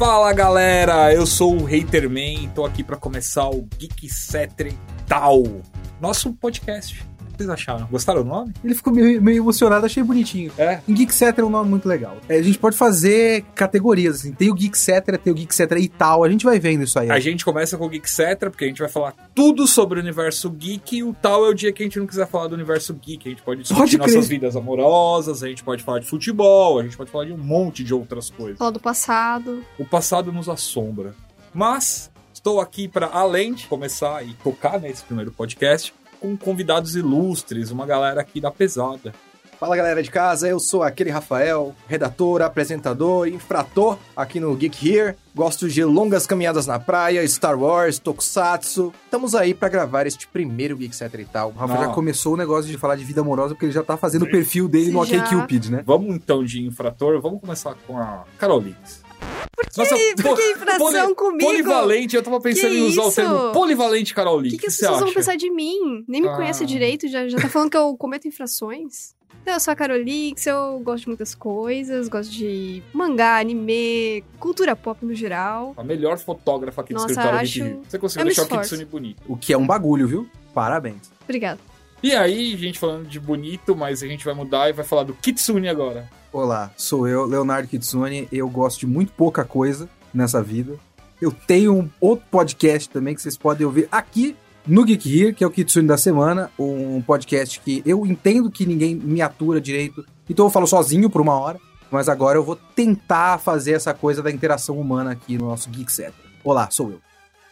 Fala galera, eu sou o Haterman e tô aqui pra começar o Geek Cetre Tal, nosso podcast. O que vocês acharam? Gostaram do nome? Ele ficou meio, meio emocionado, achei bonitinho. É. Em Geekcetra é um nome muito legal. É, a gente pode fazer categorias, assim. Tem o Geekcetra, tem o Geekcetra e tal. A gente vai vendo isso aí. A gente começa com o Geek Cetra, porque a gente vai falar tudo sobre o universo geek e o tal é o dia que a gente não quiser falar do universo geek. A gente pode discutir Pode nossas vidas amorosas, a gente pode falar de futebol, a gente pode falar de um monte de outras coisas. Falar do passado. O passado nos assombra. Mas estou aqui para, além de começar e tocar nesse primeiro podcast, com convidados ilustres, uma galera aqui da pesada. Fala galera de casa, eu sou aquele Rafael, redator, apresentador, infrator aqui no Geek Here. Gosto de longas caminhadas na praia, Star Wars, Tokusatsu. Estamos aí pra gravar este primeiro Geek Etc e tal. O Rafa Não. já começou o negócio de falar de vida amorosa, porque ele já tá fazendo o perfil dele no Já. OkCupid, né? Vamos então de infrator, vamos começar com a Carol Lix. Por que- por que infração comigo? Polivalente, eu tava pensando Que em usar o termo polivalente, Carol O Lix. que, que as pessoas acha? vão pensar de mim? Nem me Ah. conhece direito, já, já tá falando que eu cometo infrações? Então, eu sou a Carolix, eu gosto de muitas coisas, gosto de mangá, anime, cultura pop no geral. A melhor fotógrafa aqui do Nossa, escritório acho- Here. Você conseguiu deixar o esforço. Kitsune bonito. O que é um bagulho, viu? Parabéns. Obrigada. E aí, gente falando de bonito, mas a gente vai mudar e vai falar do Kitsune agora. Olá, sou eu, Leonardo Kitsune. Eu gosto de muito pouca coisa nessa vida. Eu tenho um outro podcast também que vocês podem ouvir aqui no Geek Here, que é o Kitsune da Semana, um podcast que eu entendo que ninguém me atura direito, então eu falo sozinho por uma hora, mas agora eu vou tentar fazer essa coisa da interação humana aqui no nosso Geek Center. Olá, sou eu.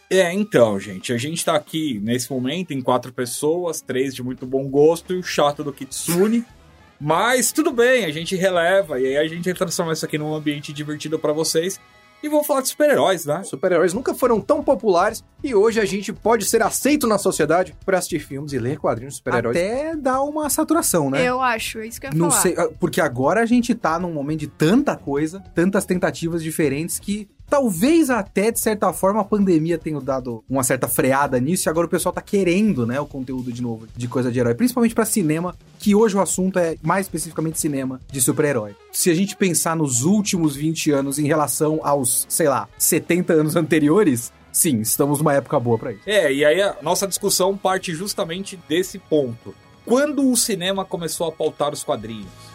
É, então, gente, a gente tá aqui nesse momento em quatro pessoas, três de muito bom gosto e o chato do Kitsune. Mas tudo bem, a gente releva e aí a gente vai transformar isso aqui num ambiente divertido pra vocês. E vamos falar de super-heróis, né? Super-heróis nunca foram tão populares e hoje a gente pode ser aceito na sociedade por assistir filmes e ler quadrinhos de super-heróis. Até dá uma saturação, né? Eu acho, é isso que eu ia Não falar. sei, ah, porque agora a gente tá num momento de tanta coisa, tantas tentativas diferentes que talvez até de certa forma a pandemia tenha dado uma certa freada nisso e agora o pessoal tá querendo, né, o conteúdo de novo de coisa de herói, principalmente pra cinema, que hoje o assunto é mais especificamente cinema de super-herói. Se a gente pensar nos últimos 20 anos em relação aos, sei lá, 70 anos anteriores, sim, estamos numa época boa pra isso. É, e aí a nossa discussão parte justamente desse ponto. Quando o cinema começou a pautar os quadrinhos?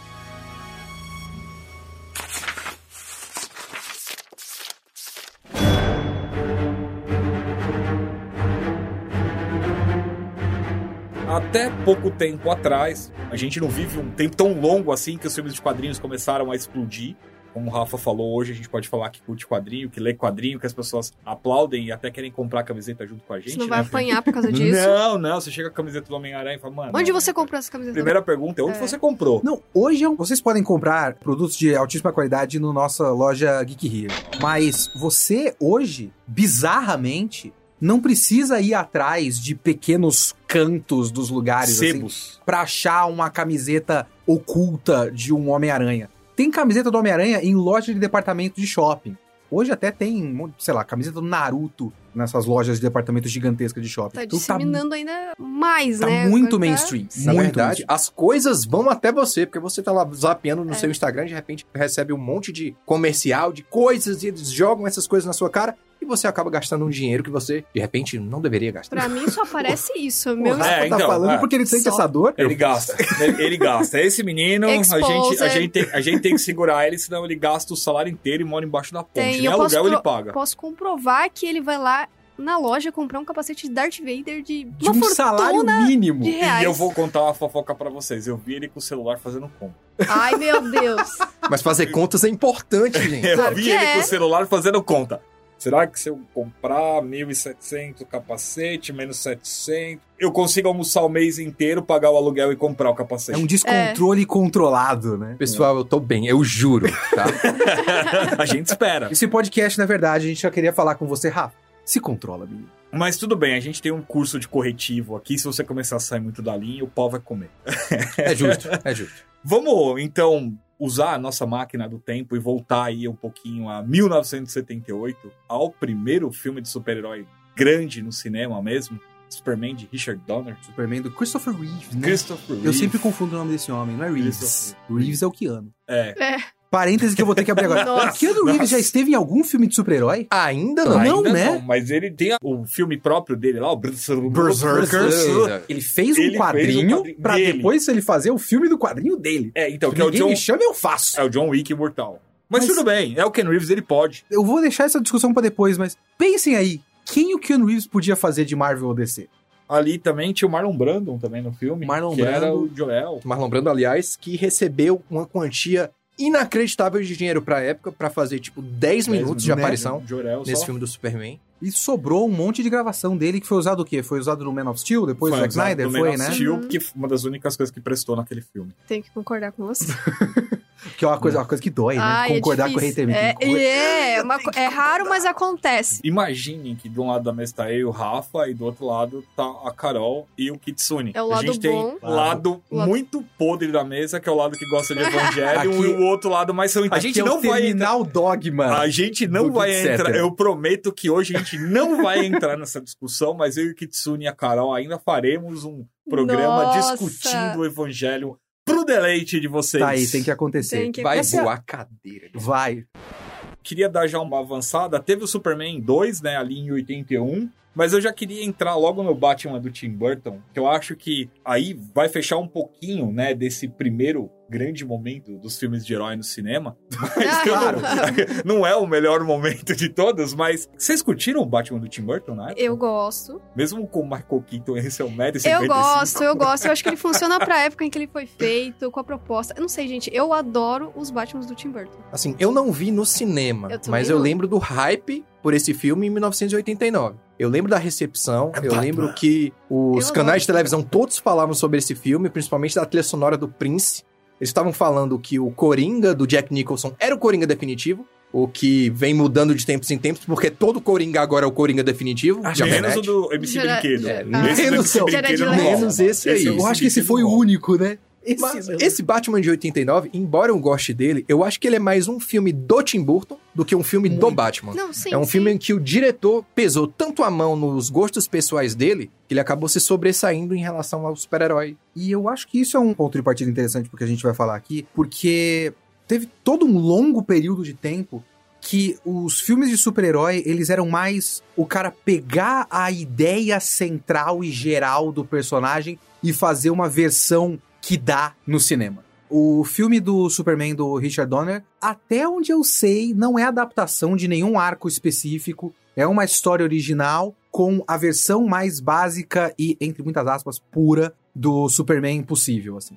Até pouco tempo atrás, a gente não vive um tempo tão longo assim que os filmes de quadrinhos começaram a explodir. Como o Rafa falou hoje, a gente pode falar que curte quadrinho, que lê quadrinho, que as pessoas aplaudem e até querem comprar a camiseta junto com a gente. Você não né? vai apanhar por causa disso? Não, não. Você chega com a camiseta do Homem-Aranha e fala, mano. Onde não, você comprou essa camiseta? Primeira pergunta é onde É. você comprou? Não, hoje é um- vocês podem comprar produtos de altíssima qualidade no nossa loja Geek Here. Mas você hoje, bizarramente, não precisa ir atrás de pequenos cantos dos lugares assim, Sebos. pra achar uma camiseta oculta de um Homem-Aranha. Tem camiseta do Homem-Aranha em loja de departamento de shopping. Hoje até tem, sei lá, camiseta do Naruto nessas lojas de departamento gigantescas de shopping. Tá Então disseminando ainda mais, tá né? muito Agora tá- mainstream. Na muito verdade, mainstream. as coisas vão até você, porque você tá lá zapeando no É. seu Instagram, de repente recebe um monte de comercial, de coisas, e eles jogam essas coisas na sua cara, e você acaba gastando um dinheiro que você, de repente, não deveria gastar. Pra mim só aparece isso. Meu Porra, É, tá então, falando é. porque ele sente Só. essa dor? Ele gasta. ele, ele gasta. Esse menino, a gente, a, gente tem, a gente tem que segurar ele, senão ele gasta o salário inteiro e mora embaixo da ponte. Tem, Nem posso aluguel ele paga. Posso comprovar que ele vai lá na loja comprar um capacete de Darth Vader de, De uma um salário mínimo. de reais. E eu vou contar uma fofoca pra vocês. Eu vi ele com o celular fazendo compra. Ai, meu Deus. Mas fazer contas é importante, gente. Eu Claro vi que ele é. com o celular fazendo conta. Será que se eu comprar 1.700 capacete, menos 700, eu consigo almoçar o mês inteiro, pagar o aluguel e comprar o capacete? É um descontrole controlado, né? Pessoal, eu tô bem, eu juro, tá? A gente espera. Esse podcast, na verdade, a gente já queria falar com você, Rafa. Se controla, menino. Mas tudo bem, a gente tem um curso de corretivo aqui. Se você começar a sair muito da linha, o pau vai comer. É justo, é justo. Vamos, então, usar a nossa máquina do tempo e voltar aí um pouquinho a 1978, ao primeiro filme de super-herói grande no cinema mesmo, Superman de Richard Donner. Superman do Christopher Reeve, né? Christopher Eu Reeve. sempre confundo o nome desse homem, não é Reeves. Reeves é o Keanu. É. É. Parênteses que eu vou ter que abrir agora. Nossa. Keanu Reeves já esteve em algum filme de super-herói? Ainda não. Não, Ainda né? mas ele tem o filme próprio dele lá, o Berserker. Berserkers. Ele fez um Ele fez um quadrinho quadrinho pra dele. depois ele fazer o filme do quadrinho dele. É, então, que é o Ninguém John, me chama, eu faço. é o John Wick imortal. Mas, Mas- tudo bem, é o Ken Reeves, ele pode. Eu vou deixar essa discussão pra depois, mas pensem aí. Quem o Keanu Reeves podia fazer de Marvel ou DC? Ali também tinha o Marlon Brandon também no filme, Marlon que era Brando. o Joel. Marlon Brando, aliás, que recebeu uma quantia inacreditável de dinheiro pra época pra fazer, tipo, 10 minutos de né? aparição Jorel nesse filme do Superman. E sobrou um monte de gravação dele que foi usado o quê? Foi usado no Man of Steel, depois do Foi, Zack Snyder? do Man Foi, of né? Steel, Uhum. que foi uma das únicas coisas que prestou naquele filme. Tenho que concordar com você. Que é uma coisa, uma coisa que dói, né? Ai, Concordar é com o hater. É, tem que- é, uma co- é raro, mas acontece. Imaginem que de um lado da mesa tá eu e o Rafa, e do outro lado tá a Carol e o Kitsune. É o a lado gente tem bom. lado Lado- muito podre da mesa, que é o lado que gosta de Evangelho, Aqui- e o outro lado mais ruim. A gente é o não vai entrar. Terminal Dogma. A gente não do vai entrar. Eu prometo que hoje a gente não vai entrar nessa discussão, mas eu e o Kitsune e a Carol ainda faremos um programa Nossa. discutindo o evangelho pro deleite de vocês. Tá aí, tem que acontecer. Tem que Vai acontecer. voar a cadeira. Vai. Queria dar já uma avançada. Teve o Superman 2, né, ali em 81. Mas eu já queria entrar logo no Batman do Tim Burton, que eu acho que aí vai fechar um pouquinho, né, desse primeiro grande momento dos filmes de herói no cinema. Mas claro. não, é o melhor momento de todos, mas vocês curtiram o Batman do Tim Burton, né? Eu gosto. Mesmo com o Michael Keaton esse é o 1,55m. Eu gosto, eu gosto. Eu acho que ele funciona pra época em que ele foi feito, com a proposta. Eu não sei, gente. Eu adoro os Batmans do Tim Burton. Assim, eu não vi no cinema, Eu mas eu não. lembro do hype por esse filme em 1989. Eu lembro da recepção, eu Batman. lembro que os Eu canais de televisão todos falavam sobre esse filme, principalmente da trilha sonora do Prince. Eles estavam falando que o Coringa do Jack Nicholson era o Coringa definitivo, o que vem mudando de tempos em tempos, porque todo Coringa agora é o Coringa definitivo. de Menos o do MC Brinquedo. É, Esse menos do MC Brinquedo. Menos esse aí. Eu acho que esse foi o único, né? Esse Mas esse Batman de 89, embora eu goste dele, eu acho que ele é mais um filme do Tim Burton do que um filme do Muito. Batman. Não, sim. é um sim. filme em que o diretor pesou tanto a mão nos gostos pessoais dele que ele acabou se sobressaindo em relação ao super-herói. E eu acho que isso é um ponto de partida interessante porque a gente vai falar aqui, porque teve todo um longo período de tempo que os filmes de super-herói, eles eram mais o cara pegar a ideia central e geral do personagem e fazer uma versão que dá no cinema. O filme do Superman do Richard Donner, até onde eu sei, não é adaptação de nenhum arco específico. É uma história original com a versão mais básica e, entre muitas aspas, pura do Superman possível, assim.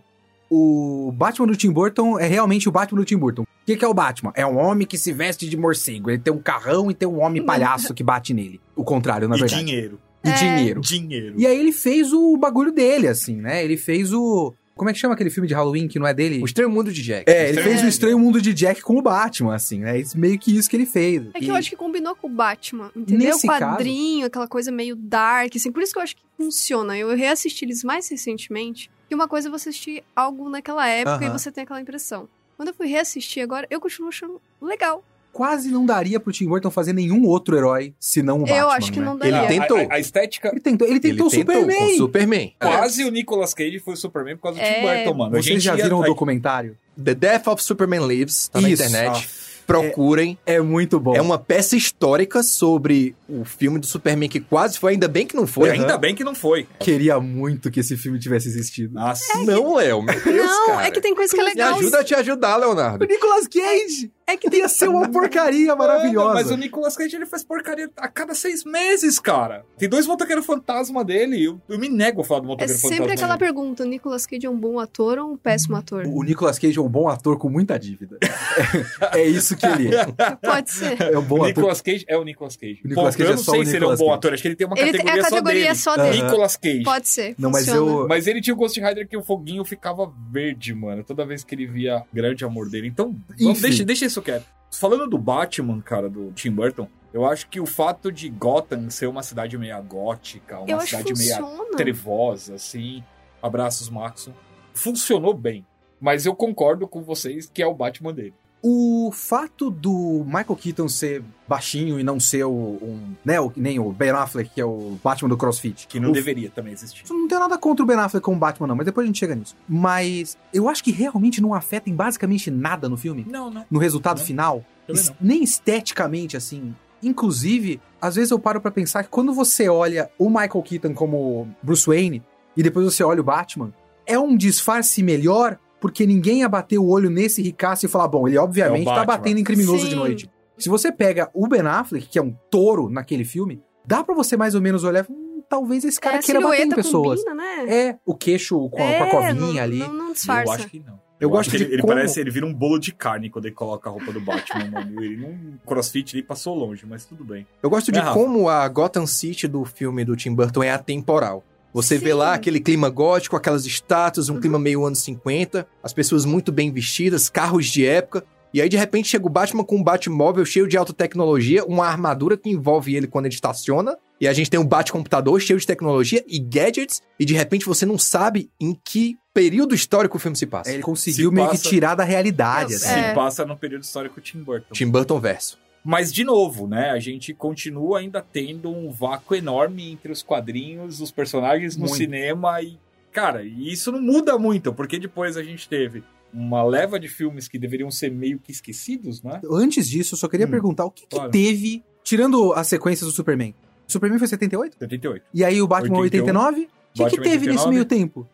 O Batman do Tim Burton é realmente o Batman do Tim Burton. O que, que é o Batman? É um homem que se veste de morcego. Ele tem um carrão e tem um homem palhaço que bate nele. O contrário, na E verdade. dinheiro. E É. dinheiro. Dinheiro. E aí ele fez o bagulho dele, assim, né? Ele fez o. Como é que chama aquele filme de Halloween que não é dele? O Estranho Mundo de Jack. É, ele fez o. Estranho Mundo de Jack com o Batman, assim, né? Isso- meio que isso que ele fez. É que E- eu acho que combinou com o Batman, entendeu? Nesse o quadrinho, aquela coisa meio dark, assim. Por isso que eu acho que funciona. Eu reassisti eles mais recentemente. Que uma coisa é você assistir algo naquela época e Aham. você tem aquela impressão. Quando eu fui reassistir agora, eu continuo achando legal. Quase não daria pro Tim Burton fazer nenhum outro herói senão o Batman. eu acho que né? não Ele daria. tentou. A, a- a estética Ele tentou, ele tentou o Ele tentou Superman. com o Superman. Quase o Nicolas Cage foi o Superman por causa do É. Tim Burton, mano. Vocês gente já ia- viram o a- documentário? The Death of Superman Lives, tá na Isso. internet. Procurem. É muito bom. É uma peça histórica sobre o filme do Superman que quase foi, ainda bem que não foi. Ainda bem que não foi. Queria muito que esse filme tivesse existido. Nossa. Não, Léo, meu Deus, não, cara. é que tem coisa que é Me legal. ajuda a te ajudar, O Leonardo. Nicolas Cage! É que ia ser uma porcaria maravilhosa. Mano, mas o Nicolas Cage ele faz porcaria a cada seis meses, cara. Tem dois motoqueiros fantasma dele. Eu, eu me nego a falar do É motoqueiro fantasma. sempre aquela dele. pergunta: o Nicolas Cage é um bom ator ou um péssimo ator? O Nicolas Cage é um bom ator com muita dívida. é isso que ele é. Pode ser. É um bom O ator. Nicolas Cage é o Nicolas Cage. O Nicolas. Cage eu é não só sei se ele é um bom ator. Acho que ele tem uma Ele categoria, a categoria só só dele. dele. Nicolas Cage. Pode ser. Não, mas eu- Mas ele tinha o Ghost Rider que o foguinho ficava verde, mano. Toda vez que ele via grande amor dele. Então, vamos- deixa, deixa isso quieto. Falando do Batman, cara, do Tim Burton, eu acho que o fato de Gotham ser uma cidade meia gótica, uma Eu cidade meia trevosa, assim. Abraços, Maxon. Funcionou bem. Mas eu concordo com vocês que é o Batman dele. O fato do Michael Keaton ser baixinho e não ser o, um, né, o, nem o Ben Affleck, que é o Batman do CrossFit. Que não o, deveria também existir. Não tenho nada contra o Ben Affleck como Batman, não, mas depois a gente chega nisso. Mas eu acho que realmente não afeta em basicamente nada no filme. Não, não. No resultado Não. final. Es-. Nem esteticamente, assim. Inclusive, às vezes eu paro pra pensar que quando você olha o Michael Keaton como Bruce Wayne e depois você olha o Batman, é um disfarce melhor porque ninguém ia bater o olho nesse ricaço e falar, bom, ele obviamente tá Batman. batendo em criminoso de Sim. noite. Se você pega o Ben Affleck, que é um touro naquele filme, dá pra você mais ou menos olhar, hum, talvez esse cara é, queira bater em pessoas. combina, né? É, o queixo com a, com a covinha não, ali. Não, não Eu disfarça. acho que não. Eu gosto acho de ele, ele como- parece, ele vira um bolo de carne quando ele coloca a roupa do Batman, mano. Ele num crossfit ele passou longe, mas tudo bem. Eu gosto de É, Rafa. como a Gotham City do filme do Tim Burton é atemporal. Você vê Sim. lá aquele clima gótico, aquelas estátuas, um Uhum. clima meio anos 50, as pessoas muito bem vestidas, carros de época. E aí, de repente, chega o Batman com um Batmóvel cheio de alta tecnologia, uma armadura que envolve ele quando ele estaciona. E a gente tem um Batcomputador cheio de tecnologia e gadgets. E de repente você não sabe em que período histórico o filme se passa. É, ele conseguiu Se meio passa- que tirar da realidade. Assim. É. Se passa no período histórico Tim Burton. Tim Burton verso. Mas, de novo, né? A gente continua ainda tendo um vácuo enorme entre os quadrinhos, os personagens no Muito. cinema e. Cara, isso não muda muito, porque depois a gente teve uma leva de filmes que deveriam ser meio que esquecidos, né? Antes disso, eu só queria Hum, perguntar o que, que claro. teve, tirando as sequências do Superman. O Superman foi 78? 78. E aí o Batman 81, 89? O que, que teve nesse 89? meio tempo?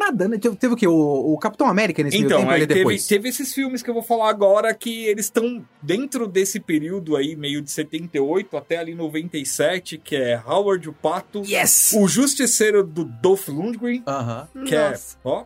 Nada, né? Teve, teve o quê? O, o Capitão América nesse meio Então, tempo aí teve, depois? teve esses filmes que eu vou falar agora que eles estão dentro desse período aí, meio de 78 até ali 97, que é Howard o Pato, Yes! o Justiceiro do Dolph Lundgren, Aham. que é, Nossa. ó,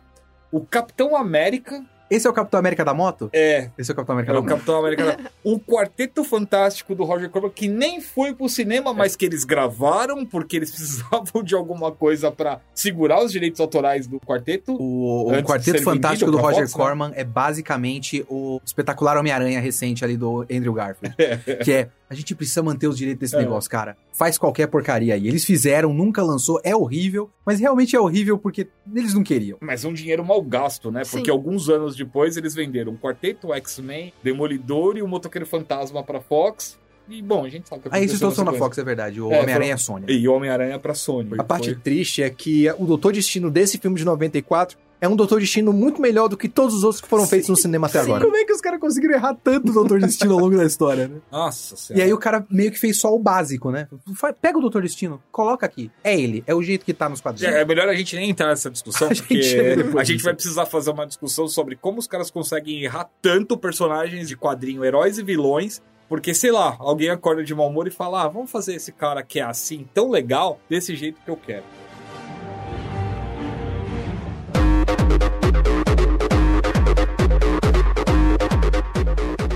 o Capitão América, Esse é o Capitão América da moto? é, Esse é o Capitão América é da o moto. Capitão América, o Quarteto Fantástico do Roger Corman, que nem foi pro cinema, mas que eles gravaram porque eles precisavam de alguma coisa pra segurar os direitos autorais do quarteto. O, o Quarteto Fantástico do Roger Fox, né? Corman é basicamente o espetacular Homem-Aranha recente ali do Andrew Garfield. que é, a gente precisa manter os direitos desse É. negócio, cara. Faz qualquer porcaria aí. Eles fizeram, nunca lançou, é horrível, mas realmente é horrível porque eles não queriam. Mas um dinheiro mal gasto, né? Porque Sim. alguns anos depois eles venderam o Quarteto, o X-Men, Demolidor e o Motoqueiro Fantasma pra Fox. E, bom, a gente sabe o que Aí são na. Fox, é verdade. O É, Homem-Aranha é Sony. E Homem-Aranha pra Sony. A parte Foi- triste é que o Doutor Destino desse filme de 94 é um Doutor Destino muito melhor do que todos os outros que foram feitos no cinema até Sim. agora. Como é que os caras conseguiram errar tanto o Doutor Destino ao longo da história, né? Nossa E senhora. aí o cara meio que fez só o básico, né? Pega o Doutor Destino, coloca aqui. É ele, é o jeito que tá nos quadrinhos. É melhor a gente nem entrar nessa discussão, A gente porque depois a gente vai precisar fazer uma discussão sobre como os caras conseguem errar tanto personagens de quadrinho, heróis e vilões. Porque, sei lá, alguém acorda de mau humor e fala: ah, vamos fazer esse cara que é assim, tão legal, desse jeito que eu quero.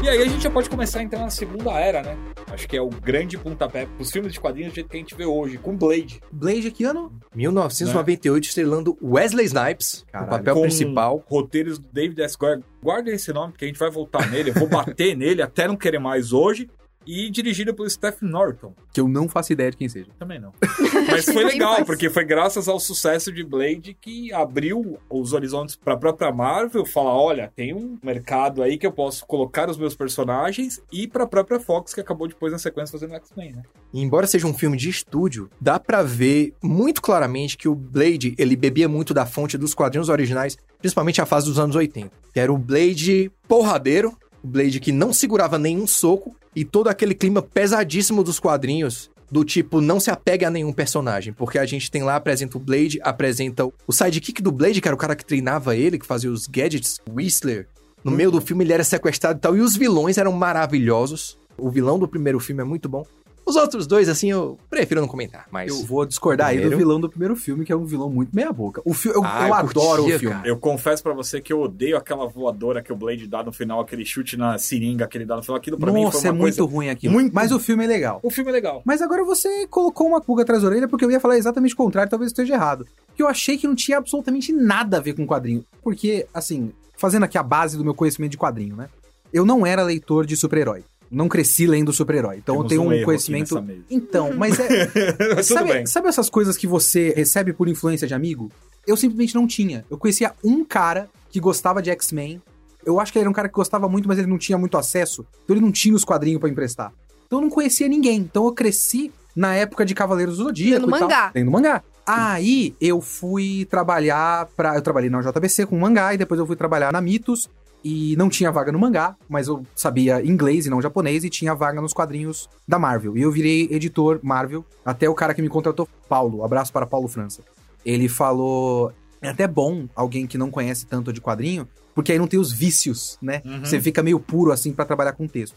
E aí a gente já pode começar a entrar na segunda era, né? Acho que é o grande pontapé pros filmes de quadrinhos do jeito que a gente vê hoje, com Blade. Blade que ano? 1998, estrelando Wesley Snipes, Caralho. o papel com principal. Roteiros do David S. Goyer. Guarda esse nome, porque a gente vai voltar nele. Eu vou bater nele até não querer mais hoje. E dirigido pelo Stephen Norton. Que eu não faço ideia de quem seja. Também não. Mas foi legal, porque foi graças ao sucesso de Blade que abriu os horizontes para a própria Marvel. Falar: olha, tem um mercado aí que eu posso colocar os meus personagens. E para a própria Fox, que acabou depois na sequência fazendo X-Men, né? E embora seja um filme de estúdio, dá pra ver muito claramente que o Blade, ele bebia muito da fonte dos quadrinhos originais, principalmente a fase dos anos 80. Que era o Blade porradeiro, o Blade que não segurava nenhum soco e todo aquele clima pesadíssimo dos quadrinhos. Do tipo, não se apegue a nenhum personagem. Porque a gente tem lá, apresenta o Blade, apresenta o sidekick do Blade, que era o cara que treinava ele, que fazia os gadgets, Whistler. No meio do filme ele era sequestrado e tal. E os vilões eram maravilhosos. O vilão do primeiro filme é muito bom. Os outros dois, assim, eu prefiro não comentar, mas... Eu vou discordar aí do Primeiro? vilão do primeiro filme, que é um vilão muito meia-boca. O fi eu, Ah, eu eu adoro curtia, o filme. cara. Eu confesso pra você que eu odeio aquela voadora que o Blade dá no final, aquele chute na seringa que ele dá no final. Aquilo pra mim Nossa, foi é uma muito coisa... ruim aquilo. muito- Mas o filme é legal. O filme é legal. Mas agora você colocou uma pulga atrás da orelha, porque eu ia falar exatamente o contrário, talvez esteja errado. Que eu achei que não tinha absolutamente nada a ver com quadrinho. Porque, assim, fazendo aqui a base do meu conhecimento de quadrinho, né? Eu não era leitor de super-herói. Não cresci lendo super-herói. Então Temos eu tenho um um, conhecimento. nessa mesa. Então, mas é. Mas sabe, bem. sabe essas coisas que você recebe por influência de amigo? Eu simplesmente não tinha. Eu conhecia um cara que gostava de X-Men Eu acho que ele era um cara que gostava muito, mas ele não tinha muito acesso. Então ele não tinha os quadrinhos pra emprestar. Então eu não conhecia ninguém. Então eu cresci na época de Cavaleiros do Zodíaco. Lendo e tal. mangá. Lendo mangá. Aí eu fui trabalhar pra. Eu trabalhei na JBC com mangá e depois eu fui trabalhar na Mitos. E não tinha vaga no mangá, mas eu sabia inglês e não japonês e tinha vaga nos quadrinhos da Marvel. E eu virei editor Marvel, até o cara que me contratou, Paulo. Abraço para Paulo França. Ele falou: é até bom alguém que não conhece tanto de quadrinho, porque aí não tem os vícios, né? Uhum. Você fica meio puro assim pra trabalhar com texto.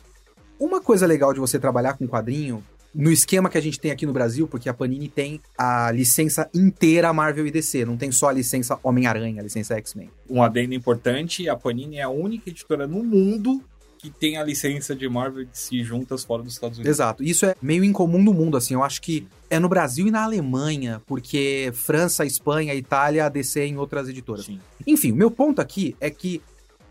Uma coisa legal de você trabalhar com quadrinho, no esquema que a gente tem aqui no Brasil, porque a Panini tem a licença inteira Marvel e DC, não tem só a licença Homem-Aranha, a licença X-Men. Um adendo importante, a Panini é a única editora no mundo que tem a licença de Marvel e DC juntas fora dos Estados Unidos. Exato. Isso é meio incomum no mundo, assim. Eu acho que é no Brasil e na Alemanha, porque França, Espanha, Itália, DC é em outras editoras. Sim. Enfim, o meu ponto aqui é que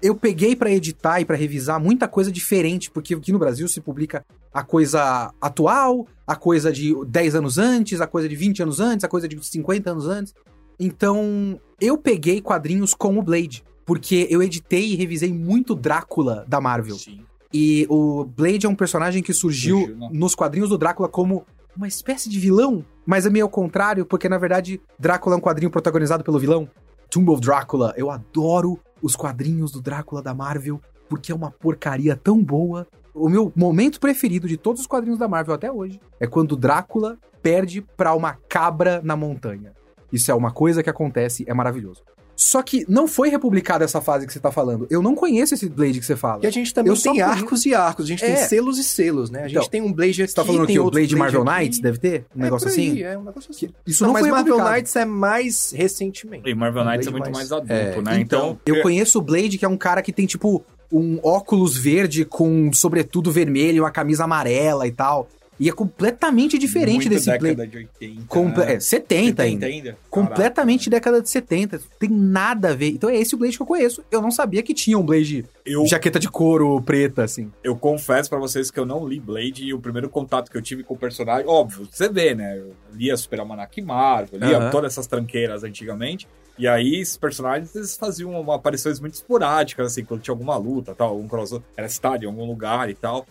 eu peguei pra editar e pra revisar muita coisa diferente, porque aqui no Brasil se publica a coisa atual, a coisa de 10 anos antes, a coisa de 20 anos antes, a coisa de 50 anos antes. Então, eu peguei quadrinhos com o Blade, porque eu editei e revisei muito Drácula da Marvel. Sim. E o Blade é um personagem que surgiu Surgiu, não. nos quadrinhos do Drácula como uma espécie de vilão, mas é meio ao contrário, porque na verdade Drácula é um quadrinho protagonizado pelo vilão. Tomb of Drácula. Eu adoro os quadrinhos do Drácula da Marvel, porque é uma porcaria tão boa. O meu momento preferido de todos os quadrinhos da Marvel até hoje é quando Drácula perde pra uma cabra na montanha. Isso é uma coisa que acontece, é maravilhoso. Só que não foi republicada essa fase que você tá falando. Eu não conheço esse Blade que você fala. E a gente também Eu tem arcos e arcos, a gente tem É. selos e selos, né? A gente Então, tem um Blade aqui, Você tá falando tem que o outro Blade Marvel aqui. Knights deve ter? Um É negócio por aí, assim? É um negócio assim. Isso Não, não, mas foi Marvel. Knights é mais recentemente. E Marvel Knights é Blade muito mais- mais adulto, é, né? Então, Eu conheço o Blade, que é um cara que tem, tipo, um óculos verde com um sobretudo vermelho e uma camisa amarela e tal. E é completamente diferente muito desse década Blade. de 80. Comple né? é, 70 ainda. ainda. Completamente década de 70. Tem nada a ver. Então é esse o Blade que eu conheço. Eu não sabia que tinha um Blade Eu, jaqueta de couro preta, assim. eu confesso pra vocês que eu não li Blade e o primeiro contato que eu tive com o personagem, óbvio, você vê, né? Eu lia Super Almanac Marvel, lia Aham. todas essas tranqueiras antigamente. E aí, esses personagens, eles faziam uma, aparições muito esporádicas, assim, quando tinha alguma luta, tal, algum crossover, era citado em algum lugar e tal.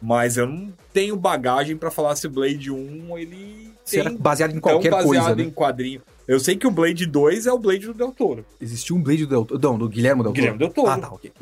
Mas eu não tenho bagagem pra falar se Blade 1, ele Se era tem baseado em qualquer baseado coisa, né? em quadrinho. Eu sei que o Blade 2 é o Blade do Del Toro. Existia um Blade do Del Toro. Não, do Guilherme Del Toro. Guilherme Del Toro. Ah, tá, ok.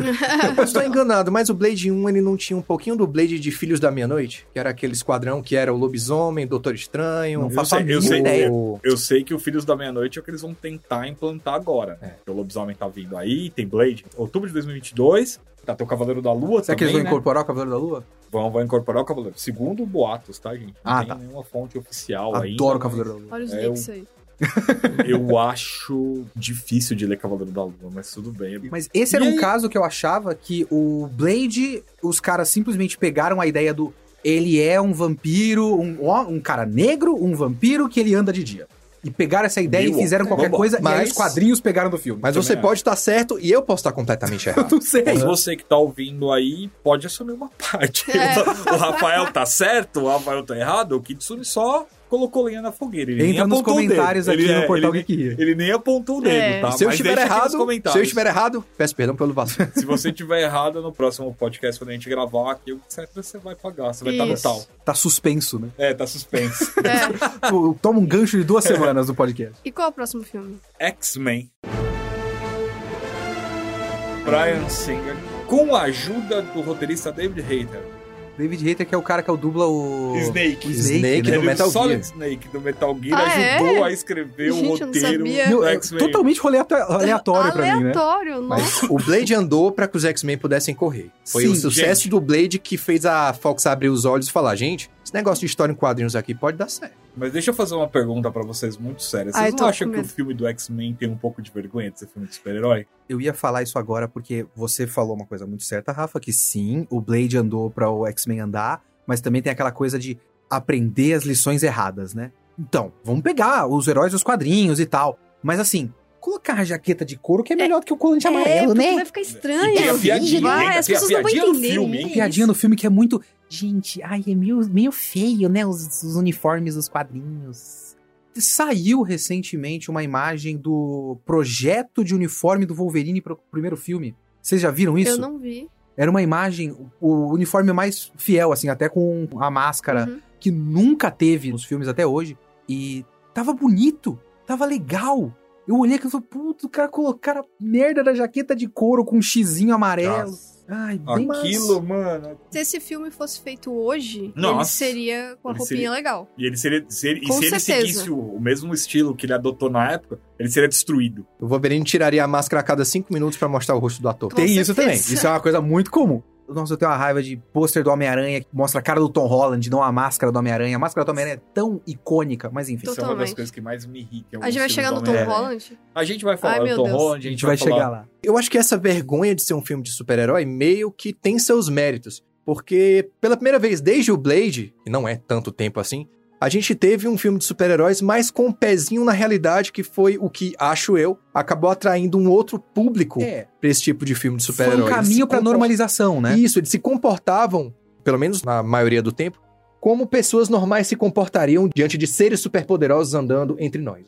Eu estou enganado, mas o Blade 1 ele não tinha um pouquinho do Blade de Filhos da Meia-Noite? Que era aquele esquadrão que era o Lobisomem, Doutor Estranho. Não Eu faço sei- a eu sei- ideia. o- Eu sei que o Filhos da Meia-Noite é o que eles vão tentar implantar agora. É. O Lobisomem tá vindo aí, tem Blade. Outubro de 2022, tá tem o Cavaleiro da Lua Será que eles também, vão né? incorporar o Cavaleiro da Lua? Vão, vão incorporar o Cavaleiro. Segundo boatos, tá, gente? Não Ah, tem tá. nenhuma fonte oficial ainda. Adoro o Cavaleiro da Lua. Olha os É, links aí. Eu acho difícil de ler Cavaleiro da Lua, mas tudo bem. Mas esse era E um aí? caso que eu achava que o Blade, os caras simplesmente pegaram a ideia do. Ele é um vampiro, um, um cara negro, um vampiro que ele anda de dia. E pegaram essa ideia Meio e fizeram qualquer coisa, e aí Mas- os quadrinhos pegaram do filme. Mas Também você acho. pode estar certo e eu posso estar completamente Eu errado. não sei. Mas você que tá ouvindo aí pode assumir uma parte. É. O Rafael tá certo, o Rafael tá errado, o Kitsune só colocou lenha na fogueira. Ele nem Entra nos apontou o dedo. comentários aqui Ele no é- portal ele, Geek ele nem apontou o dedo, É. tá? Se eu estiver errado, se eu estiver errado, peço perdão pelo vacilo. Se você tiver errado no próximo podcast, quando a gente gravar aqui, etc., você vai pagar. Você vai estar no Isso. tal. Tá suspenso, né? É, tá suspenso. É. Toma um gancho de duas semanas do podcast. E qual é o próximo filme? X-Men. Brian Singer. Com a ajuda do roteirista David Hayter. David Hater, que é o cara que é o dubla o. Snake. o Snake, né? do Ele, Metal o Solid Gear. Snake do Metal Gear Ah, ajudou é? a escrever Gente, o roteiro do é X-Men. totalmente aleatório, aleatório pra mim, né? Aleatório, nossa. Mas o Blade andou para que os X-Men pudessem correr. Foi Sim, o sucesso gente. do Blade que fez a Fox abrir os olhos e falar: gente, esse negócio de história em quadrinhos aqui pode dar certo. Mas deixa eu fazer uma pergunta pra vocês muito séria. Ai, Vocês tô não acham que o filme do X-Men tem um pouco de vergonha de ser filme de super-herói? Eu ia falar isso agora porque você falou uma coisa muito certa, Rafa, que sim, o Blade andou pra o X-Men andar, mas também tem aquela coisa de aprender as lições erradas, né? Então, vamos pegar os heróis dos quadrinhos e tal. Mas assim, colocar a jaqueta de couro que é melhor do que o colante é, amarelo, né? vai ficar estranho. E tem a piadinha, vai, ainda as tem a pessoas não vão entender. filme, hein? é Piadinha no filme que é muito. Gente, ai, é meio, meio feio, né? Os, os uniformes dos quadrinhos. Saiu recentemente uma imagem do projeto de uniforme do Wolverine pro primeiro filme. Vocês já viram isso? Eu não vi. Era uma imagem, o uniforme mais fiel, assim, até com a máscara, Uhum. que nunca teve nos filmes até hoje. E tava bonito, tava legal. Eu olhei aqui e falei, puto, o cara colocaram a merda da jaqueta de couro com um xizinho amarelo. Nossa. Ai, bem Aquilo, mano. Se esse filme fosse feito hoje, ele Nossa. seria com a Ele roupinha seria- legal. E ele seria. Se ele, e se ele certeza. seguisse o, o mesmo estilo que ele adotou na época, ele seria destruído. O Wolverine tiraria a máscara a cada cinco minutos pra mostrar o rosto do ator. Com Tem isso certeza. também. Isso é uma coisa muito comum. Nossa, eu tenho uma raiva de pôster do Homem-Aranha que mostra a cara do Tom Holland, não a máscara do Homem-Aranha. A máscara do Homem-Aranha é tão icônica, mas enfim. Isso é uma das coisas que mais me irritam. A gente vai chegar no Tom. Holland? A gente vai falar Ai, do Tom Deus. Holland, A gente vai falar- chegar lá. Eu acho que essa vergonha de ser um filme de super-herói meio que tem seus méritos. Porque, pela primeira vez desde o Blade, e não é tanto tempo assim, a gente teve um filme de super-heróis mais com um pezinho na realidade, que foi o que, acho eu, acabou atraindo um outro público É, pra esse tipo de filme de foi super-heróis. um Eles caminho pra compor- normalização, né? Isso, eles se comportavam, pelo menos na maioria do tempo, como pessoas normais se comportariam diante de seres superpoderosos andando entre nós.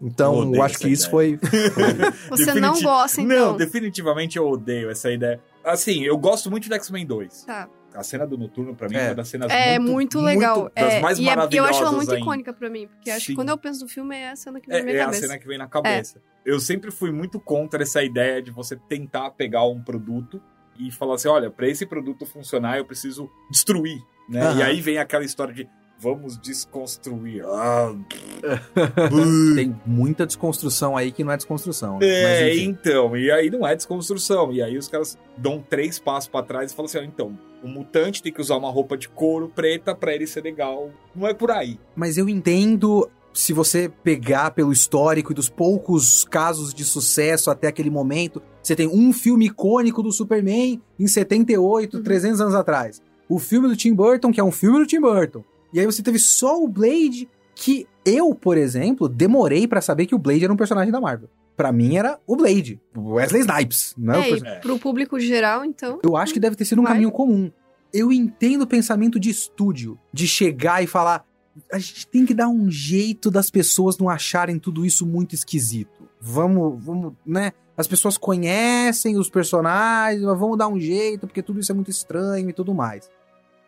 Então, Eu eu acho que isso foi. Você não gosta, então. Não, definitivamente eu odeio essa ideia. Assim, eu gosto muito do X-Men 2. Tá. A cena do Noturno, pra mim, É. é uma das cenas É muito, legal. das é, mais e é, eu acho ela muito ainda. icônica pra mim. Porque acho Sim. que quando eu penso no filme, é a cena que vem na É, minha é a cabeça. cena que vem na cabeça. Eu sempre fui muito contra essa ideia de você tentar pegar um produto e falar assim, olha, pra esse produto funcionar, eu preciso destruir, né? Aham. E aí vem aquela história de vamos desconstruir. Ah, Tem muita desconstrução aí que não é desconstrução. né? É, então, e aí não é desconstrução. E aí os caras dão três passos pra trás e falam assim: ó, então, o mutante tem que usar uma roupa de couro preta pra ele ser legal. Não é por aí. Mas eu entendo se você pegar pelo histórico e dos poucos casos de sucesso até aquele momento, você tem um filme icônico do Superman em 78, Uhum. 300 anos atrás. O filme do Tim Burton, que é um filme do Tim Burton. E aí você teve só o Blade, que eu, por exemplo, demorei pra saber que o Blade era um personagem da Marvel. Pra mim era o Blade, o Wesley Snipes, não é, o É, e pro público geral, então. eu acho que deve ter sido um Vai. caminho comum. Eu entendo o pensamento de estúdio, de chegar e falar: a gente tem que dar um jeito das pessoas não acharem tudo isso muito esquisito. Vamos, vamos, né? As pessoas conhecem os personagens, mas vamos dar um jeito, porque tudo isso é muito estranho e tudo mais.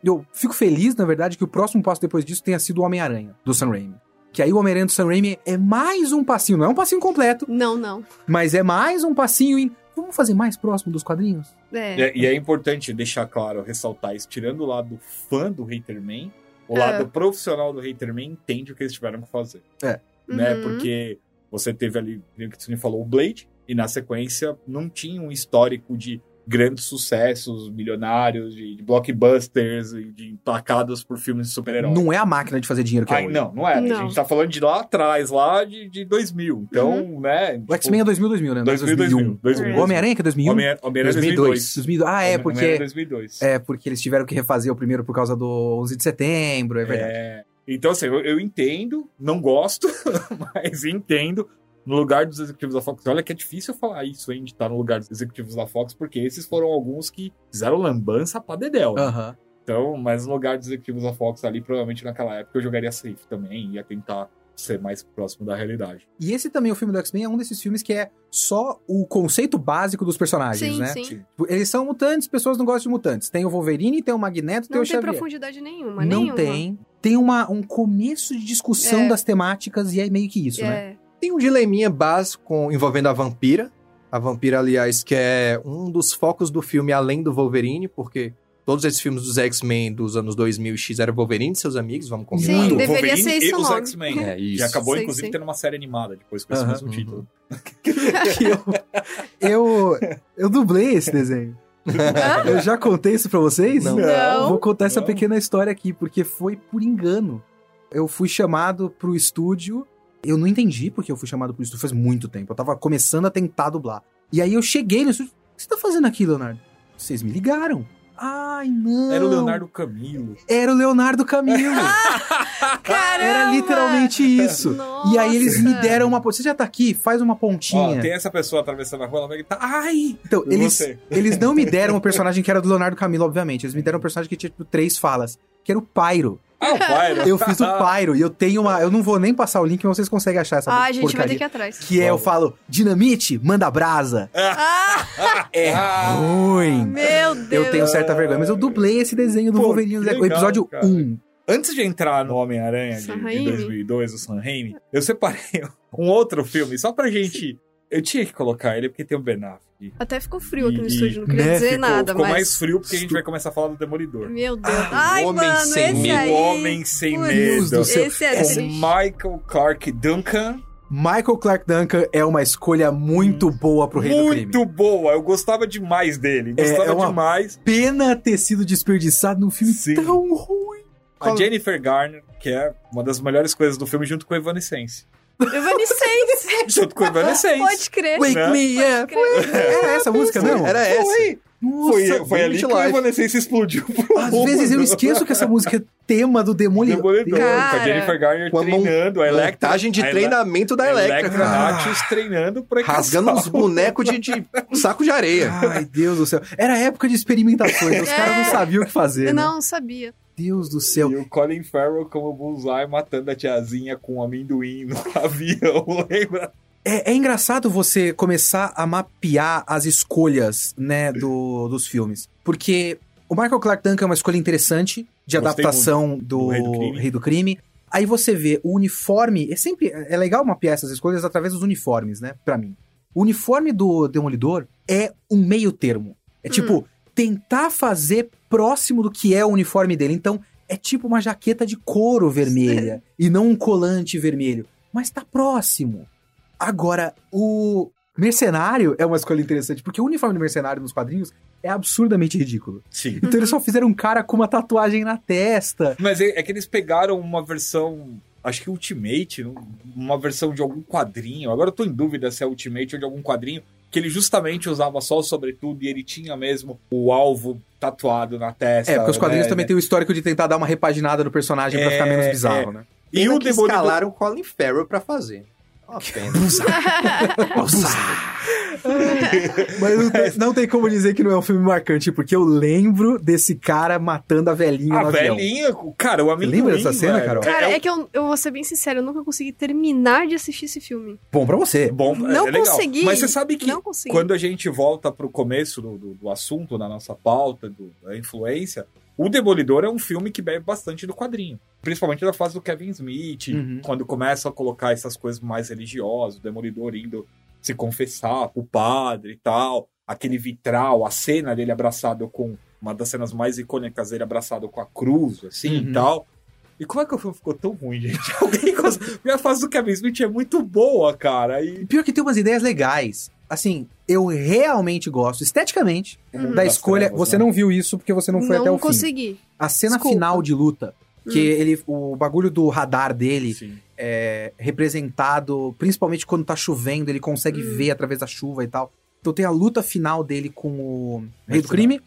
Eu fico feliz, na verdade, que o próximo passo depois disso tenha sido o Homem-Aranha, do Sam Raimi. Que aí o Homem-Aranha do Sam Raimi é mais um passinho, não é um passinho completo, Não, não. mas é mais um passinho em. Vamos fazer mais próximo dos quadrinhos? É. É, e é importante deixar claro, ressaltar isso, tirando o lado fã do Haterman, o lado profissional do Haterman entende o que eles tiveram que fazer. né? Uhum. Porque você teve ali, o que você falou, o Blade, e na sequência não tinha um histórico de grandes sucessos, milionários, de, de blockbusters, e de emplacados por filmes de super-heróis. Não é a máquina de fazer dinheiro que é Ai, hoje. não, não é. A gente tá falando de lá atrás, lá de, de 2000. Então, né? O X-Men é 2000, 2000, né? Não é 2000, 2000, 2000. O Homem-Aranha que é 2001? Homem- Homem-Aranha 2002. 2002. 2002. Ah, é, Homem-Aranha porque... 2002. É, porque eles tiveram que refazer o primeiro por causa do 11 de setembro, é verdade. É, Então, assim, eu, eu entendo, não gosto, mas entendo. No lugar dos executivos da Fox, olha que é difícil falar isso, hein, de estar no lugar dos executivos da Fox, porque esses foram alguns que fizeram lambança pra Dedel. né? Aham. Então, mas no lugar dos executivos da Fox ali, provavelmente naquela época eu jogaria safe também, ia tentar ser mais próximo da realidade. E esse também, o filme do X-Men, é um desses filmes que é só o conceito básico dos personagens, Sim, né? sim. Tipo, Eles são mutantes, pessoas não gostam de mutantes. Tem o Wolverine, tem o Magneto, tem Não o tem Xavier. profundidade nenhuma, não nenhuma. tem. Tem uma, um começo de discussão É. das temáticas e é meio que isso, né? Tem um dileminha básico com- envolvendo a vampira. A vampira, aliás, que é um dos focos do filme além do Wolverine, porque todos esses filmes dos X-Men dos anos 2000 e X eram Wolverine e seus amigos, vamos combinar. Sim, Muito. deveria Wolverine ser esse e o os nome. X-Men. É Que isso. acabou, Sei, inclusive, sei. tendo uma série animada depois com esse Aham. mesmo título. Que eu, eu, eu dublei esse desenho. Eu já contei isso pra vocês? Não. Não. Vou contar essa Não. pequena história aqui, porque foi por engano. Eu fui chamado pro estúdio. Eu não entendi porque eu fui chamado pro estúdio faz muito tempo. Eu tava começando a tentar dublar. E aí eu cheguei no estúdio. O que você tá fazendo aqui, Leonardo? Vocês me ligaram. Ai, não. Era o Leonardo Camilo. Era o Leonardo Camilo. Caramba! Era literalmente isso. E aí eles me Nossa. deram uma. Você já tá aqui? Faz uma Ó, pontinha. tem essa pessoa atravessando a rua, ela vai gritar, ai! Então, eles, eles não me deram o personagem que era do Leonardo Camilo, obviamente. Eles me deram um personagem que tinha tipo, três falas, que era o Pyro. Ah, o Pyro. Eu fiz o Pyro e eu tenho uma. Eu não vou nem passar o link, mas vocês conseguem achar essa Ah, a gente vai porcaria. ter que ir atrás. Que é, eu falo, dinamite, manda brasa. Ah, É ruim. meu Deus. Eu tenho certa vergonha, mas eu dublei esse desenho do Pô, Wolverine, que o legal, episódio cara. 1. Antes de entrar no Homem-Aranha de, de Raimi. 2002, o Sam Raimi, eu separei um outro filme, só pra gente... Eu tinha que colocar ele porque tem o Ben Affleck. Até ficou frio aqui no estúdio, não queria né, dizer Ficou, nada, ficou mas... mais frio porque a gente vai começar a falar do Demolidor. Meu Deus. Ah, Ai, Homem mano, Sem esse Medo. aí... O Homem Sem Putz, Medo. do céu. Esse é Com. Michael Clark Duncan. Michael Clark Duncan é uma escolha muito boa pro Rei do Crime. Muito boa. Eu gostava demais dele. É, Gostava é uma- demais. Pena ter sido desperdiçado num filme Sim. tão ruim. A Jennifer Garner, que é uma das melhores coisas do filme, junto com a Evanescence. Evanescence. junto com a Evanescence. Pode crer. Wake Né? me up. Era essa música mesmo? Era essa. Foi, Nossa, foi, foi ali que a Evanescence explodiu Às mundo. vezes eu esqueço que essa música é tema do Demolidor. Demolidor, com a Cara. Jennifer Garner Com a mon- treinando, a Electra. Montagem de a treinamento da Electra, Electra cara. Natchez treinando pra Rasgando uns bonecos de, de saco de areia. Ai, Deus do céu. Era época de experimentações. Os É. caras não sabiam o que fazer. Eu né? não sabia. Deus do céu. E o Colin Farrell como Bullseye matando a tiazinha com amendoim no avião, lembra? É, é engraçado você começar a mapear as escolhas, né, do, dos filmes. Porque o Michael Clark Duncan é uma escolha interessante de Gostei adaptação do, do Rei do Crime. Rei do Crime. Aí você vê o uniforme. É sempre. É legal mapear essas escolhas através dos uniformes, né? Pra mim. O uniforme do Demolidor é um meio termo. É tipo, tentar fazer próximo do que é o uniforme dele. Então, é tipo uma jaqueta de couro vermelha e não um colante vermelho. Mas tá próximo. Agora, o mercenário é uma escolha interessante, porque o uniforme do mercenário nos quadrinhos é absurdamente ridículo. Sim. Então eles só fizeram um cara com uma tatuagem na testa. Mas é, é que eles pegaram uma versão, acho que Ultimate, uma versão de algum quadrinho. Agora eu tô em dúvida se é Ultimate ou de algum quadrinho. Que ele justamente usava só o sobretudo e ele tinha mesmo o alvo tatuado na testa. É, porque os quadrinhos né? também têm o histórico de tentar dar uma repaginada no personagem pra É, ficar menos é. bizarro, né? E Pena o que Demolidor... escalaram o Colin Farrell pra fazer. Mas não tem, não tem como dizer que não é um filme marcante, porque eu lembro desse cara matando a velhinha A no avião. velhinha, cara, o amendoim, lembra dessa cena, velho. Carol? Cara, é, é que eu, eu vou ser bem sincero, eu nunca consegui terminar de assistir esse filme. Bom pra você. bom, Não é consegui. Mas você sabe que quando a gente volta pro começo do, do, do assunto, da nossa pauta, do- da influência, o Demolidor é um filme que bebe bastante do quadrinho. Principalmente da fase do Kevin Smith, Uhum. quando começa a colocar essas coisas mais religiosas, o Demolidor indo se confessar pro padre e tal, aquele vitral, a cena dele abraçado com uma das cenas mais icônicas dele abraçado com a cruz, assim Uhum. e tal. E como é que o filme ficou tão ruim, gente? Alguém cons- Porque a fase do Kevin Smith é muito boa, cara. E Pior que tem umas ideias legais. Assim, eu realmente gosto, esteticamente, Uhum. da escolha. trevas, você né? não viu isso porque você não foi até o fim. consegui. A cena Desculpa. final de luta, que Hum. ele, o bagulho do radar dele Sim. é representado, principalmente quando tá chovendo, ele consegue Hum. ver através da chuva e tal. Então tem a luta final dele com o Rei do Crime,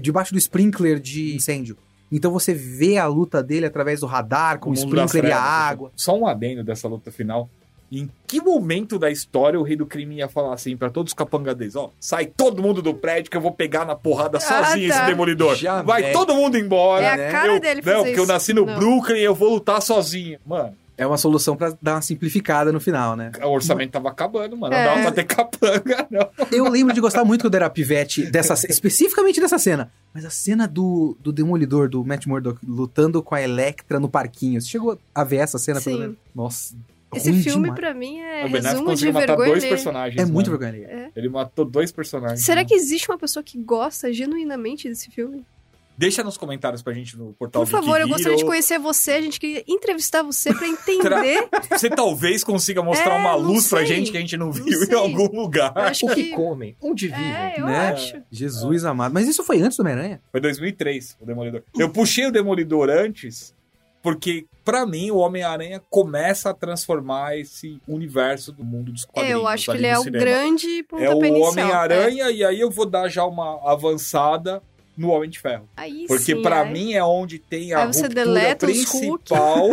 debaixo do sprinkler de incêndio. Então você vê a luta dele através do radar, com o O sprinkler e a água. Só um adendo dessa luta final. Em que momento da história o rei do crime ia falar assim pra todos os capangadeiros, ó, sai todo mundo do prédio que eu vou pegar na porrada sozinho tá. esse demolidor. Jamais. Vai todo mundo embora. É a né? cara eu, dele Não, porque eu nasci no Não. Brooklyn e eu vou lutar sozinho. Mano, É uma solução pra dar uma simplificada no final, né? o orçamento tava acabando, mano. É. Não dava pra ter capanga, não. Eu lembro de gostar muito quando era pivete, dessa, especificamente dessa cena. Mas a cena do, do Demolidor, do Matt Murdock, lutando com a Electra no parquinho. Você chegou a ver essa cena, pelo Sim. menos? Nossa, Esse ruim filme, demais. pra mim, é o resumo de conseguiu matar vergonha dois personagens. É muito vergonha alheia. Ele matou dois personagens. Será mano. que existe uma pessoa que gosta genuinamente desse filme? Deixa nos comentários pra gente no portal Por favor, eu gostaria de Hero. conhecer você. A gente queria entrevistar você pra entender. Você talvez consiga mostrar É, uma não luz pra gente que a gente não Não viu em sei. algum lugar. Eu acho O que que. comem? Onde vivem? É, eu né? acho. Jesus amado. Mas isso foi antes do Homem-Aranha? Foi 2003, o Demolidor. Eu puxei o Demolidor antes, porque, pra mim, o Homem-Aranha começa a transformar esse universo do mundo dos É, quadrinhos. eu acho que ele é o grande É pontapé o inicial. Homem-Aranha, e aí eu vou dar já uma avançada no Homem de Ferro. É. Aí Porque pra aí- mim é onde tem a Aí você ruptura deleta os Hulk. principal.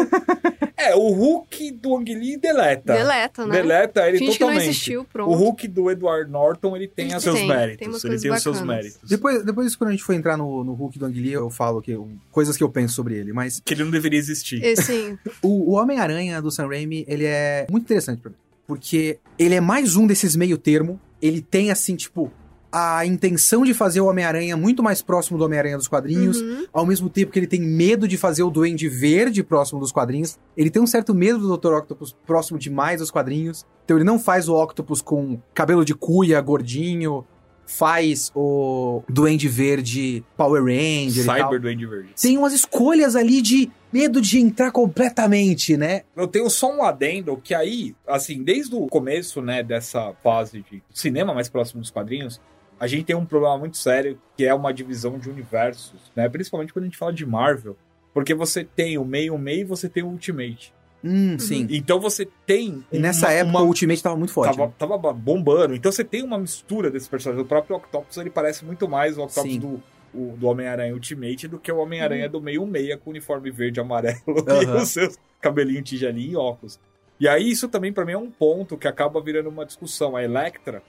É, o Hulk do Ang Lee deleta. Deleta, né? Deleta ele Finge que não totalmente. existiu, pronto. o Hulk do Edward Norton, ele tem os seus tem, méritos. tem ele tem os seus méritos. Depois, depois quando a gente for entrar no, no Hulk do Ang Lee, eu falo que, coisas que eu penso sobre ele. Mas Que ele não deveria existir. E, Sim, o, o Homem-Aranha do Sam Raimi, ele é muito interessante pra mim. Porque ele é mais um desses meio termo. Ele tem, assim, tipo, a intenção de fazer o Homem-Aranha muito mais próximo do Homem-Aranha dos quadrinhos. Uhum. Ao mesmo tempo que ele tem medo de fazer o Duende Verde próximo dos quadrinhos. Ele tem um certo medo do Dr. Octopus próximo demais dos quadrinhos. Então ele não faz o Octopus com cabelo de cuia, gordinho. Faz o Duende Verde Power Ranger e tal. Cyber do Andy Verde. Tem umas escolhas ali de medo de entrar completamente, né? Eu tenho só um adendo que aí, assim, desde o começo, né, dessa fase de cinema mais próximo dos quadrinhos, a gente tem um problema muito sério que é uma divisão de universos, né? Principalmente quando a gente fala de Marvel. Porque você tem o meio meio e você tem o Ultimate. Hum, sim. Então você tem. E nessa uma- época uma- o Ultimate tava muito forte. Tava, né? tava bombando. Então você tem uma mistura desses personagens. O próprio Octopus ele parece muito mais o Octopus Sim. do, o- do Homem-Aranha Ultimate do que o Homem-Aranha do meio meia com uniforme verde e amarelo e Aham. os seus cabelinhos tigelinho e óculos. E aí isso também pra mim é um ponto que acaba virando uma discussão. A Electra,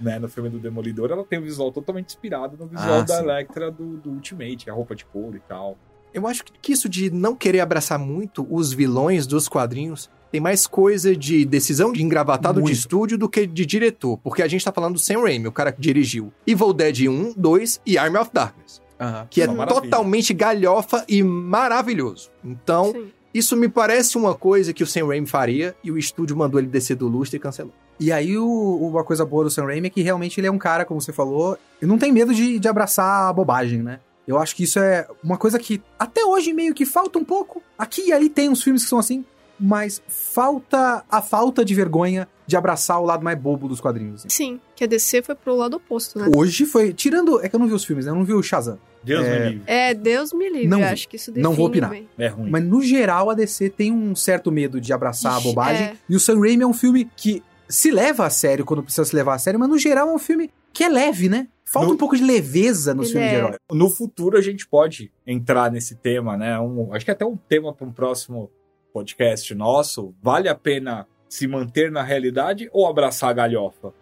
né, no filme do Demolidor, ela tem um visual totalmente inspirado no visual Ah, da sim. Electra do, do Ultimate, a roupa de couro e tal. Eu acho que isso de não querer abraçar muito os vilões dos quadrinhos tem mais coisa de decisão de engravatado Muito. de estúdio do que de diretor. Porque a gente tá falando do Sam Raimi, o cara que dirigiu Evil Dead 1, 2 e Army of Darkness. Aham. Que é maravilha. totalmente galhofa e maravilhoso. Então, sim. Isso me parece uma coisa que o Sam Raimi faria e o estúdio mandou ele descer do lustre e cancelou. E aí, o- uma coisa boa do Sam Raimi é que realmente ele é um cara, como você falou, e não tem medo de, de abraçar a bobagem, né? Eu acho que isso é uma coisa que até hoje meio que falta um pouco. Aqui e ali tem uns filmes que são assim, mas falta a falta de vergonha de abraçar o lado mais bobo dos quadrinhos. assim. Sim, que a DC foi pro lado oposto, né? Hoje foi. Tirando. É que eu não vi os filmes, né? Eu não vi o Shazam. Deus É, me livre. É, Deus me livre, Não acho que isso define Não vou opinar. bem. É ruim. Mas no geral a DC tem um certo medo de abraçar a Ixi, bobagem. é. E o Sam Raimi é um filme que se leva a sério quando precisa se levar a sério, mas no geral é um filme que é leve, né? Falta No- um pouco de leveza nos Ele filmes de é. herói. No futuro a gente pode entrar nesse tema, né? Um, acho que até um tema para um próximo podcast nosso. Vale a pena se manter na realidade ou abraçar a galhofa?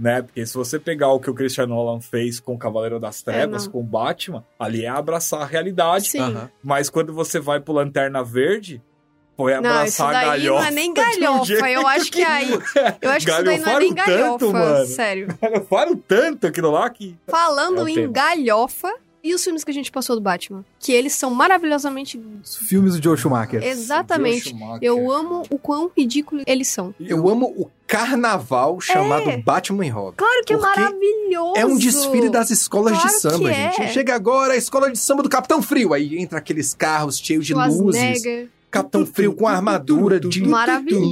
Né? Porque se você pegar o que o Christian Nolan fez com o Cavaleiro das Trevas, não. com o Batman, ali é abraçar a realidade. Mas quando você vai pro Lanterna Verde, foi Não, isso abraçar a daí galhofa. não é nem um galhofa. Eu acho que aí. Eu acho que isso daí não é nem galhofa. tanto, mano. Sério. Galhofaram tanto aquilo lá que. Falando É em tema. galhofa, e os filmes que a gente passou do Batman? Que eles são maravilhosamente. Os filmes do Joe Schumacher. Exatamente. Joe Schumacher. Eu amo o quão ridículo eles são. Eu amo o carnaval chamado Batman e Robin. Claro que é maravilhoso. É um desfile das escolas Claro de samba, que é. gente. Chega agora a escola de samba do Capitão Frio. Aí entra aqueles carros cheios de luzes. Capitão Frio com armadura de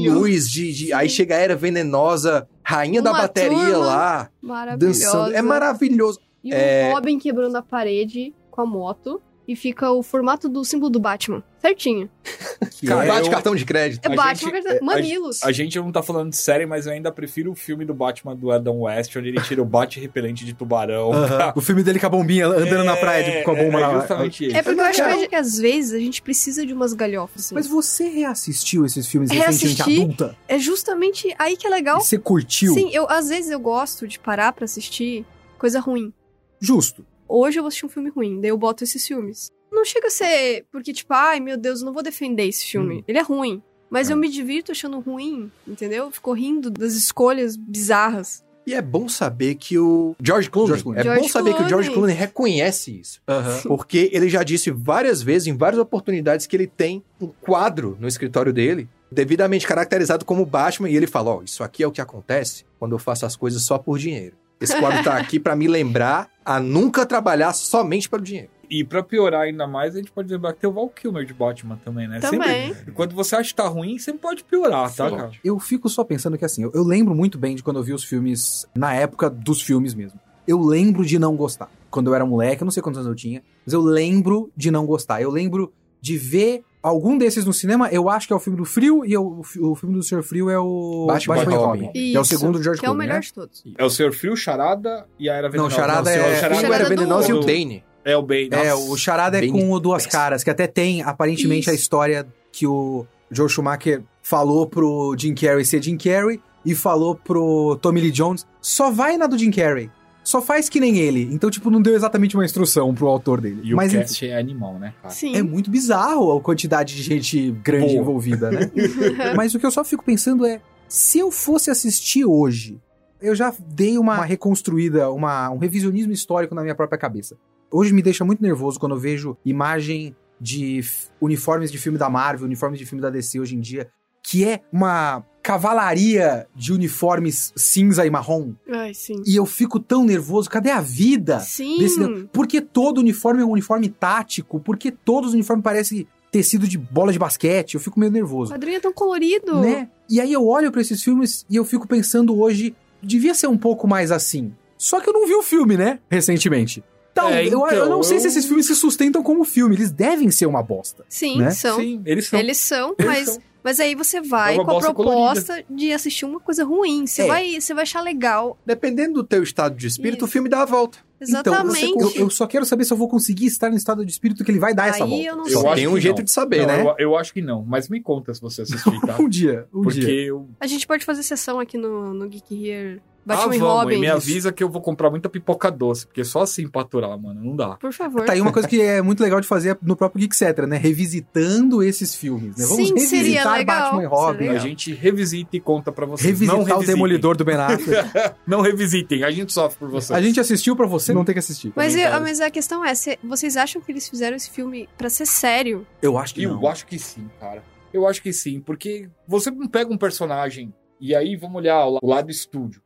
luz, de, de- aí chega a Era Venenosa, rainha da Uma bateria turma lá, Maravilhosa. dançando. É maravilhoso. E o É. Robin quebrando a parede com a moto. E fica o formato do símbolo do Batman. Certinho. Que Cara, é- Bate eu- cartão de crédito. É A Batman, gente- a- mamilos. A gente não tá falando de série, mas eu ainda prefiro o filme do Batman do Adam West, onde ele tira o bate repelente de tubarão. Aham. O filme dele com a bombinha, andando na praia de- com a bomba é, na é justamente isso. É porque eu acho legal. que, às vezes a gente precisa de umas galhofas. assim. Mas você reassistiu esses filmes recentemente adulta? É justamente aí que é legal. E você curtiu? Sim, eu às vezes eu gosto de parar pra assistir coisa ruim. Justo. Hoje eu vou assistir um filme ruim, daí eu boto esses filmes. Não chega a ser porque, tipo, ai meu Deus, eu não vou defender esse filme. Hum. Ele é ruim. Mas É. eu me divirto achando ruim, entendeu? Fico rindo das escolhas bizarras. E é bom saber que o George Clooney, George Clooney. é bom George saber que o George Clooney. Clooney reconhece isso. Porque ele já disse várias vezes, em várias oportunidades, que ele tem um quadro no escritório dele, devidamente caracterizado como Batman, e ele fala: Ó, isso aqui é o que acontece quando eu faço as coisas só por dinheiro. Esse quadro tá aqui pra me lembrar a nunca trabalhar somente pelo dinheiro. E pra piorar ainda mais, a gente pode lembrar que tem o Val Kilmer de Batman também, né? Também. Sempre, quando você acha que tá ruim, sempre pode piorar, tá, Sim. cara? Eu fico só pensando que assim, eu, eu lembro muito bem de quando eu vi os filmes, na época dos filmes mesmo. Eu lembro de não gostar. Quando eu era moleque, eu não sei quantos anos eu tinha, mas eu lembro de não gostar. Eu lembro de ver algum desses no cinema, eu acho que é o filme do Frio, e eu- o, fi- o filme do Sr. Frio é o Batman e e Robin. Que é o segundo George Que é o Clooney, melhor né? de todos. É o Sr. Frio, Charada e a Era Venenosa. Charada o Sr. é- Charada O Charada era do- venenoso e o do- Bane. É o Bane. É, o Charada é com o Duas. Caras, que até tem aparentemente a Isso. história que o Joe Schumacher falou pro Jim Carrey ser Jim Carrey e falou pro Tommy Lee Jones, só vai na do Jim Carrey. Só faz que nem ele. Então, tipo, não deu exatamente uma instrução pro autor dele. E Mas o cast é animal, né, cara? Sim. é muito bizarro a quantidade de gente grande Boa. envolvida, né? Mas o que eu só fico pensando é, se eu fosse assistir hoje, eu já dei uma reconstruída, uma, um revisionismo histórico na minha própria cabeça. Hoje me deixa muito nervoso quando eu vejo imagem de uniformes de filme da Marvel, uniformes de filme da DC hoje em dia, que é uma cavalaria de uniformes cinza e marrom. Ai, sim. E eu fico tão nervoso, cadê a vida? Sim. desse Por que todo uniforme é um uniforme tático? Por que todos os uniformes parecem tecido de bola de basquete? Eu fico meio O nervoso. quadrinho é tão colorido. Né? E aí eu olho pra esses filmes e eu fico pensando hoje, devia ser um pouco mais assim. Só que eu não vi o filme, né? Recentemente. Então, É, eu, eu então, não sei eu- se esses filmes se sustentam como filme. Eles devem ser uma bosta. Sim, Né? são. Sim, eles são. Eles são, Eles mas, são. Mas aí você vai É com a proposta de assistir uma coisa ruim. Você, É. vai, você vai achar legal. Dependendo do teu estado de espírito, Isso. o filme dá a volta. Exatamente. Então, você- eu, eu só quero saber se eu vou conseguir estar no estado de espírito que ele vai dar essa aí volta. eu não Só tem um jeito não. de saber, Não, né? eu, eu acho que não, mas me conta se você assistir, tá? Um dia, um Porque dia. eu. A gente pode fazer sessão aqui no, no Geek Here. Ah, Batman e vamos, Robin. e me avisa que eu vou comprar muita pipoca doce, porque só assim pra aturar, mano, não dá. Por favor. Tá aí uma coisa que é muito legal de fazer no próprio Geekcetra, né? Revisitando esses filmes, né? Vamos Sim, seria revisitar legal, Batman e Robin. A gente revisita e conta pra vocês. Revisitar não o. Demolidor do Ben Affleck. Não revisitem, a gente sofre por vocês. A gente assistiu pra você não ter que assistir. Mas, eu- mas a questão é, vocês acham que eles fizeram esse filme pra ser sério? Eu acho que Eu não. acho que sim, cara. Eu acho que sim, porque você não pega um personagem e aí vamos olhar o lado do estúdio.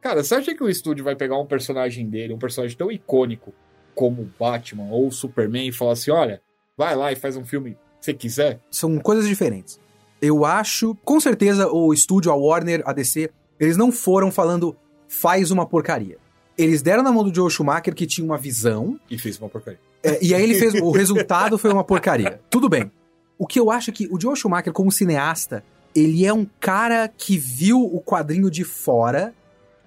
Cara, você acha que o estúdio vai pegar um personagem dele, um personagem tão icônico como o Batman ou o Superman e falar assim: olha, vai lá e faz um filme que você quiser? São coisas diferentes. Eu acho, com certeza, o estúdio, a Warner, a DC, eles não foram falando faz uma porcaria. Eles deram na mão do Joe Schumacher que tinha uma visão, E fez uma porcaria. é, e aí ele fez. o resultado foi uma porcaria. Tudo bem. O que eu acho é que o Joe Schumacher, como cineasta, ele é um cara que viu o quadrinho de fora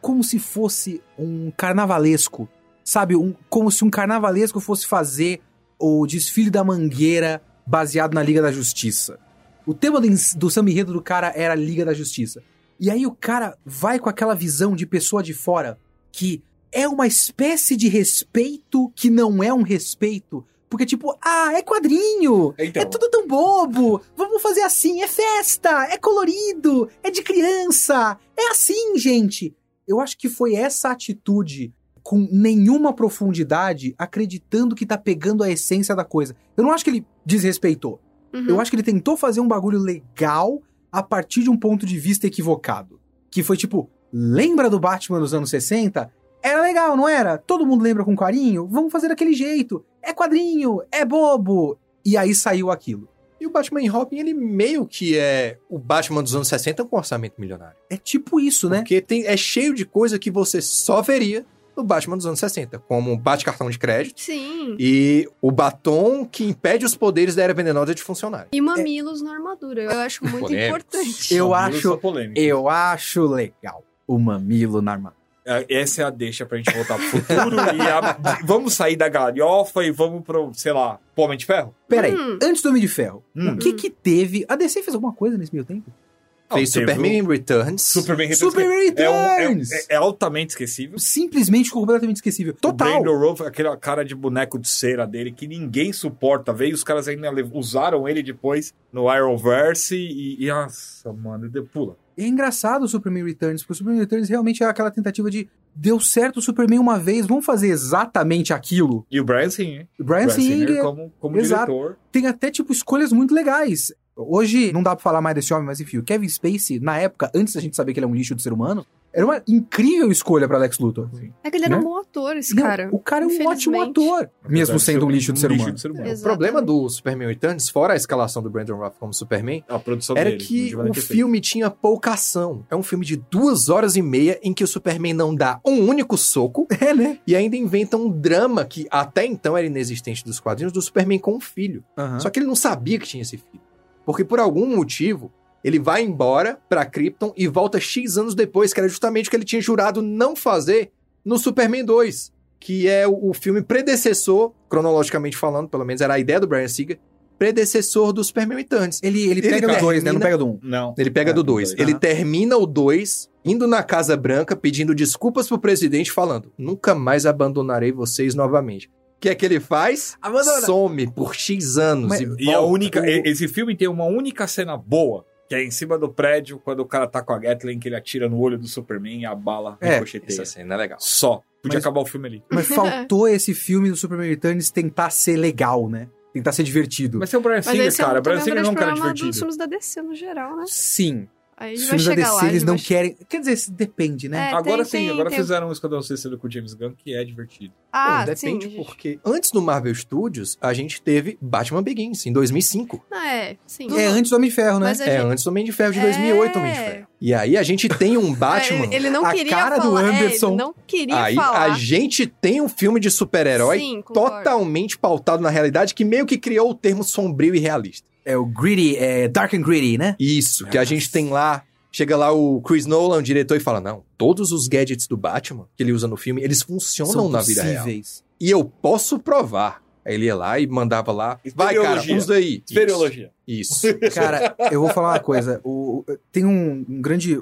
como se fosse um carnavalesco. Sabe? Um, como se um carnavalesco fosse fazer o desfile da mangueira baseado na Liga da Justiça. O tema do, do samba enredo do cara era a Liga da Justiça. E aí o cara vai com aquela visão de pessoa de fora que é uma espécie de respeito que não é um respeito. Porque, tipo, ah, é quadrinho, Então. é tudo tão bobo, vamos fazer assim, é festa, é colorido, é de criança, é assim, gente. Eu acho que foi essa atitude com nenhuma profundidade, acreditando que tá pegando a essência da coisa. Eu não acho que ele desrespeitou. Uhum. Eu acho que ele tentou fazer um bagulho legal a partir de um ponto de vista equivocado. Que foi tipo, lembra do Batman dos anos 60? Era legal, não era? Todo mundo lembra com carinho? Vamos fazer daquele jeito. É quadrinho, é bobo. E aí saiu aquilo. E o Batman e Robin, ele meio que é o Batman dos anos 60 com orçamento milionário. É tipo isso, né? Porque tem, é cheio de coisa que você só veria no Batman dos anos 60, como bate-cartão de crédito Sim. e o batom que impede os poderes da era venenosa de funcionar. E mamilos na armadura. Eu acho muito Polêmicos. importante. Eu acho-. Eu acho legal o mamilo na armadura. É, Essa é a deixa pra gente voltar pro futuro e a- vamos sair da galhofa e vamos pro, sei lá, pro Homem de Ferro? Peraí, Hum. antes do Homem de Ferro, Hum. o que que teve? A DC fez alguma coisa nesse meio tempo? Fez Não, teve Superman Returns. Superman Returns. Superman é, um- é- Returns! é- é altamente esquecível. Simplesmente completamente esquecível. O Total. Brandon Routh, aquela cara de boneco de cera dele que ninguém suporta. Veio, os caras ainda usaram ele depois no Arrowverse e, e nossa, mano, pula. É engraçado o Superman Returns, porque o Superman Returns realmente é aquela tentativa de deu certo o Superman uma vez, vamos fazer exatamente aquilo. E o Brian Singer. O Brian Bryan Singer como, como Exato. diretor. tem até, tipo, escolhas muito legais. Hoje, não dá pra falar mais desse homem, mas enfim, o Kevin Spacey, na época, antes da gente saber que ele é um lixo de ser humano, era uma incrível escolha pra Lex Luthor. É que ele era Né? um bom ator, esse Não, cara. o cara é um ótimo ator, mesmo sendo ser um lixo de ser humano. Exato. O problema do Superman Returns, fora a escalação do Brandon Routh como Superman, A produção era dele. que o filme tinha pouca ação. É um filme de duas horas e meia em que o Superman não dá um único soco É, né? e ainda inventa um drama que até então era inexistente dos quadrinhos do Superman com um filho. Só que ele não sabia que tinha esse filho. Porque por algum motivo, ele vai embora pra Krypton e volta X anos depois, que era justamente o que ele tinha jurado não fazer no Superman 2, que é o, filme predecessor, cronologicamente falando, pelo menos era a ideia do Brian Singer, predecessor do Superman Returns. Ele, ele Ele pega do termina- 2, né? Não pega do 1. Um. Não. Ele pega É, do 2. dois. Ele termina o 2 indo na Casa Branca pedindo desculpas pro presidente, falando: nunca mais abandonarei vocês novamente. O que é que ele faz? Abandona. Some por X anos. Mas- e, E a volta. única. e- Esse filme tem uma única cena boa, que é em cima do prédio, quando o cara tá com a Gatling, que ele atira no olho do Superman e a bala É, ricocheteia. Essa cena é legal. Só. Podia Mas- acabar o filme ali. Mas faltou esse filme do Superman Returns tentar ser legal, né? Tentar ser divertido. Mas tem o Brian Mas Singer, é cara. um, O Brian um Singer não é um cara divertido. filmes da DC no geral, né? Sim. Aí Os filmes da DC, lá. eles não vai- querem... Quer dizer, depende, né? É, agora tem- sim, tem- agora tem- fizeram um Esquadrão Suicida com o James Gunn, que é divertido. Ah, Bom, depende, sim. porque antes do Marvel Studios, a gente teve Batman Begins, em 2005. Ah, é, sim. É antes do Homem de Ferro, né? É, gente- antes do Homem de Ferro de 2008, É. Homem de Ferro. E aí a gente tem um Batman... É, ele não a queria cara do falar. é, Anderson. ele não queria Aí falar. a gente tem um filme de super-herói totalmente pautado na realidade, que meio que criou o termo sombrio e realista. É o Gritty, é Dark and Gritty, né? Isso, que a gente tem lá. Chega lá o Chris Nolan, o diretor, e fala: Não, todos os gadgets do Batman que ele usa no filme, eles funcionam São na vida real. possíveis. E eu posso provar. Aí ele ia lá e mandava lá. Vai, cara, usa aí. Espeleologia. Isso. Isso. Cara, eu vou falar uma coisa. O, o- tem um, um grande.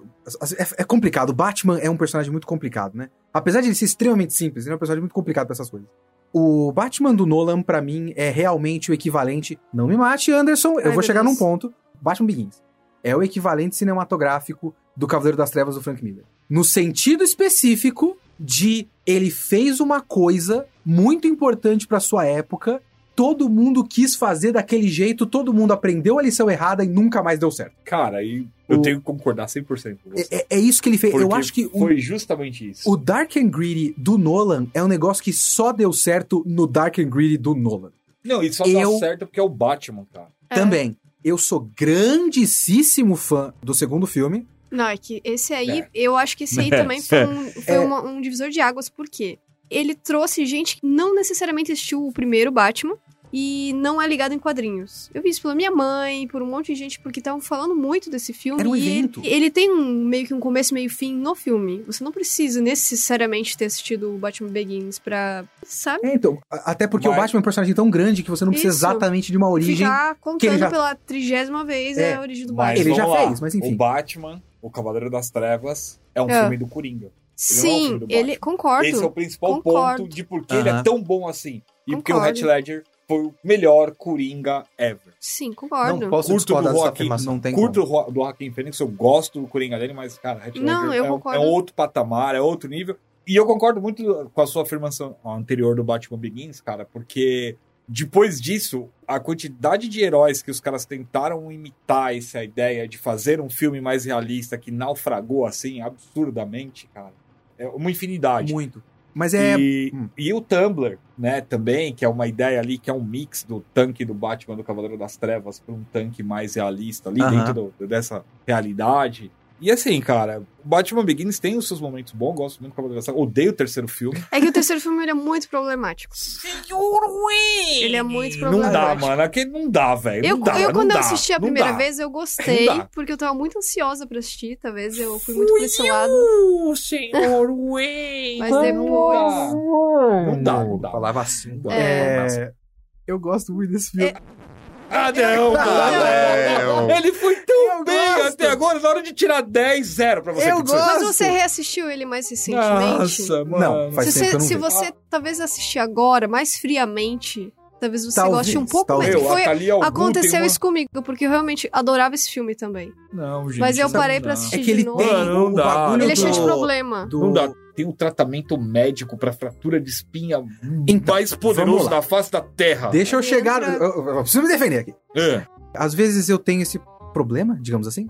É, é complicado. O Batman é um personagem muito complicado, né? Apesar de ele ser extremamente simples, ele é um personagem muito complicado pra essas coisas. O Batman do Nolan, pra mim, é realmente o equivalente. Não me mate, Anderson. Eu Ai, vou meu chegar Deus. num ponto. Batman Begins. É o equivalente cinematográfico do Cavaleiro das Trevas do Frank Miller. No sentido específico de ele fez uma coisa muito importante pra sua época. Todo mundo quis fazer daquele jeito, todo mundo aprendeu a lição errada e nunca mais deu certo. Cara, e eu O- tenho que concordar 100% com você. É, é- é isso que ele fez. Eu Porque acho que o, Foi justamente isso. o Dark and Gritty do Nolan é um negócio que só deu certo no Dark and Gritty do Nolan. Não, isso só eu- dá certo porque é o Batman, cara. É. Também. Eu sou grandíssimo fã do segundo filme. Não, é que esse aí, É. eu acho que esse aí É. também foi, um, foi É. uma- um divisor de águas, por quê? Ele trouxe gente que não necessariamente assistiu o primeiro Batman e não é ligado em quadrinhos. Eu vi isso pela minha mãe, por um monte de gente, porque estavam falando muito desse filme. Era um e evento. Ele, ele tem um meio que um começo, meio fim no filme. Você não precisa necessariamente ter assistido o Batman Begins pra, sabe? É, então, até porque Mas- o Batman é um personagem tão grande que você não precisa Isso. exatamente de uma origem. Ficar que contando ele já- pela trigésima vez É, a origem do Mas Batman. Ele já lá. fez, mas enfim. O Batman, o Cavaleiro das Trevas, é um É. filme do Coringa. Ele é Sim, filme do ele concordo. Esse é o principal Concordo. ponto de por que ele é tão bom assim. E porque o Concordo. Heath Ledger foi o melhor Coringa ever. Sim, concordo. Não posso Curto discordar do Joaquim, afirmação. Não tem Curto do, Ro- do Joaquim Phoenix, eu gosto do Coringa dele, mas, cara, Heath Não, é, um- é um outro patamar, é outro nível. E eu concordo muito com a sua afirmação anterior do Batman Begins, cara, porque depois disso, a quantidade de heróis que os caras tentaram imitar essa ideia de fazer um filme mais realista que naufragou assim absurdamente, cara, é uma infinidade. Muito. Mas é. E, Hum. e o Tumblr, né, também, que é uma ideia ali, que é um mix do tanque do Batman do Cavaleiro das Trevas para um tanque mais realista ali, Aham. dentro do- dessa realidade. E assim, cara, Batman Begins tem os seus momentos bons, gosto muito das Trevas, odeio o terceiro filme. É que o terceiro filme ele é muito problemático. Ele é muito Não dá, problemático. mano, aquele não dá, velho. Eu, não dá, eu não quando eu dá, assisti a primeira dá. vez, eu gostei, porque eu tava muito ansiosa pra assistir. Talvez eu fui muito lado. senhor Wayne. Mas depois. Não dá, não dá. Falava assim. é, Eu gosto muito desse filme. Ah, não, cara. Não. Ele foi tão Eu bem gosto. até agora, na hora de tirar 10, 0 pra você. Eu gosto. Mas você reassistiu ele mais recentemente? Nossa, mano. Não, faz se tempo que eu você, não se vejo. você talvez assistir agora, mais friamente, talvez você Talvez, goste um pouco mais. talvez. Meu, Foi, aconteceu uma- isso comigo, porque eu realmente adorava esse filme também. Não, gente. Mas eu sabe, parei pra assistir É que ele de novo. tem não o dá, Ele é cheio de problema. do- Não dá. Tem um tratamento médico pra fratura de espinha Então, mais poderoso da face da Terra. Deixa eu chegar. Entra. Eu, eu- eu preciso me defender aqui. É, Às vezes eu tenho esse problema, digamos assim.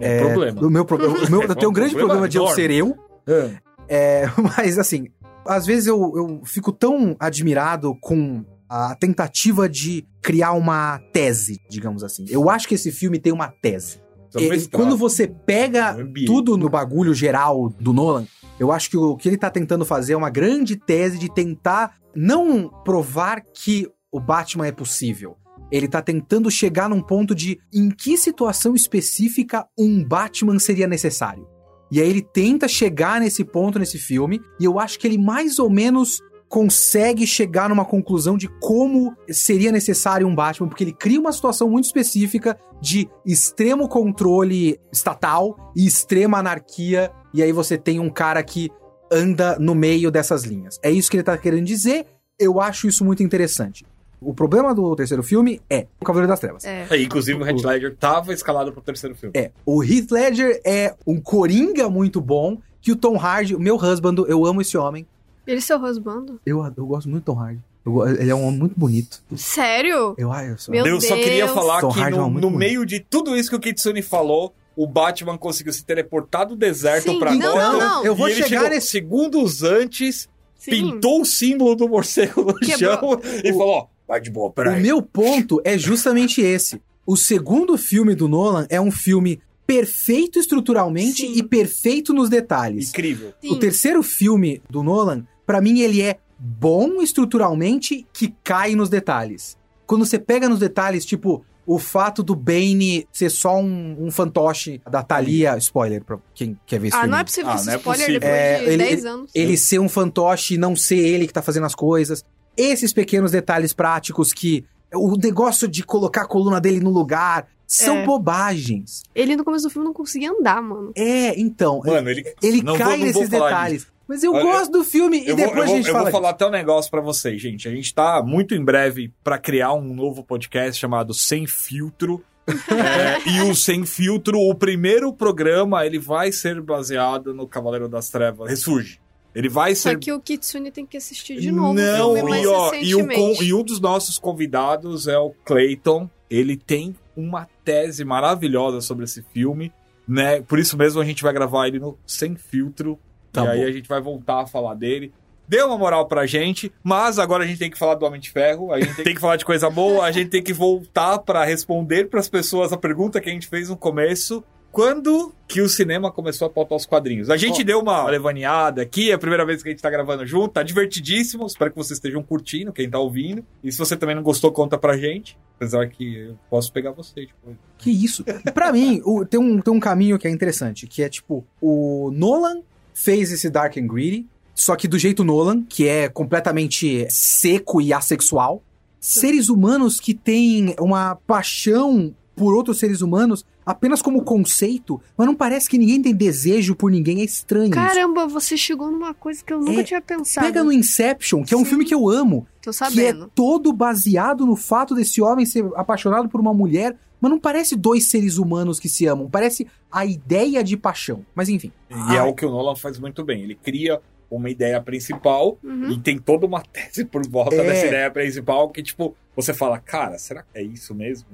é, problema. O meu, problema, o meu, eu tenho um grande Problema problema de eu ser eu. É. É, mas assim, às vezes eu, eu fico tão admirado com a tentativa de criar uma tese, digamos assim. Eu acho que esse filme tem uma tese. E- quando você pega tudo no bagulho geral do Nolan, eu acho que o que ele tá tentando fazer é uma grande tese de tentar não provar que o Batman é possível. Ele tá tentando chegar num ponto de em que situação específica um Batman seria necessário. E aí ele tenta chegar nesse ponto nesse filme, e eu acho que ele mais ou menos consegue chegar numa conclusão de como seria necessário um Batman, porque ele cria uma situação muito específica de extremo controle estatal e extrema anarquia, e aí você tem um cara que anda no meio dessas linhas. É isso que ele tá querendo dizer. Eu acho isso muito interessante. O problema do terceiro filme é o Cavaleiro das Trevas. É. É, inclusive o Heath Ledger tava escalado pro terceiro filme. É, o Heath Ledger é um coringa muito bom, que o Tom Hardy, o meu husband, eu amo esse homem. Ele é seu husbando? Eu, eu gosto muito do Tom Hardy. Eu ele é um homem muito bonito. Sério? Eu, ah, eu sou... Meu eu só queria falar Tom que Hardy é no, muito no bonito. meio de tudo isso que o Kitsune falou, o Batman conseguiu se teleportar do deserto Sim, pra não, Gotham. não, não. Eu vou e chegar nesse- segundos antes, Sim. pintou o símbolo do morcego no Quebrou. chão e falou, ó, vai de boa, O peraí. meu ponto é justamente esse. O segundo filme do Nolan é um filme perfeito estruturalmente Sim. e perfeito nos detalhes. Incrível. Sim. O terceiro filme do Nolan, pra mim, ele é bom estruturalmente que cai nos detalhes. Quando você pega nos detalhes, tipo, o fato do Bane ser só um, um fantoche da Thalia, spoiler pra quem quer ver esse Ah, filme. não é possível Ah, esse não é spoiler possível. depois É, de ele- 10 anos. ele ser um fantoche e não ser ele que tá fazendo as coisas. Esses pequenos detalhes práticos que o negócio de colocar a coluna dele no lugar são É. bobagens. Ele no começo do filme não conseguia andar, mano. É, então, Mano, ele... ele não cai vou- não vou nesses detalhes. Mas eu Olha, gosto do filme e Eu vou, depois eu a vou- gente eu fala. vou falar até um negócio pra vocês, gente. A gente tá muito em breve pra criar um novo podcast chamado Sem Filtro. É, e o Sem Filtro, o primeiro programa, ele vai ser baseado no Cavaleiro das Trevas. Ressurge. Ele vai Só ser que o Kitsune tem que assistir de novo Não, e, ó, e, o e um dos nossos convidados é o Clayton. Ele tem uma tese maravilhosa sobre esse filme, né? Por isso mesmo a gente vai gravar ele no Sem Filtro. Tá e aí bom. a gente vai voltar a falar dele. Deu uma moral pra gente, mas agora a gente tem que falar do Homem de Ferro, a gente tem que falar de coisa boa, a gente tem que voltar pra responder pras pessoas a pergunta que a gente fez no começo. Quando que o cinema começou a pautar os quadrinhos? A gente Ó. deu uma levaneada aqui, é a primeira vez que a gente tá gravando junto, tá divertidíssimo, espero que vocês estejam curtindo, quem tá ouvindo. E se você também não gostou, conta pra gente. Apesar que eu posso pegar você, tipo. Que isso? Pra mim, o- tem, um, tem um caminho que é interessante, que é tipo, o Nolan fez esse Dark and Greedy, só que do jeito Nolan, que é completamente seco e assexual. Seres humanos que têm uma paixão por outros seres humanos apenas como conceito, mas não parece que ninguém tem desejo por ninguém, é estranho. isso. Caramba, você chegou numa coisa que eu nunca É, tinha pensado. Pega no Inception, que é um Sim. filme que eu amo, Tô que é sabendo. todo baseado no fato desse homem ser apaixonado por uma mulher, mas não parece dois seres humanos que se amam, parece a ideia de paixão. Mas enfim. E é o que o Nolan faz muito bem. Ele cria uma ideia principal Uhum. e tem toda uma tese por volta É. dessa ideia principal que, tipo, você fala, cara, será que é isso mesmo?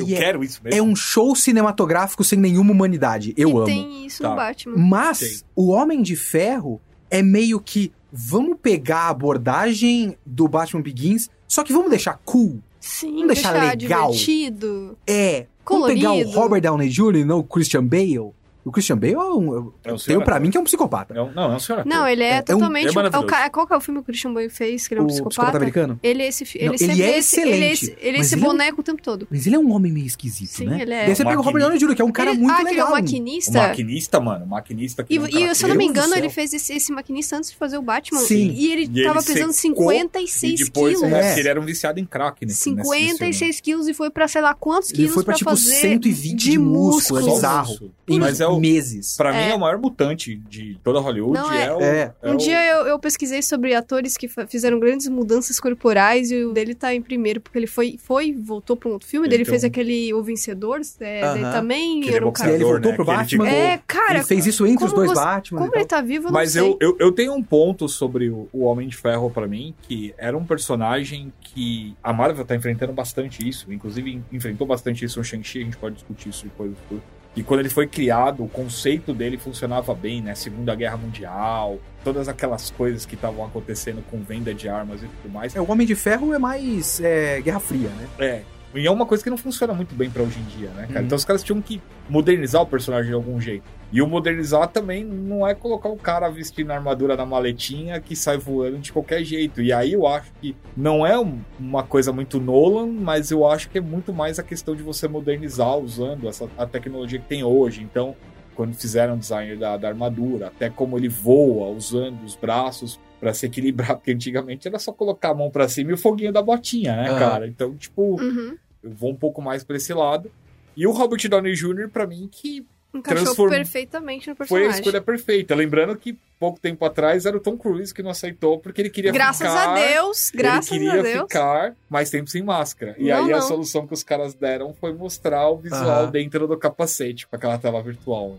Eu E é- quero isso mesmo. É um show cinematográfico sem nenhuma humanidade. Eu e amo. tem isso Tá. no Batman. Mas Tem. o Homem de Ferro é meio que vamos pegar a abordagem do Batman Begins, só que vamos deixar cool. Sim, Vamos deixar deixar legal. divertido. É, vamos pegar o Colorido. Robert Downey Jr. e não o Christian Bale. O Christian Bale é um, É um tenho pra mim que é um psicopata. É um- não, é um senhor. Não, ele é, É um- totalmente. é o- maravilhoso. o ca- qual que é o filme que o Christian Bale fez? Que ele é um o psicopata? americano? Ele é esse, fi- Não, ele ele sempre é esse, ele é excelente, esse, ele é esse ele é um- boneco o tempo todo. Mas ele é um homem meio esquisito, Sim, né? ele é. Daí você pega o Maquinista. Robert Downey Jr., que é um cara ele, muito ah, que ele é legal. um O maquinista. maquinista, mano. o Maquinista que E, um e, se eu não me engano, ele fez esse, esse maquinista antes de fazer o Batman. Sim. E ele E tava ele pesando secou 56 E depois, quilos. né, É. ele era um viciado em crack nesse 56 quilos e foi pra sei lá quantos Ele quilos foi pra, tipo, fazer 120 de músculo, é bizarro. Mas é o, meses. pra mim É. é o maior mutante de toda Hollywood. Não, é- é, o, É. é Um o- dia eu, eu pesquisei sobre atores que fizeram grandes mudanças corporais e o dele tá em primeiro, porque ele foi foi voltou pra um outro filme, Ele dele fez um- aquele O Vencedor, é, Aham. dele também Que ele é era um cara... Aí ele voltou né? pro ele Batman. ficou- É, cara, ele fez isso entre os dois você- Batman. como e tal. ele tá vivo, não Mas sei. eu, eu, eu tenho um ponto sobre o, o Homem de Ferro pra mim, que era um personagem que a Marvel tá enfrentando bastante isso. Inclusive, en- enfrentou bastante isso no Shang-Chi, a gente pode discutir isso depois. no futuro. E quando ele foi criado, o conceito dele funcionava bem, né? Segunda Guerra Mundial, todas aquelas coisas que estavam acontecendo com venda de armas e tudo mais. É, o Homem de Ferro é mais é, Guerra Fria, né? É. E é uma coisa que não funciona muito bem pra hoje em dia, né, cara? Uhum. Então os caras tinham que modernizar o personagem de algum jeito. E o modernizar também não é colocar o cara vestindo a armadura na maletinha que sai voando de qualquer jeito. E aí eu acho que não é um- uma coisa muito Nolan, mas eu acho que é muito mais a questão de você modernizar usando essa, a tecnologia que tem hoje. Então, quando fizeram o design da, da armadura, até como ele voa usando os braços Pra se equilibrar, porque antigamente era só colocar a mão pra cima e o foguinho da botinha, né, Aham. cara? Então, tipo, Uhum. eu vou um pouco mais pra esse lado. E o Robert Downey Jr., pra mim, que Encaixou Transform- perfeitamente no foi a personagem. escolha perfeita. Lembrando que pouco tempo atrás era o Tom Cruise que não aceitou, porque ele queria Graças ficar... a Deus, graças ele a queria Deus. ficar mais tempo sem máscara. E Não, aí a não. solução que os caras deram foi mostrar o visual Aham. dentro do capacete, com aquela tela virtual. né?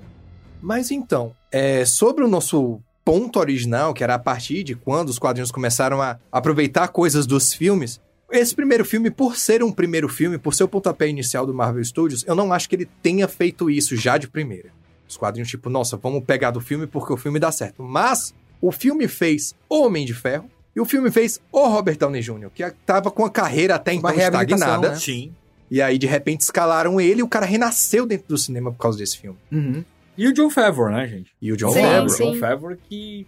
Mas então, é, sobre o nosso ponto original, que era a partir de quando os quadrinhos começaram a aproveitar coisas dos filmes, esse primeiro filme, por ser um primeiro filme, por ser o pontapé inicial do Marvel Studios, eu não acho que ele tenha feito isso já de primeira. Os quadrinhos, tipo, nossa, vamos pegar do filme porque o filme dá certo. Mas o filme fez O Homem de Ferro e o filme fez o Robert Downey Jr., que tava com a carreira até então estagnada. né? Sim. E aí, de repente, escalaram ele e o cara renasceu dentro do cinema por causa desse filme. Uhum. E o John Favreau, né, gente? E o John Sim, Favreau, sim. John Favreau que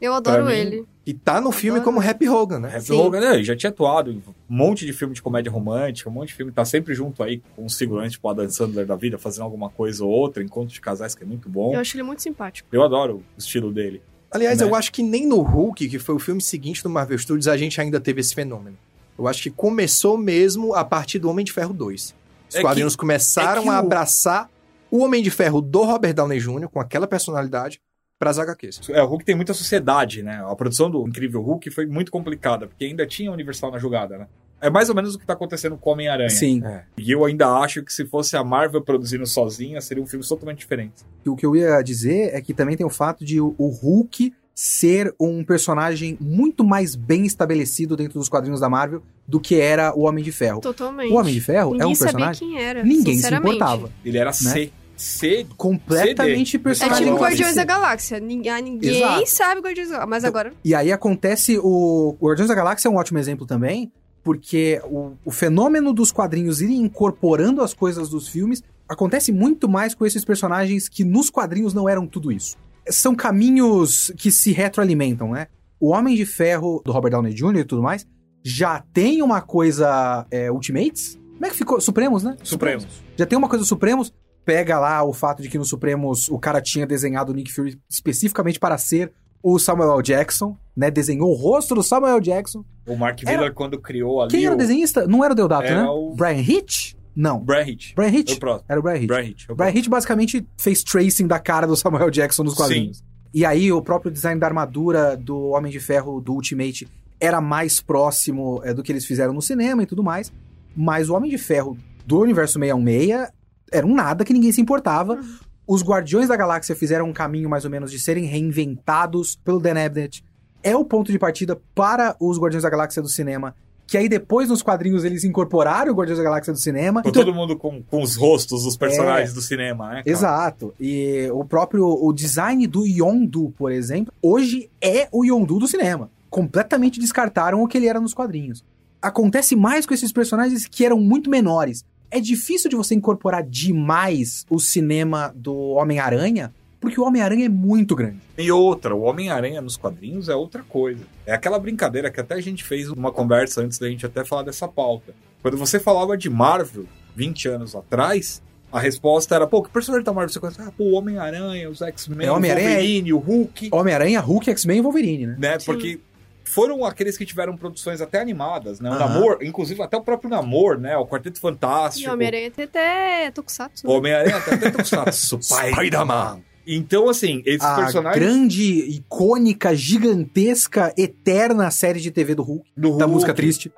Eu adoro mim, ele. que tá no filme como Happy Hogan, né? Happy Sim. Hogan, né, ele já tinha atuado em um monte de filme de comédia romântica, um monte de filme, tá sempre junto aí com os figurantes, tipo Adam Sandler da vida, fazendo alguma coisa ou outra, encontro de casais que é muito bom. Eu acho ele muito simpático. Eu adoro o estilo dele. Aliás, Né? eu acho que nem no Hulk, que foi o filme seguinte do Marvel Studios, a gente ainda teve esse fenômeno. Eu acho que começou mesmo a partir do Homem de Ferro 2. Os É quadrinhos começaram é que a o- abraçar o Homem de Ferro do Robert Downey Jr., com aquela personalidade, pras HQs. É, o Hulk tem muita sociedade, né? A produção do Incrível Hulk foi muito complicada, porque ainda tinha Universal na jogada, né? É mais ou menos o que tá acontecendo com o Homem-Aranha. Sim. E eu ainda acho que se fosse a Marvel produzindo sozinha, seria um filme totalmente diferente. E o que eu ia dizer é que também tem o fato de o o Hulk ser um personagem muito mais bem estabelecido dentro dos quadrinhos da Marvel do que era o Homem de Ferro. Totalmente. O Homem de Ferro Ninguém é um sabia personagem quem era. ninguém se importava. Ele era C. C. Completamente CD. É personagem. tipo Não, Guardiões da Galáxia. Ninguém, ah, ninguém Exato. sabe Guardiões da Galáxia. Mas agora. E aí acontece o. O Guardiões da Galáxia é um ótimo exemplo também, porque o, o fenômeno dos quadrinhos irem incorporando as coisas dos filmes acontece muito mais com esses personagens que nos quadrinhos não eram tudo isso. São caminhos que se retroalimentam, né? O Homem de Ferro do Robert Downey Jr. e tudo mais já tem uma coisa é, Ultimates. Como é que ficou? Supremos, né? Supremos. Já tem uma coisa Supremos. Pega lá o fato de que no Supremos o cara tinha desenhado o Nick Fury especificamente para ser o Samuel L. Jackson, né? Desenhou o rosto do Samuel L. Jackson. O Mark Era- Miller, quando criou ali. Quem era o o desenhista? Não era o Deodato, Era né? o- Brian Hitch? Não. Brian Hitch. Brian o Hitch? próximo. Era o Brian Hitch. Brian Hitch. o Brian Hitch basicamente fez tracing da cara do Samuel Jackson nos quadrinhos. E aí o próprio design da armadura do Homem de Ferro do Ultimate era mais próximo é, do que eles fizeram no cinema e tudo mais. Mas o Homem de Ferro do universo 616 era um nada que ninguém se importava. Os Guardiões da Galáxia fizeram um caminho mais ou menos de serem reinventados pelo Dan Abnett. É o ponto de partida para os Guardiões da Galáxia do cinema. Que aí depois nos quadrinhos eles incorporaram o Guardiões da Galáxia do cinema. Com Então- todo mundo com, com os rostos dos personagens do cinema, né? cara? Exato. E o próprio o design do Yondu, por exemplo, hoje é o Yondu do cinema. Completamente descartaram o que ele era nos quadrinhos. Acontece mais com esses personagens que eram muito menores. É difícil de você incorporar demais o cinema do Homem-Aranha, porque o Homem-Aranha é muito grande. E outra, o Homem-Aranha nos quadrinhos é outra coisa. É aquela brincadeira que até a gente fez uma conversa antes da gente até falar dessa pauta. Quando você falava de Marvel 20 anos atrás, a resposta era, pô, que personagem da Marvel você conhece? Ah, pô, o Homem-Aranha, os X-Men, É, o Homem-Aranha é- Wolverine, o Hulk, Homem-Aranha, Hulk, X-Men e Wolverine, né? né? Porque foram aqueles que tiveram produções até animadas, né? O. Namor, inclusive até o próprio Namor, né? O Quarteto E Fantástico. Homem-Aranha tem até Tokusatsu. O Homem-Aranha até até Tokusatsu, Spider-Man. Então, assim, esses A personagens grande, icônica, gigantesca, eterna série de TV do Hulk, do da Hulk, música triste.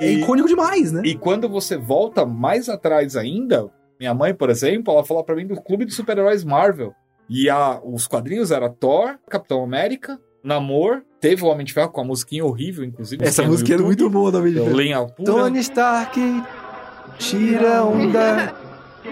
É e- icônico demais, né? E quando você volta mais atrás ainda, minha mãe, por exemplo, ela falou pra mim do Clube dos Super-Heróis Marvel. E a, os quadrinhos era Thor, Capitão América, Namor, teve o Homem de Ferro com a musiquinha horrível, inclusive. Essa música é YouTube, muito boa da Homem de é Ferro. Lenha Pura. Tony Stark, tira onda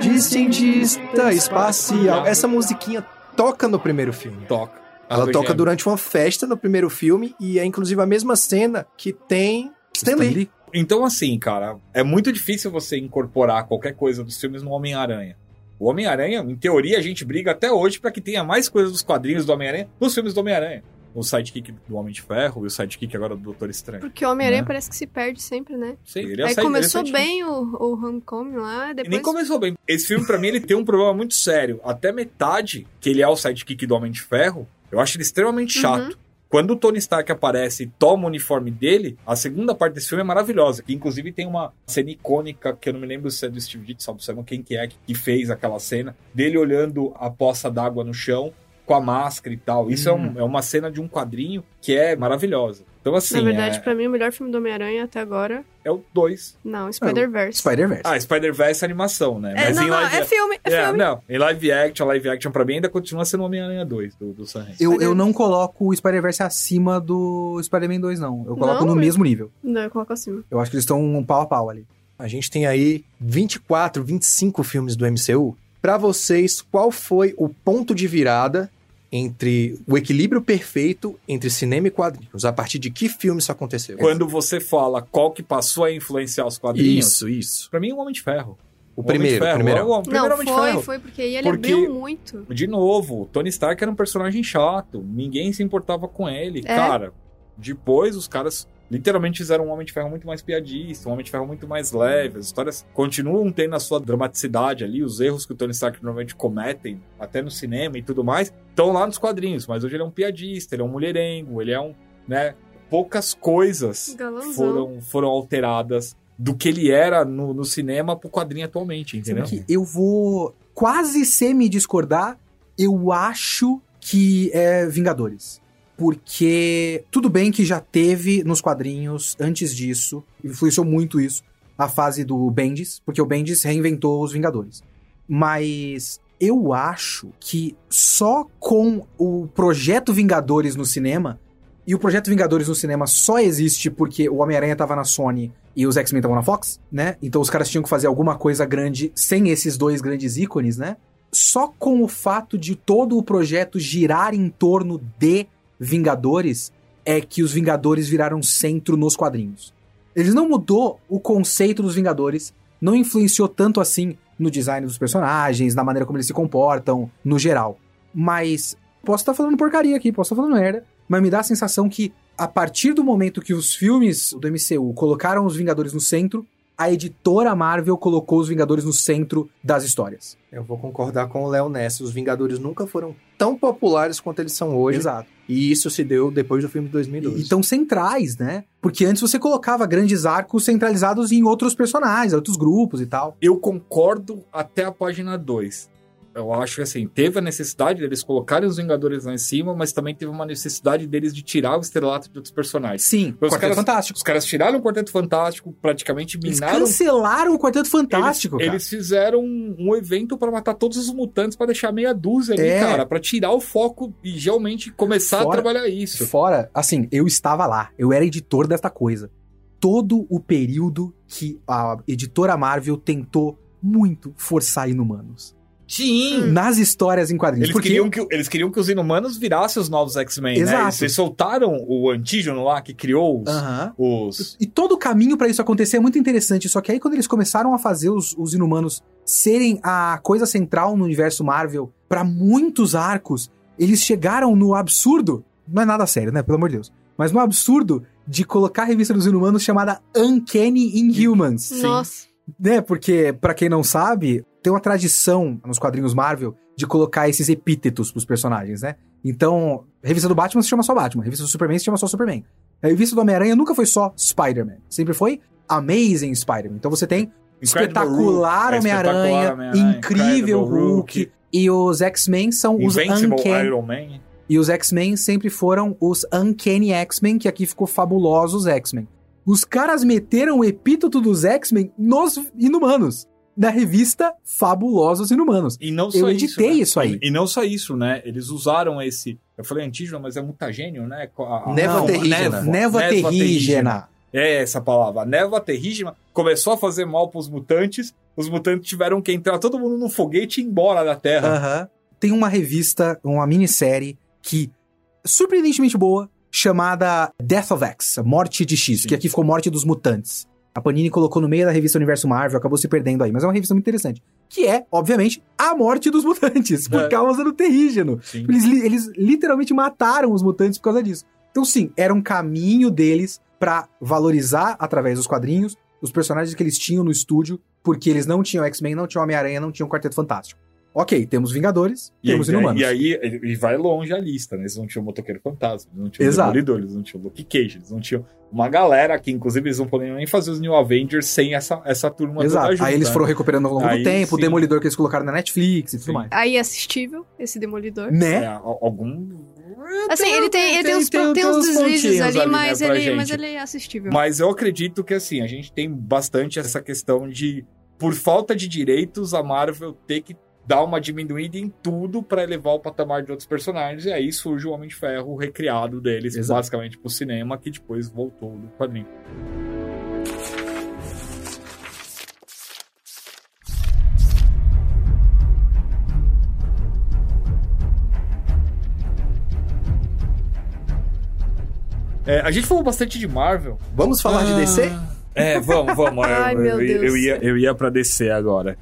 de cientista espacial. Essa musiquinha toca no primeiro filme. Toca. Ela toca durante uma festa no primeiro filme e é inclusive a mesma cena que tem Stan Lee. Então, assim, cara, é muito difícil você incorporar qualquer coisa dos filmes no Homem-Aranha. O Homem-Aranha, em teoria, a gente briga até hoje pra que tenha mais coisas dos quadrinhos do Homem-Aranha nos filmes do Homem-Aranha. O sidekick do Homem de Ferro e o sidekick agora do Doutor Estranho. Porque o Homem-Aranha Né? parece que se perde sempre, né? Sim, ele é Aí side- começou ele é bem o, o Homecoming lá, E depois... nem começou bem. Esse filme, pra mim, ele tem um problema muito sério. Até metade, que ele é o sidekick do Homem de Ferro, Eu acho ele extremamente chato. Quando o Tony Stark aparece e toma o uniforme dele, a segunda parte desse filme é maravilhosa. Que inclusive tem uma cena icônica, que eu não me lembro se é do Steve Ditko, sabe quem que é que fez aquela cena, dele olhando a poça d'água no chão com a máscara e tal. Isso é, um- é uma cena de um quadrinho que é maravilhosa. Então, assim, Na verdade, é, pra mim, o melhor filme do Homem-Aranha até agora. é o 2. Não, Spider-Verse. Spider-Verse. Ah, Spider-Verse é animação, né? é, não, não, é filme, é É, filme. não, em live action, live action pra mim ainda continua sendo Homem-Aranha 2 do, do Sam eu, eu não coloco o Spider-Verse acima do Spider-Man 2, não. Eu coloco Não, no mas- mesmo nível. Não, eu coloco acima. Eu acho que eles estão um pau a pau ali. A gente tem aí 24, 25 filmes do MCU. Pra vocês, qual foi o ponto de virada entre o equilíbrio perfeito entre cinema e quadrinhos? A partir de que filme isso aconteceu? Quando você fala qual que passou a influenciar os quadrinhos, Isso, isso. pra mim é o Homem de Ferro. O Homem de primeiro, o Ferro, primeiro. é o primeiro não, Homem de foi, Ferro. foi, porque ele Porque- abriu muito. De novo, Tony Stark era um personagem chato. Ninguém se importava com ele. É. Cara, depois os caras literalmente fizeram um Homem de Ferro muito mais piadista, um Homem de Ferro muito mais leve. As histórias continuam tendo a sua dramaticidade ali, os erros que o Tony Stark normalmente cometem, até no cinema e tudo mais, estão lá nos quadrinhos. Mas hoje ele é um piadista, ele é um mulherengo, ele é um, né? Poucas coisas Galãozão. foram, foram alteradas do que ele era no, no cinema pro quadrinho atualmente, entendeu? Eu vou quase semi-discordar. Eu acho que é Vingadores. Porque tudo bem que já teve nos quadrinhos, antes disso, influenciou muito isso, a fase do Bendis, porque o Bendis reinventou os Vingadores. Mas eu acho que só com o projeto Vingadores no cinema, e o projeto Vingadores no cinema só existe porque o Homem-Aranha tava na Sony e os X-Men estavam na Fox, né? Então os caras tinham que fazer alguma coisa grande sem esses dois grandes ícones, né? Só com o fato de todo o projeto girar em torno de Vingadores é que os Vingadores viraram centro nos quadrinhos. Eles não mudou o conceito dos Vingadores, não influenciou tanto assim no design dos personagens, na maneira como eles se comportam, no geral. Mas posso estar falando porcaria aqui, posso estar falando merda, mas me dá a sensação que a partir do momento que os filmes do MCU colocaram os Vingadores no centro, a editora Marvel colocou os Vingadores no centro das histórias. Eu vou concordar com o Léo nessa. Os Vingadores nunca foram tão populares quanto eles são hoje. Exato. E isso se deu depois do filme de 2012. E tão centrais, né? Porque antes você colocava grandes arcos centralizados em outros personagens, outros grupos e tal. Eu concordo até a página 2. Eu acho que assim, teve a necessidade deles colocarem os Vingadores lá em cima, mas também teve uma necessidade deles de tirar o estrelato de outros personagens. Sim, Os Quarteto caras- Fantástico. Os caras tiraram o Quarteto Fantástico, praticamente Eles minaram. cancelaram o Quarteto Fantástico, eles, eles fizeram um, um evento pra matar todos os mutantes pra deixar meia dúzia ali, É. cara, Pra tirar o foco e realmente começar Fora- a trabalhar isso. Fora, assim, eu estava lá, eu era editor desta coisa. Todo o período que a editora Marvel tentou muito forçar inumanos. Sim! Nas histórias em quadrinhos. Eles porque queriam, que, eles queriam que os inumanos virassem os novos X-Men, né? Exato. Eles, eles soltaram o antígeno lá que criou os. Aham. os... E todo o caminho pra isso acontecer é muito interessante. Só que aí, quando eles começaram a fazer os, os inumanos serem a coisa central no universo Marvel pra muitos arcos, eles chegaram no absurdo. Não é nada sério, né? Pelo amor de Deus. Mas no absurdo de colocar a revista dos inumanos chamada Uncanny Inhumans. Sim. Nossa. né? Porque, pra quem não sabe, tem uma tradição nos quadrinhos Marvel de colocar esses epítetos pros personagens, né? Então, revista do Batman se chama só Batman, revista do Superman se chama só Superman. A revista do Homem-Aranha nunca foi só Spider-Man, sempre foi Amazing Spider-Man. Então você tem Incredible Espetacular Hulk, é, Homem-Aranha, Espetacular Homem-Aranha, Incrível Incredible Hulk, e os X-Men são os Invincible Uncanny... Iron Man. E os X-Men sempre foram os Uncanny X-Men, que aqui ficou fabulosos X-Men. Os caras meteram o epíteto dos X-Men nos Inumanos. Na revista Fabulosos Inumanos. E não só Eu editei né? isso aí. E, não só isso, né? Eles usaram esse. Eu falei antígeno, mas é mutagênio, né? A- a- Névoa Não, terrígena. Névoa, terrígena. É essa palavra. A névoa terrígena começou a fazer mal pros mutantes. Os mutantes tiveram que entrar todo mundo num foguete e ir embora da Terra. Aham. Tem uma revista, uma minissérie que surpreendentemente boa, chamada Death of X, Morte de X, Sim. que aqui ficou Morte dos Mutantes. A Panini colocou no meio da revista Universo Marvel, acabou se perdendo aí, mas é uma revista muito interessante. Que é, obviamente, a morte dos mutantes, por É. causa do terrígeno. Sim. Eles, eles literalmente mataram os mutantes por causa disso. Então, sim, era um caminho deles pra valorizar, através dos quadrinhos, os personagens que eles tinham no estúdio, porque eles não tinham X-Men, não tinham Homem-Aranha, não tinham Quarteto Fantástico. Ok, temos Vingadores, E, temos aí, Inumanos. e aí e vai longe a lista, né? Eles não tinham o Motoqueiro Fantasma, eles não tinham Exato. o Demolidor, eles não tinham o Luke Cage, eles não tinham uma galera aqui, inclusive eles não poderiam nem fazer os New Avengers sem essa, essa turma Exato. toda junta, aí eles né? foram recuperando ao longo Aí do tempo, o sim. Demolidor que eles colocaram na Netflix e tudo Sim. mais. Aí é assistível, esse Demolidor. Né? É, al- algum... Assim, ele tem, ele tem, uns, tem- tem uns uns deslizes pontinhos ali, ali, né, mas, pra ele, mas gente. ele é assistível. Mas eu acredito que, assim, a gente tem bastante essa questão de, por falta de direitos, a Marvel ter que dar uma diminuída em tudo pra elevar o patamar de outros personagens. E aí surge o Homem de Ferro recriado deles, Exato. basicamente pro cinema, que depois voltou do quadrinho. É, a gente falou bastante de Marvel. Vamos falar de DC? É, vamos, vamos. Ai, eu, meu eu- eu ia, eu ia pra DC agora.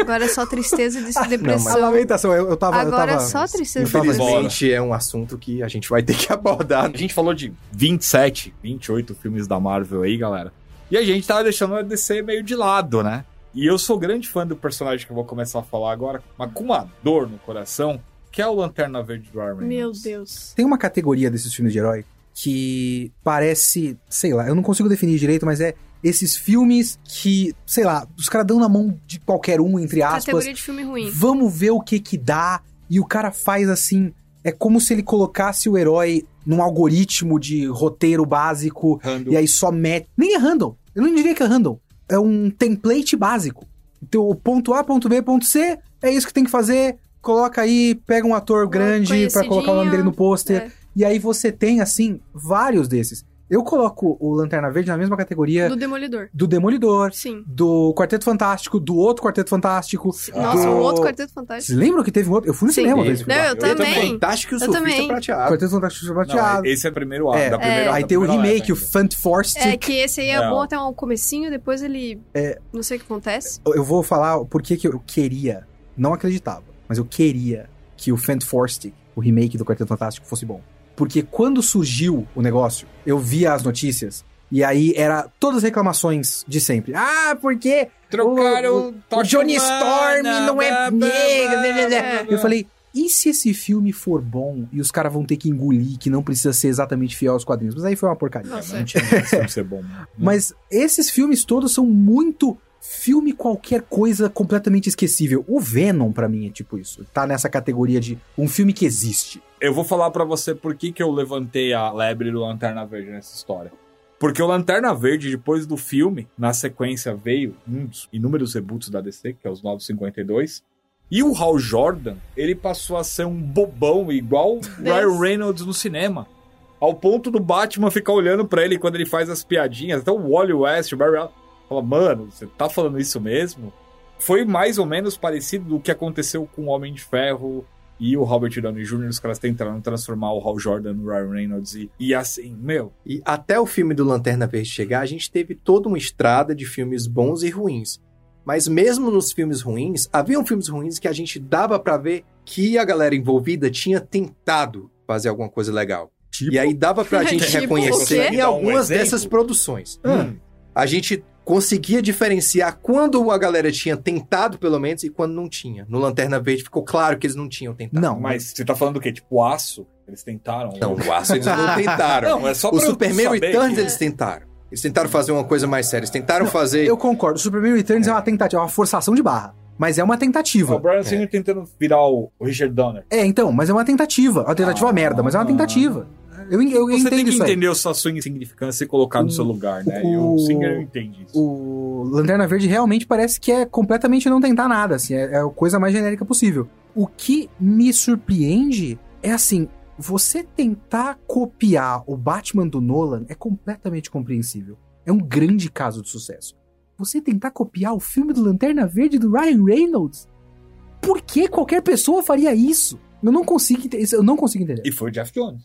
Agora é só tristeza e A depressão. lamentação, eu, eu tava. eu Agora tava- é só tristeza eu e tava- depressão. Infelizmente é um assunto que a gente vai ter que abordar. A gente falou de 27, 28 filmes da Marvel aí, galera. E a gente tava deixando a DC meio de lado, né? E eu sou grande fã do personagem que eu vou começar a falar agora, mas com uma dor no coração, que é o Lanterna Verde do Ryan Meu. Deus. Tem uma categoria desses filmes de herói que parece, sei lá, eu não consigo definir direito, mas é esses filmes que, sei lá, os caras dão na mão de qualquer um, entre aspas. Categoria de filme ruim. Vamos ver o que que dá. E o cara faz assim. É como se ele colocasse o herói num algoritmo de roteiro básico e aí só mete. Nem é random. Eu não diria que é random. É um template básico. Então, o ponto A, ponto B, ponto C, é isso que tem que fazer. Coloca aí, pega um ator grande pra colocar o nome dele no pôster. É, E aí você tem, assim, vários desses. Eu coloco o Lanterna Verde na mesma categoria do Demolidor. do Demolidor, Sim. do Quarteto Fantástico, do outro Quarteto Fantástico. Nossa, do... o outro Quarteto Fantástico. Vocês lembram que teve um outro? Eu fui no Sim. cinema uma. Não, eu também. Fantástico e o Eu surfista também. prateado. Quarteto Fantástico Não, Prateado. esse é o primeiro ato, É. da primeira Aí da tem o remake, o Fant Force. É que esse aí é, É. bom até um comecinho, depois ele... Não sei o que acontece. Eu vou falar por que que eu queria, não acreditava, mas eu queria que o Fant Force, o remake do Quarteto Fantástico, fosse bom. Porque quando surgiu o negócio, eu via as notícias e aí era todas as reclamações de sempre. Ah, porque. Trocaram o, o Johnny Storm não é negro. Eu falei, e se esse filme for bom e os caras vão ter que engolir que não precisa ser exatamente fiel aos quadrinhos? Mas aí foi uma porcaria. Nossa. Não tinha esse filme ser bom. né? Mas esses filmes todos são muito filme qualquer coisa completamente esquecível. O Venom, pra mim, é tipo isso. Tá nessa categoria de um filme que existe. Eu vou falar pra você por que, que eu levantei a lebre do Lanterna Verde nessa história. Porque o Lanterna Verde, depois do filme, na sequência veio um dos inúmeros reboots da DC, que é os 952. E o Hal Jordan, ele passou a ser um bobão igual o Ryan Reynolds no cinema. Ao ponto do Batman ficar olhando pra ele quando ele faz as piadinhas. Até o Wally West, o Barry Allen, fala, mano, você tá falando isso mesmo? Foi mais ou menos parecido do que aconteceu com o Homem de Ferro e o Robert Downey Jr. Os caras tentaram transformar o Hal Jordan no Ryan Reynolds. E, e assim, meu, E até o filme do Lanterna Verde chegar, a gente teve toda uma estrada de filmes bons e ruins. Mas mesmo nos filmes ruins, haviam filmes ruins que a gente dava pra ver que a galera envolvida tinha tentado fazer alguma coisa legal. Tipo, E aí dava pra gente Tipo reconhecer em um algumas exemplo? dessas produções. Ah. A gente conseguia diferenciar quando a galera tinha tentado, pelo menos, e quando não tinha. No Lanterna Verde ficou claro que eles não tinham tentado. Não, mas você tá falando do quê? Tipo, aço? Eles tentaram? Não, o Aço eles não tentaram. Não, é só o Superman Returns que- eles tentaram. Eles tentaram fazer uma coisa mais séria. Eles tentaram fazer. eu concordo. O Superman Returns é. uma tentativa, é uma forçação de barra. Mas é uma O tentativa. Brian Singer tentando virar o o Richard Donner. É, então, mas é uma tentativa. Uma tentativa Ah. merda, mas é uma tentativa. Eu, eu Você tem que isso aí. entender a sua insignificância e colocar no O- seu lugar, né? E o- o Singer entende isso. O Lanterna Verde realmente parece que é completamente não tentar nada, assim, é, é a coisa mais genérica possível. O que me surpreende é assim, você tentar copiar o Batman do Nolan é completamente compreensível. É um grande caso de sucesso. Você tentar copiar o filme do Lanterna Verde do Ryan Reynolds? Por que qualquer pessoa faria isso? Eu não consigo entender. Eu não consigo entender. E foi o Jeff Jones.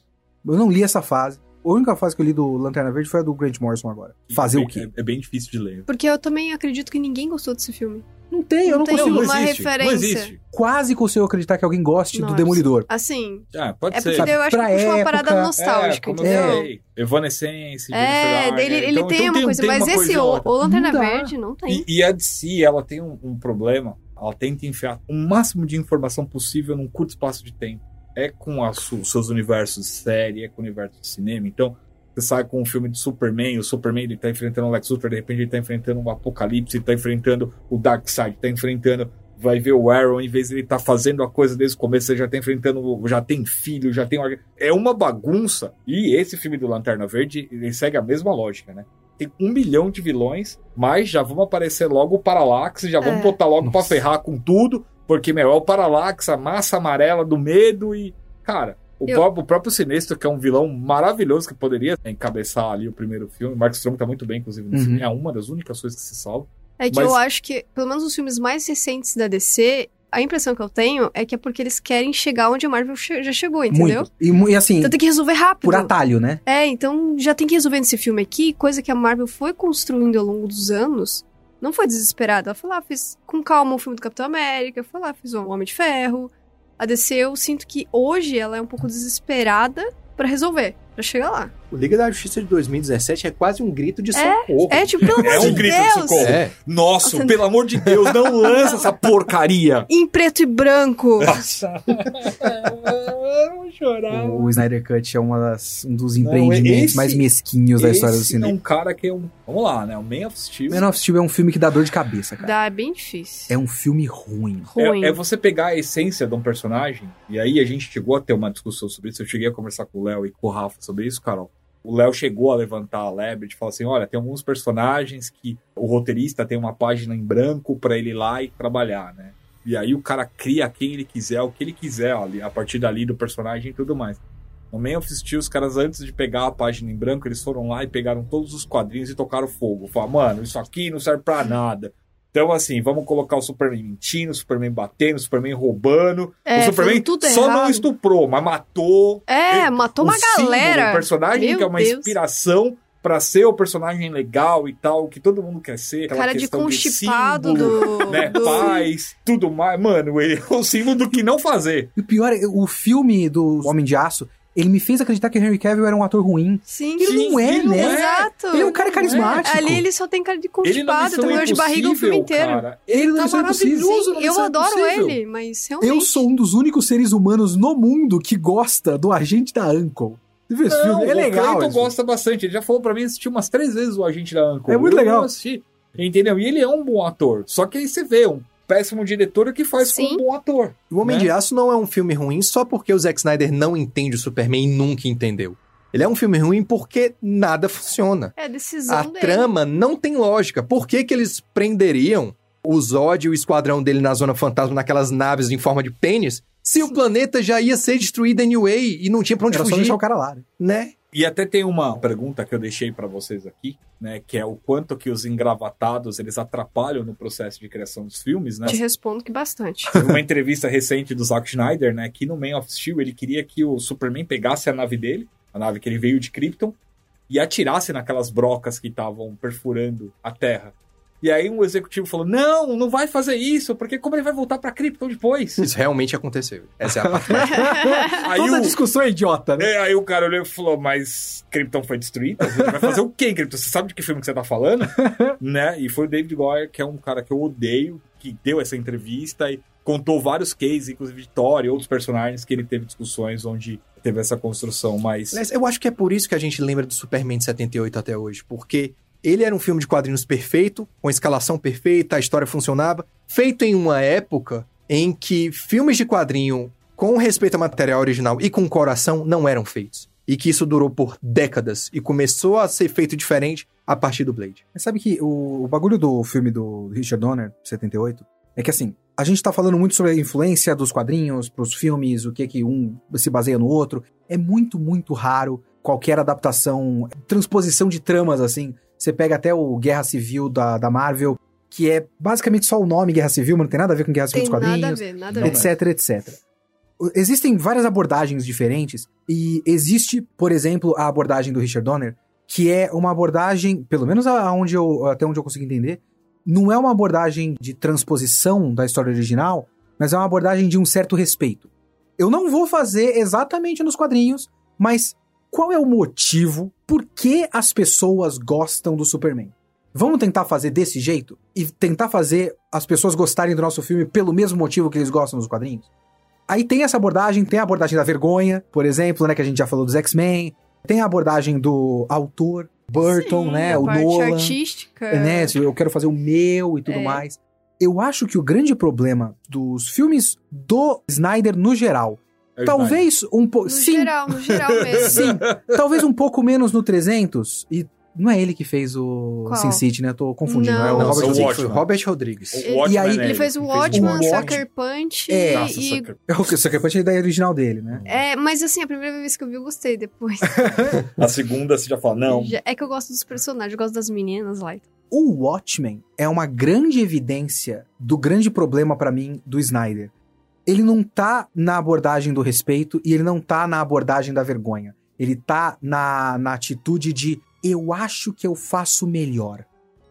Eu não li essa fase. A única fase que eu li do Lanterna Verde foi a do Grant Morrison agora. Fazer É- o quê? É, é bem difícil de ler. Porque eu também acredito que ninguém gostou desse filme. Não tem, eu não, Não tem consigo. uma existe, referência. Não existe. Quase consigo acreditar que alguém goste Nossa. do Demolidor. Assim, Ah, pode é ser. porque eu acho que Pra puxa uma parada nostálgica, é, entendeu? eu falei, Evanescence, É, Jennifer ele, ele Então- tem então uma coisa, tem mas esse, coisa o, o Lanterna Não. Verde, não tem. E, e a DC, ela tem um, um problema ela tenta enfiar o máximo de informação possível num curto espaço de tempo. É com as, os seus universos de série, é com o universo de cinema. Então, você sai com um filme de Superman, o Superman ele tá enfrentando o Lex Luthor, de repente ele tá enfrentando um Apocalipse, ele tá enfrentando o Darkseid, tá enfrentando vai ver o Arrow, em vez de ele estar tá fazendo a coisa desde o começo, ele já tá enfrentando, já tem filho, já tem. É uma bagunça. E esse filme do Lanterna Verde, ele segue a mesma lógica, né? Tem um milhão de vilões, mas já vão aparecer logo o Parallax, já vamos é. botar logo para ferrar com tudo, porque, meu, é o Parallax, a massa amarela do medo e. Cara, o, eu... próprio, o próprio Sinestro, que é um vilão maravilhoso que poderia encabeçar ali o primeiro filme. O Mark Strong tá muito bem, inclusive, no uhum. filme. É uma das únicas coisas que se salva. É que Mas... eu acho que, pelo menos os filmes mais recentes da DC, a impressão que eu tenho é que é porque eles querem chegar onde a Marvel che já chegou, entendeu? Muito. E, e, assim. Então tem que resolver rápido. Por atalho, né? É, então já tem que resolver nesse filme aqui, coisa que a Marvel foi construindo ao longo dos anos. Não foi desesperada. Ela foi lá, fez com calma o filme do Capitão América, foi lá, fez o Homem de Ferro. A DC, eu sinto que hoje ela é um pouco desesperada para resolver pra chegar lá. O Liga da Justiça de 2017 é quase um grito de é, socorro. É, tipo, pelo amor é de um grito Deus. de socorro. É. Nossa, Nossa, pelo amor de Deus, não lança essa porcaria. Em preto e branco. Nossa. eu vou chorar. O, Snyder Cut é das, um dos empreendimentos esse, mais mesquinhos da história do cinema. é um cara que é um... Vamos lá, né? O Man of Steel. Man of Steel é um filme que dá dor de cabeça, cara. Dá, é bem difícil. É um filme ruim. ruim. É, é você pegar a essência de um personagem, e aí a gente chegou a ter uma discussão sobre isso, eu cheguei a conversar com o Léo e com o Rafa sobre isso, Carol o Léo chegou a levantar a lebre de falar assim: olha, tem alguns personagens que o roteirista tem uma página em branco para ele ir lá e trabalhar, né? E aí o cara cria quem ele quiser, o que ele quiser ali, a partir dali do personagem e tudo mais. No Man of Steel, os caras, antes de pegar a página em branco, eles foram lá e pegaram todos os quadrinhos e tocaram fogo. Falaram, mano, isso aqui não serve pra nada. Então, assim, vamos colocar o Superman mentindo, o Superman batendo, o Superman roubando. É, o Superman só errado. não estuprou, mas matou. É, ele, matou uma galera. O personagem Meu que é uma Deus. inspiração para ser o personagem legal e tal, que todo mundo quer ser. Cara de constipado de símbolo, do... Né, paz, tudo mais. Mano, ele é o símbolo do que não fazer. E o pior é, o filme do Homem de Aço, ele me fez acreditar que o Henry Cavill era um ator ruim. Sim, ele sim, não é, ele né? É. Exato. Ele é um cara carismático. Ali ele só tem cara de constipado, tem dor de barriga o filme inteiro. Cara. Ele tá maravilhoso. Sim, eu adoro ele, mas realmente... Eu sou um dos únicos seres humanos no mundo que gosta do agente da Uncle. Você viu esse filme? É legal. O Clayton gosta bastante. Ele já falou pra mim assistir umas três vezes o Agente da Uncle. É muito eu legal. Entendeu? E ele é um bom ator. Só que aí você vê um péssimo diretor que faz Sim. com um bom ator. O Homem né? de Aço não é um filme ruim só porque o Zack Snyder não entende o Superman e nunca entendeu. Ele é um filme ruim porque nada funciona. É a decisão A dele. trama não tem lógica. Por que, que eles prenderiam o Zod e o esquadrão dele na Zona Fantasma, naquelas naves em forma de pênis, se Sim. o planeta já ia ser destruído anyway e não tinha pra onde Era fugir? Só deixar o cara lá, né? E até tem uma pergunta que eu deixei para vocês aqui, né, que é o quanto que os engravatados eles atrapalham no processo de criação dos filmes, né? Te respondo que bastante. uma entrevista recente do Zack Schneider, né, que no Man of Steel ele queria que o Superman pegasse a nave dele, a nave que ele veio de Krypton, e atirasse naquelas brocas que estavam perfurando a Terra. E aí um executivo falou: Não, não vai fazer isso, porque como ele vai voltar pra Krypton depois? Isso realmente aconteceu. Essa é a parte. aí Toda o... discussão é idiota, né? É, aí o cara olhou e falou: Mas Krypton foi destruída? Ele vai fazer o quê, Krypton? Você sabe de que filme que você tá falando? né? E foi o David Goyer, que é um cara que eu odeio, que deu essa entrevista e contou vários cases, inclusive de Thor e outros personagens que ele teve discussões onde teve essa construção mais. Eu acho que é por isso que a gente lembra do Superman de 78 até hoje, porque ele era um filme de quadrinhos perfeito, com a escalação perfeita, a história funcionava, feito em uma época em que filmes de quadrinho com respeito ao material original e com coração não eram feitos. E que isso durou por décadas e começou a ser feito diferente a partir do Blade. Mas sabe que o, o bagulho do filme do Richard Donner, 78, é que assim, a gente tá falando muito sobre a influência dos quadrinhos pros filmes, o que que um se baseia no outro. É muito, muito raro qualquer adaptação, transposição de tramas assim, você pega até o Guerra Civil da, da Marvel, que é basicamente só o nome Guerra Civil, mas não tem nada a ver com Guerra Civil tem dos quadrinhos. Nada a ver, nada a etc, ver. etc. Existem várias abordagens diferentes, e existe, por exemplo, a abordagem do Richard Donner, que é uma abordagem, pelo menos aonde eu, até onde eu consigo entender, não é uma abordagem de transposição da história original, mas é uma abordagem de um certo respeito. Eu não vou fazer exatamente nos quadrinhos, mas qual é o motivo por que as pessoas gostam do Superman? Vamos tentar fazer desse jeito? E tentar fazer as pessoas gostarem do nosso filme pelo mesmo motivo que eles gostam dos quadrinhos? Aí tem essa abordagem, tem a abordagem da vergonha, por exemplo, né, que a gente já falou dos X-Men. Tem a abordagem do autor, Burton, Sim, né, a o parte Nolan. artística. né, eu quero fazer o meu e tudo É. mais. Eu acho que o grande problema dos filmes do Snyder no geral, É talvez um pouco... No Sim, geral, no geral mesmo. sim, talvez um pouco menos no 300 e não é ele que fez o Qual? Sin City, né? Eu tô confundindo. Não. É o Não, Robert Watchmen. foi o Robert Rodrigues. O E Watchmen aí- é Ele fez o Ele Watchmen. Sucker Punch É. Nossa, e... Sucker- É o Sucker Punch é a ideia original dele, né? É, mas assim, a primeira vez que eu vi, eu gostei depois. A segunda você já fala, não. É que eu gosto dos personagens, eu gosto das meninas lá. O Watchmen é uma grande evidência do grande problema pra mim do Snyder. Ele não tá na abordagem do respeito e ele não tá na abordagem da vergonha. Ele tá na, na atitude de eu acho que eu faço melhor.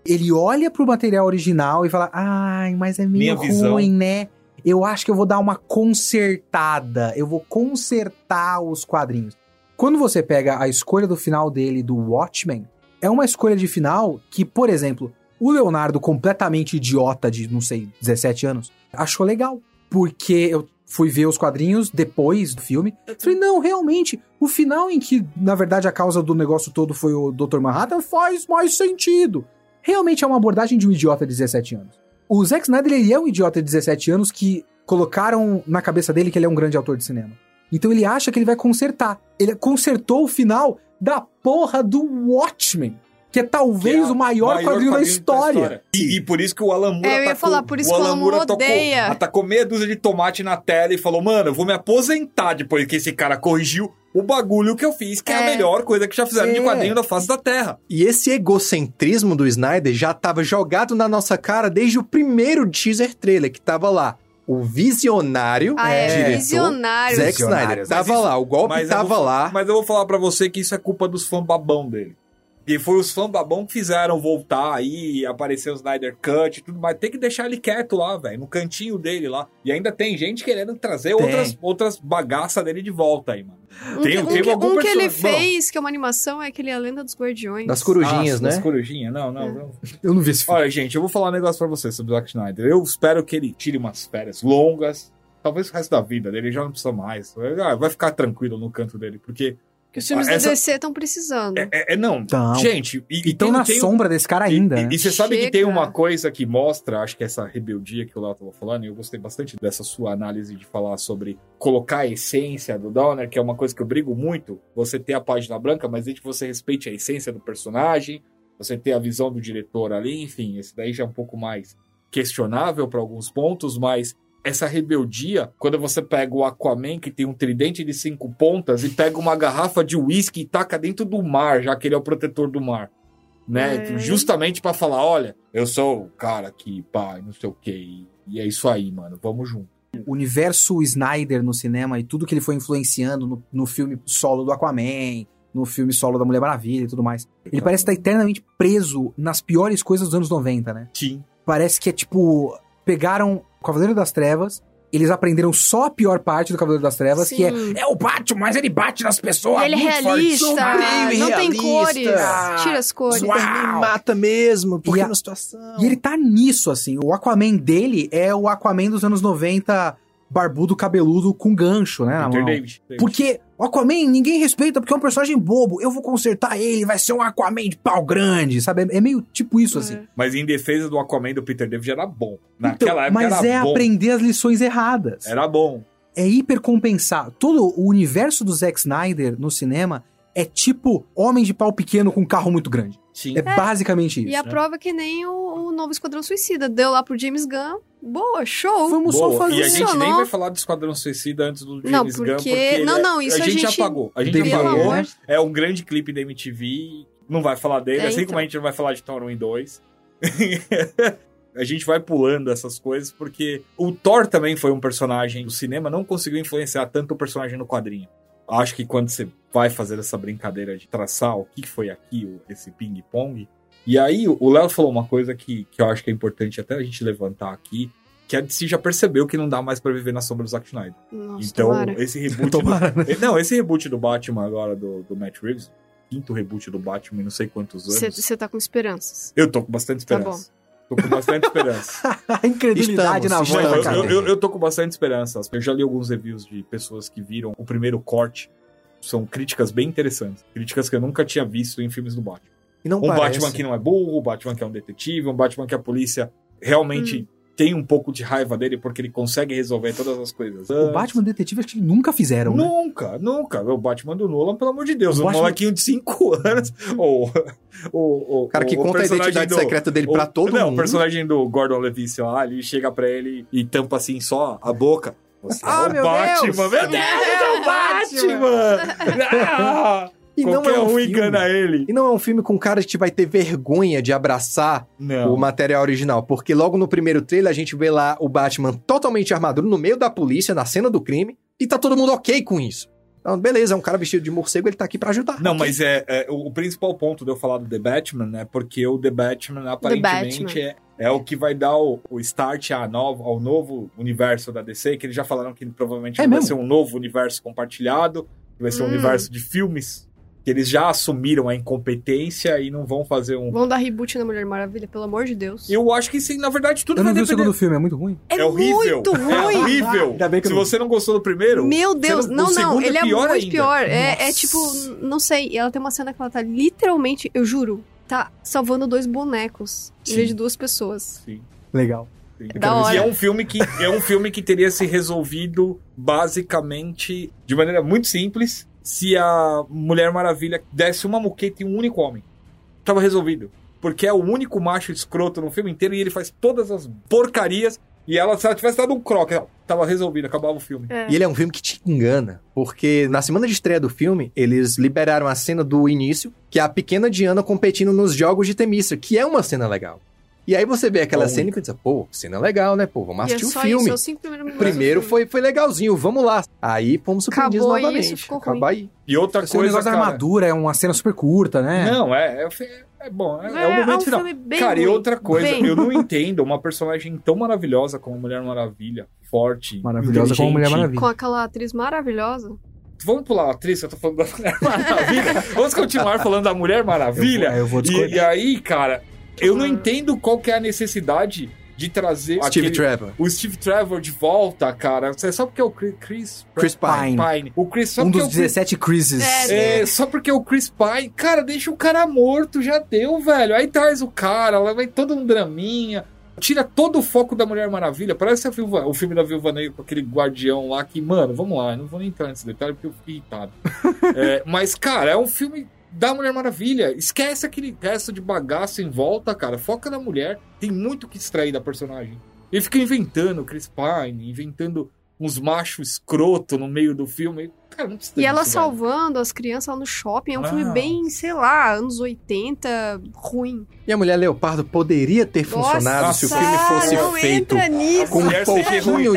Ele olha pro material original e fala: ai, mas é meio Minha visão." ruim, né? Eu acho que eu vou dar uma consertada. Eu vou consertar os quadrinhos. Quando você pega a escolha do final dele do Watchmen, é uma escolha de final que, por exemplo, o Leonardo, completamente idiota de, não sei, 17 anos, achou legal. Porque eu fui ver os quadrinhos depois do filme. Falei, não, realmente, o final em que, na verdade, a causa do negócio todo foi o Dr. Manhattan faz mais sentido. Realmente é uma abordagem de um idiota de 17 anos. O Zack Snyder, ele é um idiota de 17 anos que colocaram na cabeça dele que ele é um grande autor de cinema. Então ele acha que ele vai consertar. Ele consertou o final da porra do Watchmen, que é talvez Que é o maior, quadrinho, da história. E, e por isso que o Alan Moore É, eu ia atacou, falar, por isso o que o Alan Moore atacou, odeia. atacou meia dúzia de tomate na tela e falou, mano, eu vou me aposentar depois que esse cara corrigiu o bagulho que eu fiz, que é, a É. melhor coisa que já fizeram de É. quadrinho da face da Terra. E esse egocentrismo do Snyder já tava jogado na nossa cara desde o primeiro teaser trailer, que tava lá. O visionário Ah, é, diretor visionário. Zack. Snyder. Tava isso- lá, o golpe tava vou- lá. Mas eu vou falar pra você que isso é culpa dos fãs babão dele. E foi os fãs babão que fizeram voltar aí, aparecer o Snyder Cut e tudo mais. Tem que deixar ele quieto lá, velho, no cantinho dele lá. E ainda tem gente querendo trazer Tem. outras, outras bagaças dele de volta aí, mano. Um, Tem- que, tem um que- algum um que ele fez, que é uma animação, é aquele A Lenda dos Guardiões. Das corujinhas, Ah, né? Das corujinhas, não, não, não. Eu não vi esse filme. Olha, gente, eu vou falar um negócio pra você sobre o Zack Snyder. Eu espero que ele tire umas férias longas. Talvez o resto da vida dele ele já não precisa mais. Ah, Vai ficar tranquilo no canto dele, porque. Que os filmes Ah, essa- da DC estão precisando. É, é- é- não. Então. Gente, e, E estão na sombra desse cara ainda, E, né? e você sabe que tem uma coisa que mostra, acho que essa rebeldia que o Léo tava falando, e eu gostei bastante dessa sua análise de falar sobre colocar a essência do Donner, que é uma coisa que eu brigo muito. Você ter a página branca, mas desde que você respeite a essência do personagem, você ter a visão do diretor ali, enfim, esse daí já é um pouco mais questionável para alguns pontos, mas essa rebeldia, quando você pega o Aquaman, que tem um tridente de cinco pontas, e pega uma garrafa de uísque e taca dentro do mar, já que ele é o protetor do mar. Né? É. Justamente pra falar, olha, eu sou o cara que, pá, não sei o que, e é isso aí, mano, vamos junto. O universo Snyder no cinema e tudo que ele foi influenciando no, no filme solo do Aquaman, no filme solo da Mulher Maravilha e tudo mais. Ele parece estar eternamente preso nas piores coisas dos anos 90, né? Sim. Parece que é tipo. Pegaram Cavaleiro das Trevas, eles aprenderam só a pior parte do Cavaleiro das Trevas, que é. Sim. É o Batman, mas ele bate nas pessoas. ele é realista, sombrio e não tem realista. cores. Tira as cores. Uau. Superman mata mesmo, porque a- na situação. E ele tá nisso, assim. O Aquaman dele é o Aquaman dos anos 90, barbudo, cabeludo, com gancho, né? Peter. David. Porque o Aquaman ninguém respeita porque é um personagem bobo. Eu vou consertar ele, vai ser um Aquaman de pau grande, sabe? É meio tipo isso, assim. Mas em defesa do Aquaman do Peter David era bom. Então, Naquela época mas era é bom. aprender as lições erradas. Era bom. É hipercompensar. Todo o universo do Zack Snyder no cinema é tipo homem de pau pequeno com carro muito grande. Sim. É, basicamente isso. E a né? prova é que nem o, o novo Esquadrão Suicida. Deu lá pro James Gunn. Boa, show. Vamos Boa. só fazer E a gente nem vai falar do Esquadrão Suicida antes do James Não, Gunn, porque- porque ele não, é- não, isso a a gente, gente- apagou. A gente apagou. amor. É um grande clipe da MTV. Não vai falar dele, É, assim então. como a gente não vai falar de Thor 1 e 2. a gente vai pulando essas coisas porque o Thor também foi um personagem do cinema, não conseguiu influenciar tanto o personagem no quadrinho. Acho que quando você vai fazer essa brincadeira de traçar o que foi aqui, esse ping-pong. E aí, o Léo falou uma coisa que, que eu acho que é importante até a gente levantar aqui, que a DC já percebeu que não dá mais pra viver na sombra do Zack Snyder. Nossa, Então, tomara. esse reboot. Tomara, né? do, não, esse reboot do Batman agora, do, do Matt Reeves, quinto reboot do Batman em não sei quantos anos. Você tá com esperanças. Eu tô com bastante Tá esperança. Tô com bastante esperança. A incredulidade Estamos, na voz da cara. eu, eu- eu tô com bastante esperança. Eu já li alguns reviews de pessoas que viram o primeiro corte. São críticas bem interessantes. Críticas que eu nunca tinha visto em filmes do Batman. E não Um parece. Batman que não é burro, um Batman que é um detetive, um Batman que a polícia realmente tem um pouco de raiva dele porque ele consegue resolver todas as coisas. O Batman Detetive acho que nunca fizeram, né? Nunca, nunca. O Batman do Nolan, pelo amor de Deus. O um Batman- molequinho de 5 anos. o, o, O cara que conta a identidade secreta dele pra todo não, mundo. o personagem do Gordon Levitt lá, ele chega pra ele e tampa assim só a boca. Você Ah, é o meu Batman, Deus! meu Deus, é o Batman! Ah, E não qualquer é um um filme. engana ele. E não é um filme com cara que vai ter vergonha de abraçar Não. o material original. Porque logo no primeiro trailer a gente vê lá o Batman totalmente armaduro no meio da polícia, na cena do crime, e tá todo mundo ok com isso. Então, beleza, é um cara vestido de morcego, ele tá aqui pra ajudar. Não, mas é, é, o principal ponto de eu falar do The Batman, né? Porque o The Batman aparentemente é, é o que vai dar o, o start à nova, ao novo universo da DC, que eles já falaram que provavelmente É vai mesmo? ser um novo universo compartilhado, que vai ser um Hum. universo de filmes, que eles já assumiram a incompetência e não vão fazer um. Vão dar reboot na Mulher Maravilha, pelo amor de Deus. Eu acho que sim, na verdade, tudo Eu não vai vi o depender. segundo filme, é muito ruim. É, É horrível. muito É ruim. horrível. Ainda bem que Se não você não gostou do primeiro. Meu Deus, não, o não, segundo ele é pior muito ainda. pior. É, é tipo, não sei, ela tem uma cena que ela tá literalmente, eu juro, tá salvando dois bonecos em Sim. vez de duas pessoas. Sim. Legal. Sim. Da hora. E é um filme que é um filme que teria se resolvido basicamente de maneira muito simples se a Mulher Maravilha desse uma muqueta em um único homem. Tava resolvido. Porque é o único macho escroto no filme inteiro e ele faz todas as porcarias. E ela, se ela tivesse dado um croque, tava resolvido, acabava o filme. É. E ele é um filme que te engana, porque na semana de estreia do filme, eles liberaram a cena do início, que é a pequena Diana competindo nos jogos de Temícia, que é uma cena legal. E aí você vê aquela Bom. cena e pensa, pô, cena legal, né? Pô, vamos E é assistir o só filme. isso, é Primeiro foi, foi legalzinho, vamos lá. Aí fomos surpreendidos Acabou novamente. isso, ruim. aí. E outra Esse é um coisa, negócio da cara, armadura, é uma cena super curta, né? Não, é, é, é bom, é, é o É, momento é um final. filme bem Cara, e ruim. outra coisa, Bem. eu não entendo uma personagem tão maravilhosa como a Mulher Maravilha, forte, Maravilhosa como a Mulher. Maravilha. Com aquela atriz maravilhosa. Vamos pular a atriz, eu tô falando da Mulher Maravilha. Vamos continuar falando da Mulher Maravilha. Eu vou- eu vou e, e aí, cara, eu não entendo qual que é a necessidade de trazer Steve aquele- Trevor. o Steve Trevor de volta, cara. É só porque é o Chris, Chris Chris Pine. Pine. O Chris, só Um porque dos é o Chris 17 crises. É, é, só porque é o Chris Pine. Cara, deixa o cara morto, já deu, velho. Aí traz o cara, lá vai todo um draminha. Tira todo o foco da Mulher Maravilha. Parece Viúva- o filme da Viúva Negra com aquele guardião lá que, mano, vamos lá, eu não vou nem entrar nesse detalhe porque eu fiquei irritado. É, mas, cara, é um filme da Mulher Maravilha. Esquece aquele resto de bagaço em volta, cara. Foca na mulher. Tem muito que extrair da personagem. Ele fica inventando Chris Pine, inventando uns machos escroto no meio do filme. Cara, não precisa E ela disso, velho. salvando as crianças lá no shopping. É um Não. filme bem, sei lá, anos 80, ruim. E a Mulher Leopardo poderia ter funcionado se o Nossa, filme fosse não feito entra nisso. com um mulher CG pouquinho ruim.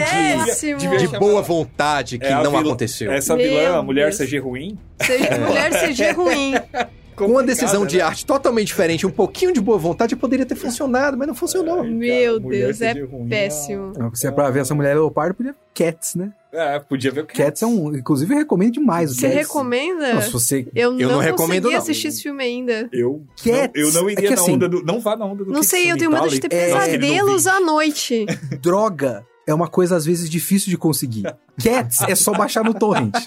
de, de boa vontade que É não vilã- aconteceu. Essa Meu vilã, a mulher Deus. CG ruim. Seja mulher, seja ruim. Com uma decisão de né? arte totalmente diferente, um pouquinho de boa vontade, poderia ter funcionado, mas não funcionou. Meu mulher Deus, é ruim, péssimo. Não, se é pra ver essa mulher leopardo, podia ver Cats, né? É, podia ver o que. Cats é um. Inclusive, eu recomendo demais o Você Cats. recomenda? Não, se você. Eu não, Eu não recomendo, consegui não. assistir esse filme ainda. Eu, Cats. não, eu não É iria que na assim- onda do. Não vá na onda do Não sei, eu tenho medo de ter É, pesadelos à noite. Droga é uma coisa, às vezes, difícil de conseguir. Cats é só baixar no torrent.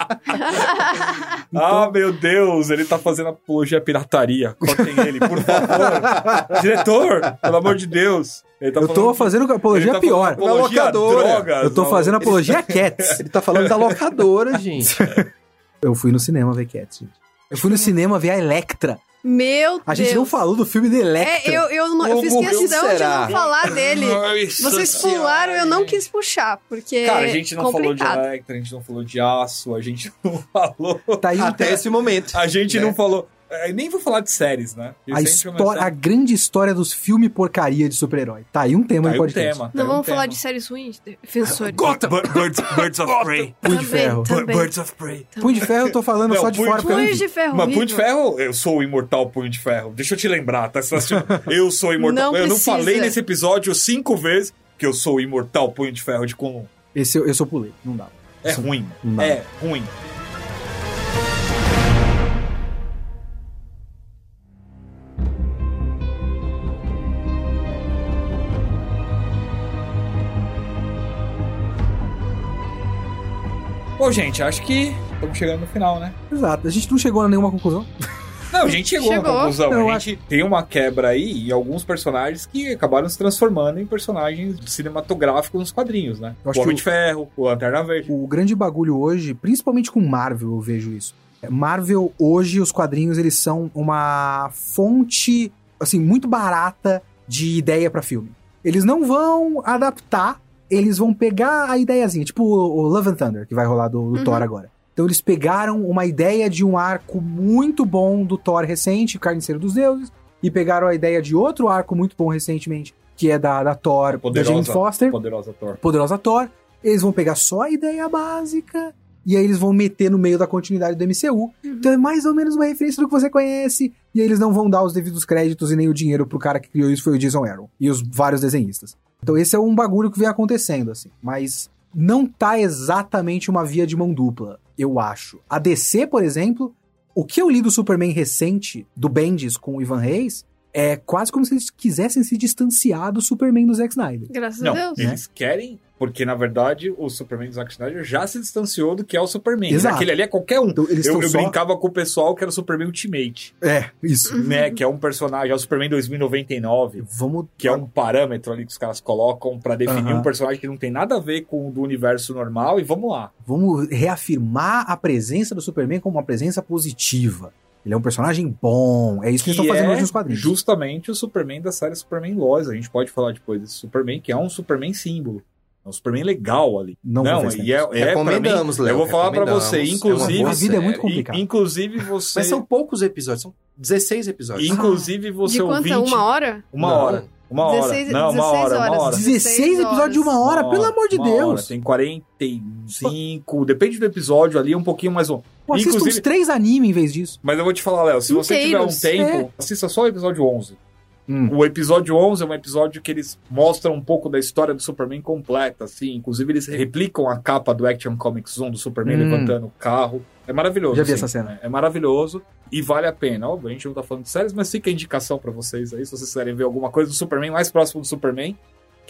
Ah, meu Deus, ele tá fazendo apologia à pirataria. Cortem ele, por favor. Diretor, pelo amor de Deus. Ele tá Eu tô fazendo apologia tá pior. Apologia a locadora. drogas. Eu tô fazendo apologia a Cats. Ele tá falando da locadora, gente. Eu fui no cinema ver Cats, gente. Eu fui no cinema ver a Electra. Meu Deus. A gente não falou do filme da Electra. É, eu, eu, não, eu fiz questão de não falar dele. Nossa Vocês pularam, eu não quis puxar, porque Cara, a gente não falou de complicado. Electra, a gente não falou de aço, a gente não falou. Tá aí Até esse momento. A gente Né? não falou. É, Nem vou falar de séries, né? Eu a, história, começo- a grande história dos filmes porcaria de super-herói. Tá aí um tema Tá aí um tema. tá Não aí um vamos falar tema. de séries ruins, defensores. Gotham! Birds, Birds of Prey. Punho de Ferro. também. Birds of Prey. Punho de Ferro eu tô falando Não, só de Punho- fora eu não Punho de ferro. Mas Punho de. Ferro, eu sou o imortal Punho de Ferro. Deixa eu te lembrar, tá? Você assistiu? Eu sou o imortal. Não eu não precisa. falei nesse episódio cinco vezes que eu sou o imortal Punho de Ferro de Colum. Esse eu, eu sou pulei, não dá. É ruim. Não. É ruim. Bom, gente, acho que estamos chegando no final, né? Exato. A gente não chegou a nenhuma conclusão. Não, a gente chegou, Chegou. na conclusão. Não, a gente tem uma quebra aí e alguns personagens que acabaram se transformando em personagens cinematográficos nos quadrinhos, né? Eu acho o Homem que de Ferro, o Lanterna Verde. O grande bagulho hoje, principalmente com Marvel, eu vejo isso. É, Marvel, hoje, os quadrinhos, eles são uma fonte, assim, muito barata de ideia pra filme. Eles não vão adaptar, eles vão pegar a ideiazinha, tipo o Love and Thunder, que vai rolar do, do Uhum. Thor agora. Então eles pegaram uma ideia de um arco muito bom do Thor recente, Carniceiro dos Deuses, e pegaram a ideia de outro arco muito bom recentemente, que é da, da Thor, da Jane Foster. Poderosa Thor. Poderosa Thor, eles vão pegar só a ideia básica e aí eles vão meter no meio da continuidade do MCU. Então é mais ou menos uma referência do que você conhece. E aí eles não vão dar os devidos créditos e nem o dinheiro pro cara que criou isso, foi o Jason Aaron. E os vários desenhistas. Então esse é um bagulho que vem acontecendo, assim. Mas não tá exatamente uma via de mão dupla, eu acho. A DC, por exemplo, o que eu li do Superman recente, do Bendis com o Ivan Reis, é quase como se eles quisessem se distanciar do Superman do Zack Snyder. Graças Não, a Deus. eles querem, porque na verdade o Superman do Zack Snyder já se distanciou do que é o Superman. Exato. Aquele ali é qualquer um. Então eles Eu, eu só... brincava com o pessoal que era o Superman Ultimate, É, isso. né? Que é um personagem, é o Superman 2099. Vamos. Que é um parâmetro ali que os caras colocam pra definir Aham. um personagem que não tem nada a ver com o do universo normal. E vamos lá. Vamos reafirmar a presença do Superman como uma presença positiva. Ele é um personagem bom. É isso que, eles estão fazendo é hoje nos quadrinhos. justamente o Superman da série Superman Lois. A gente pode falar depois desse Superman, que é um Superman símbolo. É um Superman legal ali. Não, Não, e é, é pra mim, Recomendamos, Léo, Eu vou falar pra recomendamos. você, É uma inclusive. boa A vida é muito série. complicada. in- Inclusive você. Mas são poucos episódios, são 16 episódios. Inclusive você De quanto? é? ouvinte. Uma hora? Uma Não. hora. Uma hora. 16 não, uma 16 hora, uma horas. hora. 16 episódios de uma hora, Uma pelo amor de uma Deus. hora. Tem 45, depende do episódio ali, um pouquinho mais um. Pô, assista Inclusive- uns três animes em vez disso. Mas eu vou te falar, Léo, se você tiver um Inteiros. tempo, assista só o episódio 11. Hum. O episódio 11 é um episódio que eles mostram um pouco da história do Superman completa, assim. Inclusive, eles replicam a capa do Action Comics 1 do Superman Hum. levantando o carro. É maravilhoso. Já vi assim. essa cena. É, é maravilhoso e vale a pena. Óbvio, a gente não tá falando de séries, mas fica a indicação pra vocês aí, se vocês quiserem ver alguma coisa do Superman mais próximo do Superman.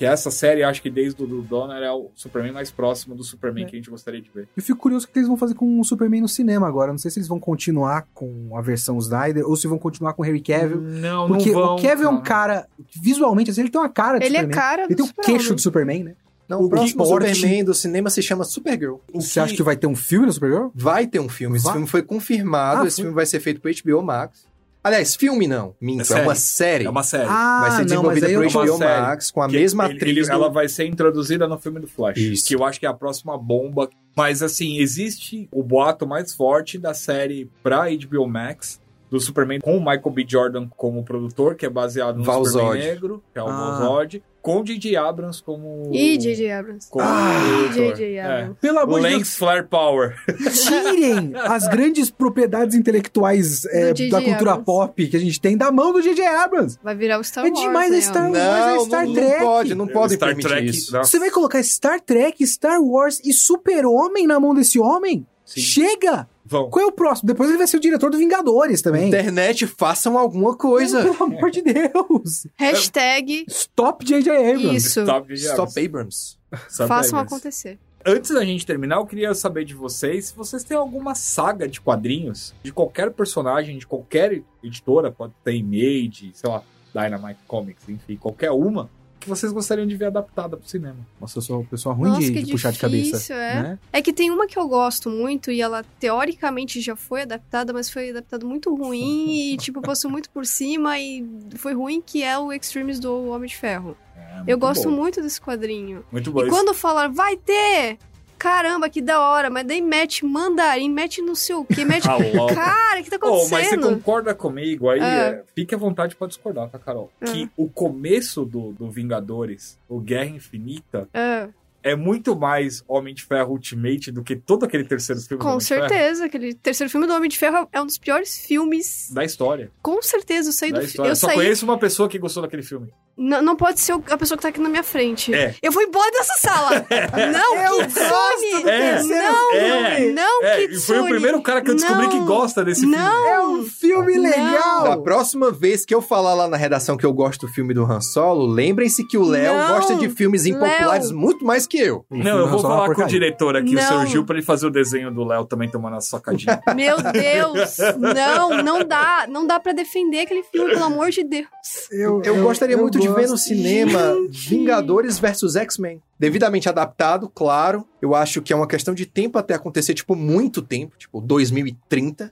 Que essa série, acho que desde o do Donner, é o Superman mais próximo do Superman É. que a gente gostaria de ver. Eu fico curioso o que eles vão fazer com o Superman no cinema agora. Não sei se eles vão continuar com a versão Snyder ou se vão continuar com o Harry Cavill. Não, Porque o Cavill é um cara, visualmente, assim, ele tem uma cara de Ele é Superman. cara Ele do tem um Super-Homem. queixo de Superman, né? Não, O o próximo Superman do cinema se chama Supergirl. Você acha que vai ter um filme do Supergirl? Vai ter um filme. Esse Vai? filme foi confirmado. Ah, esse foi? filme vai ser feito pro HBO Max. Aliás, filme não. Minto, É é, uma série. É uma série. Ah, vai ser não, desenvolvida mas aí pro eu... É uma HBO série. Max com a Que mesma ele- atriz. ele- do- Ela vai ser introduzida no filme do Flash. Isso. Que eu acho que é a próxima bomba. Mas assim, existe o boato mais forte da série pra HBO Max. Do Superman com o Michael B. Jordan como produtor, que é baseado no Val Superman Zod. Negro, que é o Ah. Val Zod, com o J.J. Abrams como. E J.J. Abrams. como Ah, produtor. J.J. É. Abrams. Pelo O amor de Deus, Flare Power. tirem as grandes propriedades intelectuais é, da cultura Abrams. pop que a gente tem da mão do J.J. Abrams. Vai virar o Star É Wars. demais né, a Star. Wars. é Não, Star não, Trek. não pode, não pode Star permitir Trek. isso. nossa, Você vai colocar Star Trek, Star Wars e Super-Homem na mão desse homem? Sim. Chega! Vão. Qual é o próximo? Depois ele vai ser o diretor do Vingadores também. Internet, façam alguma coisa. Pelo amor de Deus! Hashtag Stop J.J. Abrams. isso. Stop J.J. Stop Abrams. Abrams. Stop Façam Abrams. acontecer. Antes da gente terminar, eu queria saber de vocês se vocês têm alguma saga de quadrinhos de qualquer personagem, de qualquer editora, pode ter Image, sei lá, Dynamite Comics, enfim, qualquer uma, que vocês gostariam de ver adaptada pro cinema. Nossa, eu sou uma pessoa ruim Nossa, de, de puxar de cabeça. difícil, é. né? É que tem uma que eu gosto muito e ela teoricamente já foi adaptada, mas foi adaptada muito ruim e tipo passou muito por cima e foi ruim que é o Extremes do Homem de Ferro. É, eu gosto bom. muito desse quadrinho. Muito bom. E quando falar vai ter, caramba, que da hora, mas daí mete mandarim, mete não sei o que, mete Ah, cara, o que tá Oh, mas você acontecendo? concorda comigo aí? É. é, fique à vontade pra discordar, tá, Carol? É. Que o começo do, do Vingadores, o Guerra Infinita, É, é muito mais Homem de Ferro Ultimate do que todo aquele terceiro filme do com Homem de Ferro certeza, aquele terceiro filme do Homem de Ferro é um dos piores filmes. da história. Com certeza, eu saí Da do fi- história. eu Só saí conheço uma pessoa que gostou daquele filme. N- não pode ser o- a pessoa que tá aqui na minha frente. É. Eu vou embora dessa sala. não, Eu Kitsune! gosto do É. Não, filme. não, É, e Kitsune! foi o primeiro cara que eu descobri que Não, gosta desse filme. Não! É um filme Não. legal! Da próxima vez que eu falar lá na redação que eu gosto do filme do Han Solo, lembrem-se que o Léo Não, gosta de filmes impopulares Léo. muito mais que eu. Não, eu vou falar com o diretor aqui, o Não. seu Gil, pra ele fazer o desenho do Léo também tomando a sacadinha. Meu Deus! Não, não dá. Não dá pra defender aquele filme, pelo amor de Deus. Eu, Eu, gostaria muito de ver no cinema Gente. Vingadores versus X-Men. Devidamente adaptado, claro. Eu acho que é uma questão de tempo até acontecer, tipo, muito tempo, tipo, 2030.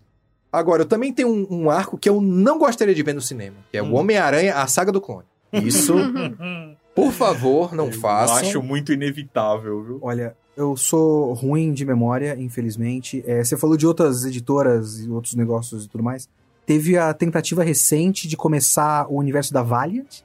Agora, eu também tenho um, um arco que eu não gostaria de ver no cinema, que é o Hum. Homem-Aranha, a saga do clone. Isso, por favor, não Eu façam. acho muito inevitável, viu? Olha, eu sou ruim de memória, infelizmente. É, você falou de outras editoras e outros negócios e tudo mais. Teve a tentativa recente de começar o universo da Valiant,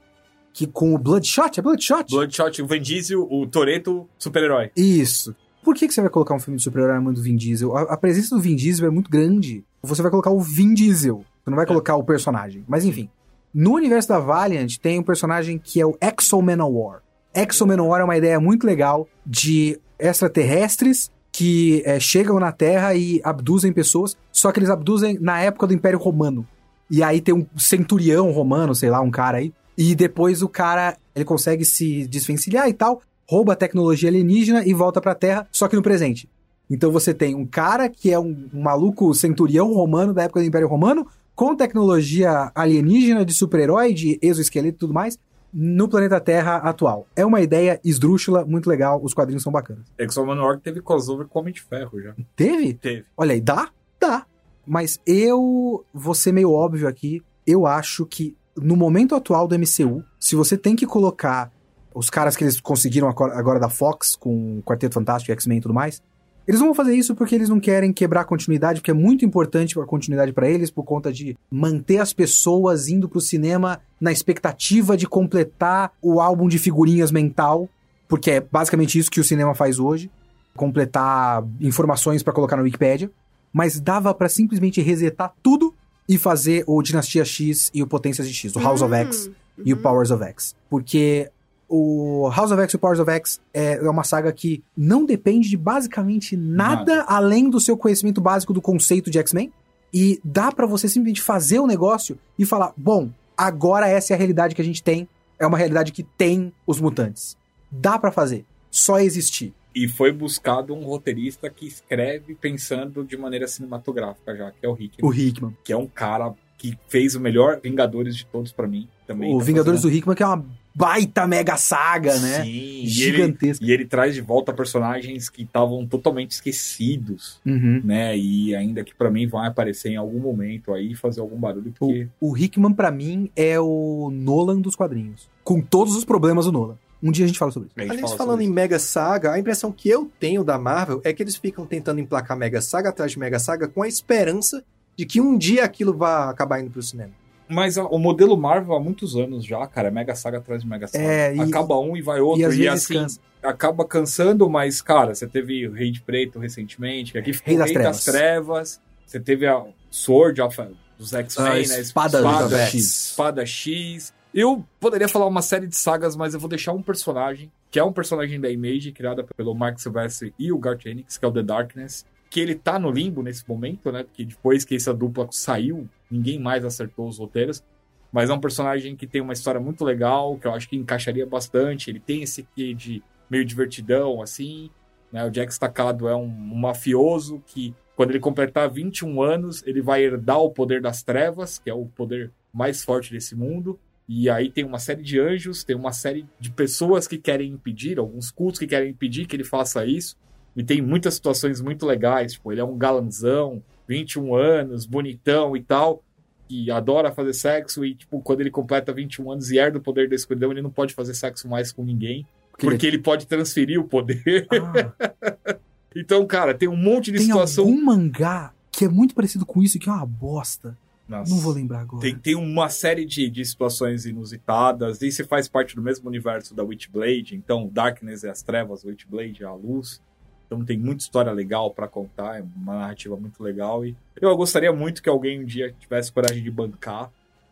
que com o Bloodshot, é Bloodshot? Bloodshot, o Van Diesel, o Toreto, super-herói. Isso. Por que, que você vai colocar um filme de super-herói na mão do Vin Diesel? A, a presença do Vin Diesel é muito grande. Você vai colocar o Vin Diesel. Você não vai colocar o personagem. Mas enfim. No universo da Valiant tem um personagem que é o Exo Manowar. Exo Manowar é uma ideia muito legal de extraterrestres que é, chegam na Terra e abduzem pessoas, só que eles abduzem na época do Império Romano. E aí tem um centurião romano, sei lá, um cara aí. E depois o cara, ele consegue se desvencilhar e tal, rouba a tecnologia alienígena e volta pra Terra, só que no presente. Então você tem um cara que é um, um maluco centurião romano da época do Império Romano, com tecnologia alienígena de super-herói, de exoesqueleto e tudo mais, no planeta Terra atual. É uma ideia esdrúxula, muito legal, os quadrinhos são bacanas. Exo Manowar teve crossover com Homem de Ferro já. Teve? Teve. Olha aí, dá? Dá. Mas eu vou ser meio óbvio aqui. Eu acho que no momento atual do MCU, se você tem que colocar os caras que eles conseguiram agora da Fox com o Quarteto Fantástico, X-Men e tudo mais, eles vão fazer isso porque eles não querem quebrar a continuidade, porque é muito importante a continuidade pra eles por conta de manter as pessoas indo pro cinema na expectativa de completar o álbum de figurinhas mental, porque é basicamente isso que o cinema faz hoje, completar informações pra colocar na Wikipédia. Mas dava pra simplesmente resetar tudo e fazer o Dinastia X e o Potências de X, o House of Hum, X e o uhum. Powers of X. Porque o House of X e o Powers of X é é uma saga que não depende de basicamente nada, Nada. além do seu conhecimento básico do conceito de X-Men. E dá pra você simplesmente fazer o negócio e falar: bom, agora essa é a realidade que a gente tem. É uma realidade que tem os mutantes. Dá pra fazer. Só existir. E foi buscado um roteirista que escreve pensando de maneira cinematográfica já, que é o Rick. O Hickman. Que é um cara que fez o melhor Vingadores de todos pra mim. Também o tá Vingadores fazendo- do Hickman, que é uma baita mega saga, né? Sim, e ele, Gigantesca. e ele traz de volta personagens que estavam totalmente esquecidos, Uhum. né? E ainda que pra mim vai aparecer em algum momento aí e fazer algum barulho, porque O Hickman, pra mim, é o Nolan dos quadrinhos. Com todos os problemas do Nolan. Um dia a gente fala sobre isso. a gente Aliás, fala falando sobre em Mega Saga, a impressão que eu tenho da Marvel é que eles ficam tentando emplacar Mega Saga atrás de Mega Saga com a esperança de que um dia aquilo vá acabar indo pro cinema. Mas o modelo Marvel há mumuitos anos já, cara, é Mega Saga atrás de Mega Saga. É, e- Acaba um e vai outro. e às E, vezes assim, cansa. acaba cansando, mas, cara, você teve o Rei de Preto recentemente, que aqui ficou Rei Rei, das das, Trevas. Você teve a Sword of, dos X-Men, A né? espada espada X. Espada X. Eu poderia falar uma série de sagas, mas eu vou deixar um personagem, que é um personagem da Image, criada pelo Mark Silvestri e o Garth Enix, que é o The Darkness, que ele tá no limbo nesse momento, né? Porque depois que essa dupla saiu, ninguém mais acertou os roteiros. Mas é um personagem que tem uma história muito legal, que eu acho que encaixaria bastante. Ele tem esse quê de meio divertidão, assim. Né? O Jack Staccato é um, um mafioso que, quando ele completar 21 anos, ele vai herdar o poder das trevas, que é o poder mais forte desse mundo. E aí tem uma série de anjos, tem uma série de pessoas que querem impedir, alguns cultos que querem impedir que ele faça isso. E tem muitas situações muito legais, tipo, ele é um galanzão, 21 anos, bonitão e tal, que adora fazer sexo e, tipo, quando ele completa 21 anos e herda o poder da escuridão, ele não pode fazer sexo mais com ninguém, Porque porque, ele pode transferir o poder. Ah, então, cara, tem um monte de tem situação... algum mangá que é muito parecido com isso, que é uma bosta. Nossa. Não vou lembrar agora. Tem, tem uma série de, de situações inusitadas, e se faz parte do mesmo universo da Witchblade, então Darkness é as trevas, Witchblade é a luz. Então tem muita história legal pra contar, é uma narrativa muito legal. E eu gostaria muito que alguém um dia tivesse coragem de bancar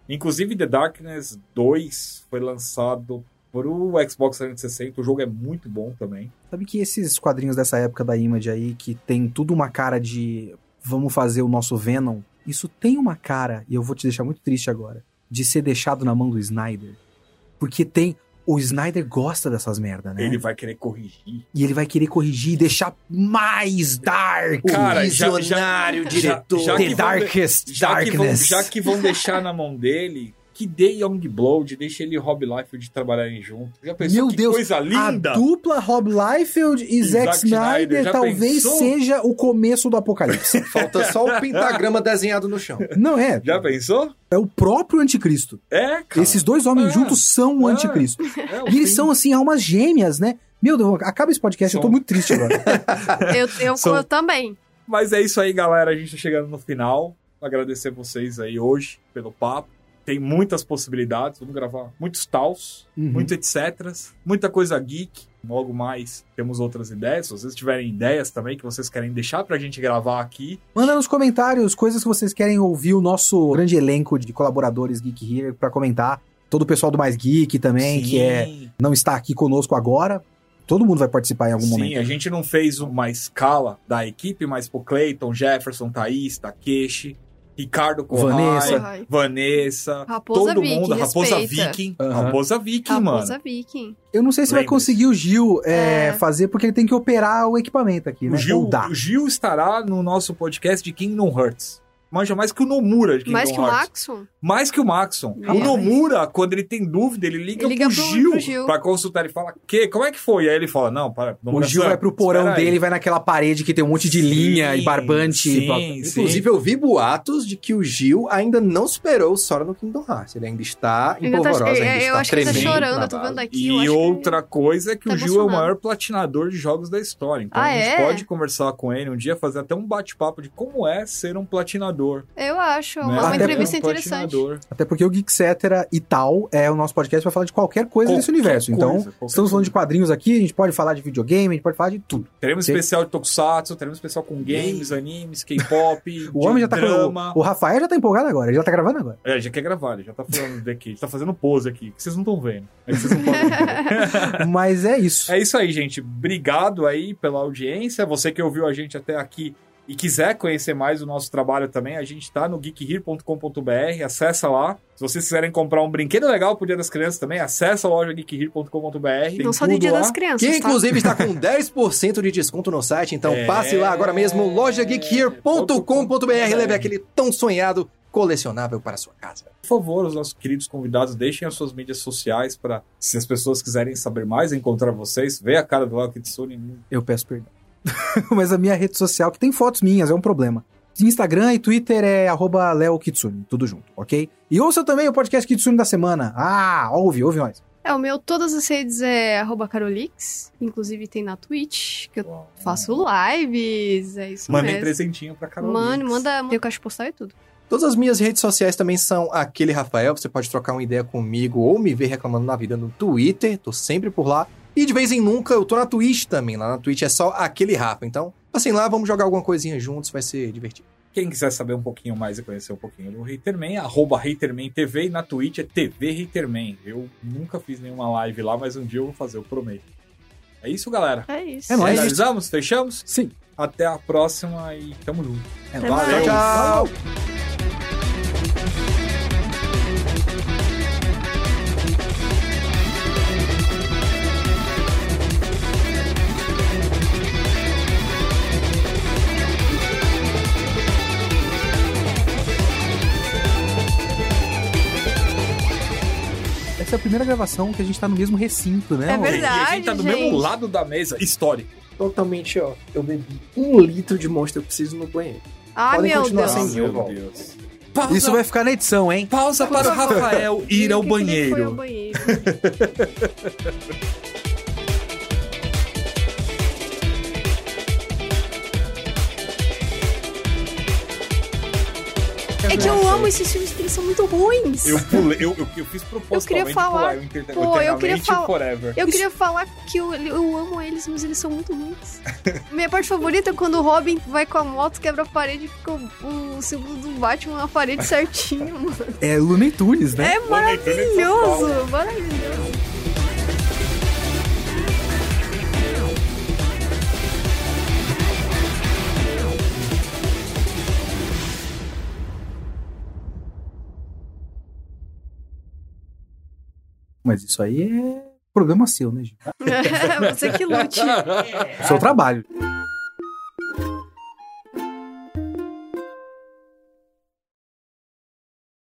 Inclusive, The Darkness 2 foi lançado pro Xbox 360. O jogo é muito bom também. Sabe que esses quadrinhos dessa época da Image aí, que tem tudo uma cara de vamos fazer o nosso Venom, isso tem uma cara, e eu vou te deixar muito triste agora, de ser deixado na mão do Snyder. Porque tem. O Snyder gosta dessas merda, né? Ele vai querer corrigir. E ele vai querer corrigir e deixar mais dark. Cara, já- já- visionário já- diretor. já The que vão Darkest Já que, vão, Darkness. já que vão deixar na mão dele, que dê Youngblood, deixa ele e Rob Liefeld trabalharem junto. Já pensou Meu que Deus, coisa linda? A dupla Rob Liefeld e, E Zack Zack Snyder, Snyder talvez pensou? seja o começo do apocalipse. Falta só o pentagrama desenhado no chão. Não é. Já pensou? É o próprio anticristo. É, cara. Esses dois homens É. juntos são o É. anticristo. É, E eles são, assim, almas gêmeas, né? Meu Deus, acaba esse podcast, eu tô muito triste agora. Eu, eu, eu também. Mas é isso aí, galera. A gente tá chegando no final. Agradecer vocês aí hoje pelo papo. Tem muitas possibilidades. Vamos gravar muitos taus, Uhum. muito etc. Muita coisa geek. Logo mais temos outras ideias. Se vocês tiverem ideias também que vocês querem deixar pra gente gravar aqui, Manda nos comentários coisas que vocês querem ouvir o nosso grande elenco de colaboradores Geek Here pra comentar. Todo o pessoal do Mais Geek também, Sim. que é não está aqui conosco agora. Todo mundo vai participar em algum Sim, momento. a gente não fez uma escala da equipe, mas pro Clayton, Jefferson, Thaís, Takeshi, Ricardo Corrai, Vanessa. Vanessa, Raposa todo Viking, mundo, Raposa respeita. Viking, Aham. Raposa Viking, Raposa mano. Viking. Eu não sei se vai Lembre-se. conseguir o Gil é, É. fazer, porque ele tem que operar o equipamento aqui, né? O Gil, o Gil estará no nosso podcast de Kingdom Hearts. Manja mais que o Nomura de Kingdom Mais que o Hearts. Maxon? Mais que o Maxon. É. O Nomura, quando ele tem dúvida, ele liga, Ele liga pro, pro- Gil, pro Gil. pra consultar. Ele fala, que, como é que foi? Aí ele fala, não, para. O Gil vai pro porão aí. dele, vai naquela parede que tem um monte de Sim, linha e barbante. sim, Pra- sim. Inclusive, eu vi boatos de que o Gil ainda não superou o Sora no Kingdom Hearts. Ele ainda está em Ainda tá- polvorosa, eu- ainda eu está acho que ele tá tremendo. chorando, na eu tô vendo aqui. E que- outra coisa é que tá o Gil é o maior platinador de jogos da história. Então Ah, a gente é? pode conversar com ele um dia, fazer até um bate-papo de como é ser um platinador. Eu acho. né? É uma Até entrevista Um interessante. Até porque o Geekcetera e tal é o nosso podcast pra falar de qualquer coisa Qualquer desse universo. Então, coisa, qualquer estamos falando de coisa. quadrinhos aqui, a gente pode falar de videogame, a gente pode falar de tudo. Teremos Sim. especial de Tokusatsu, teremos especial com games, animes, K-pop, O homem já tá drama. com. O Rafael já tá empolgado agora, ele já tá gravando agora. É, já quer gravar, ele já tá falando daqui, ele tá fazendo pose aqui, que vocês não estão vendo. É que vocês não podem ver. Mas é isso. É isso aí, gente. Obrigado aí pela audiência. Você que ouviu a gente até aqui e quiser conhecer mais o nosso trabalho também, a gente tá no geekhere.com.br, acessa lá. Se vocês quiserem comprar um brinquedo legal pro Dia das Crianças também, acessa a loja geekhere.com.br. Não só de tudo Dia lá. das Crianças, Que tá? inclusive está com 10% de desconto no site, então É. passe lá agora mesmo, lojageekhere.com.br e leve aquele tão sonhado colecionável para a sua casa. Por favor, os nossos queridos convidados, deixem as suas mídias sociais para, se as pessoas quiserem saber mais, encontrar vocês, ver a cara do Léo Kitsune. Eu peço perdão. Mas a minha rede social, que tem fotos minhas, é um problema. Instagram e Twitter é arroba Leo Kitsune, tudo junto, ok? E ouça também o podcast Kitsune da semana. Ah, ouve, ouve nós. É, o meu, todas as redes é arroba Carolix. Inclusive tem na Twitch, que eu faço lives. É isso Mandem mesmo. presentinho pra Carol. Mano, manda. Tem o caixa postal e tudo. Todas as minhas redes sociais também são aquele Rafael. Você pode trocar uma ideia comigo ou me ver reclamando na vida no Twitter. Tô sempre por lá. E de vez em nunca eu tô na Twitch também. Lá na Twitch é só aquele Rafa. Então, assim lá, vamos jogar alguma coisinha juntos, vai ser divertido. Quem quiser saber um pouquinho mais e conhecer um pouquinho do Haterman, arroba Haterman TV e na Twitch é TV Haterman. Eu nunca fiz nenhuma live lá, mas um dia eu vou fazer, eu prometo. É isso, galera. É isso. É nóis. Finalizamos? Fechamos? Sim. Até a próxima e tamo junto. É mais. Tchau, tchau! Essa é a primeira gravação que a gente tá no mesmo recinto, né? É verdade. e a gente tá do gente. mesmo lado da mesa. Histórico. Totalmente, ó. Eu bebi um litro de monstro, eu preciso ir no banheiro. Ai, Podem meu continuar Deus. sem Ah, mim, meu. Deus. Pausa, Isso vai ficar na edição, hein? pausa para o Rafael ir ao ele foi ao banheiro. É que eu amo esses filmes porque eles são muito ruins. Eu, pulei, eu, eu, eu fiz propositalmente falar- pular o Inter- Pô, eu queria falar- Forever. Eu queria falar que eu, eu amo eles, mas eles são muito ruins. Minha parte favorita é quando o Robin vai com a moto, quebra a parede e fica o, o símbolo do Batman na parede certinho, mano. É Looney Tunes, né? É maravilhoso, maravilhoso. Mas isso aí é problema seu, né, gente? Você que lute. Seu trabalho.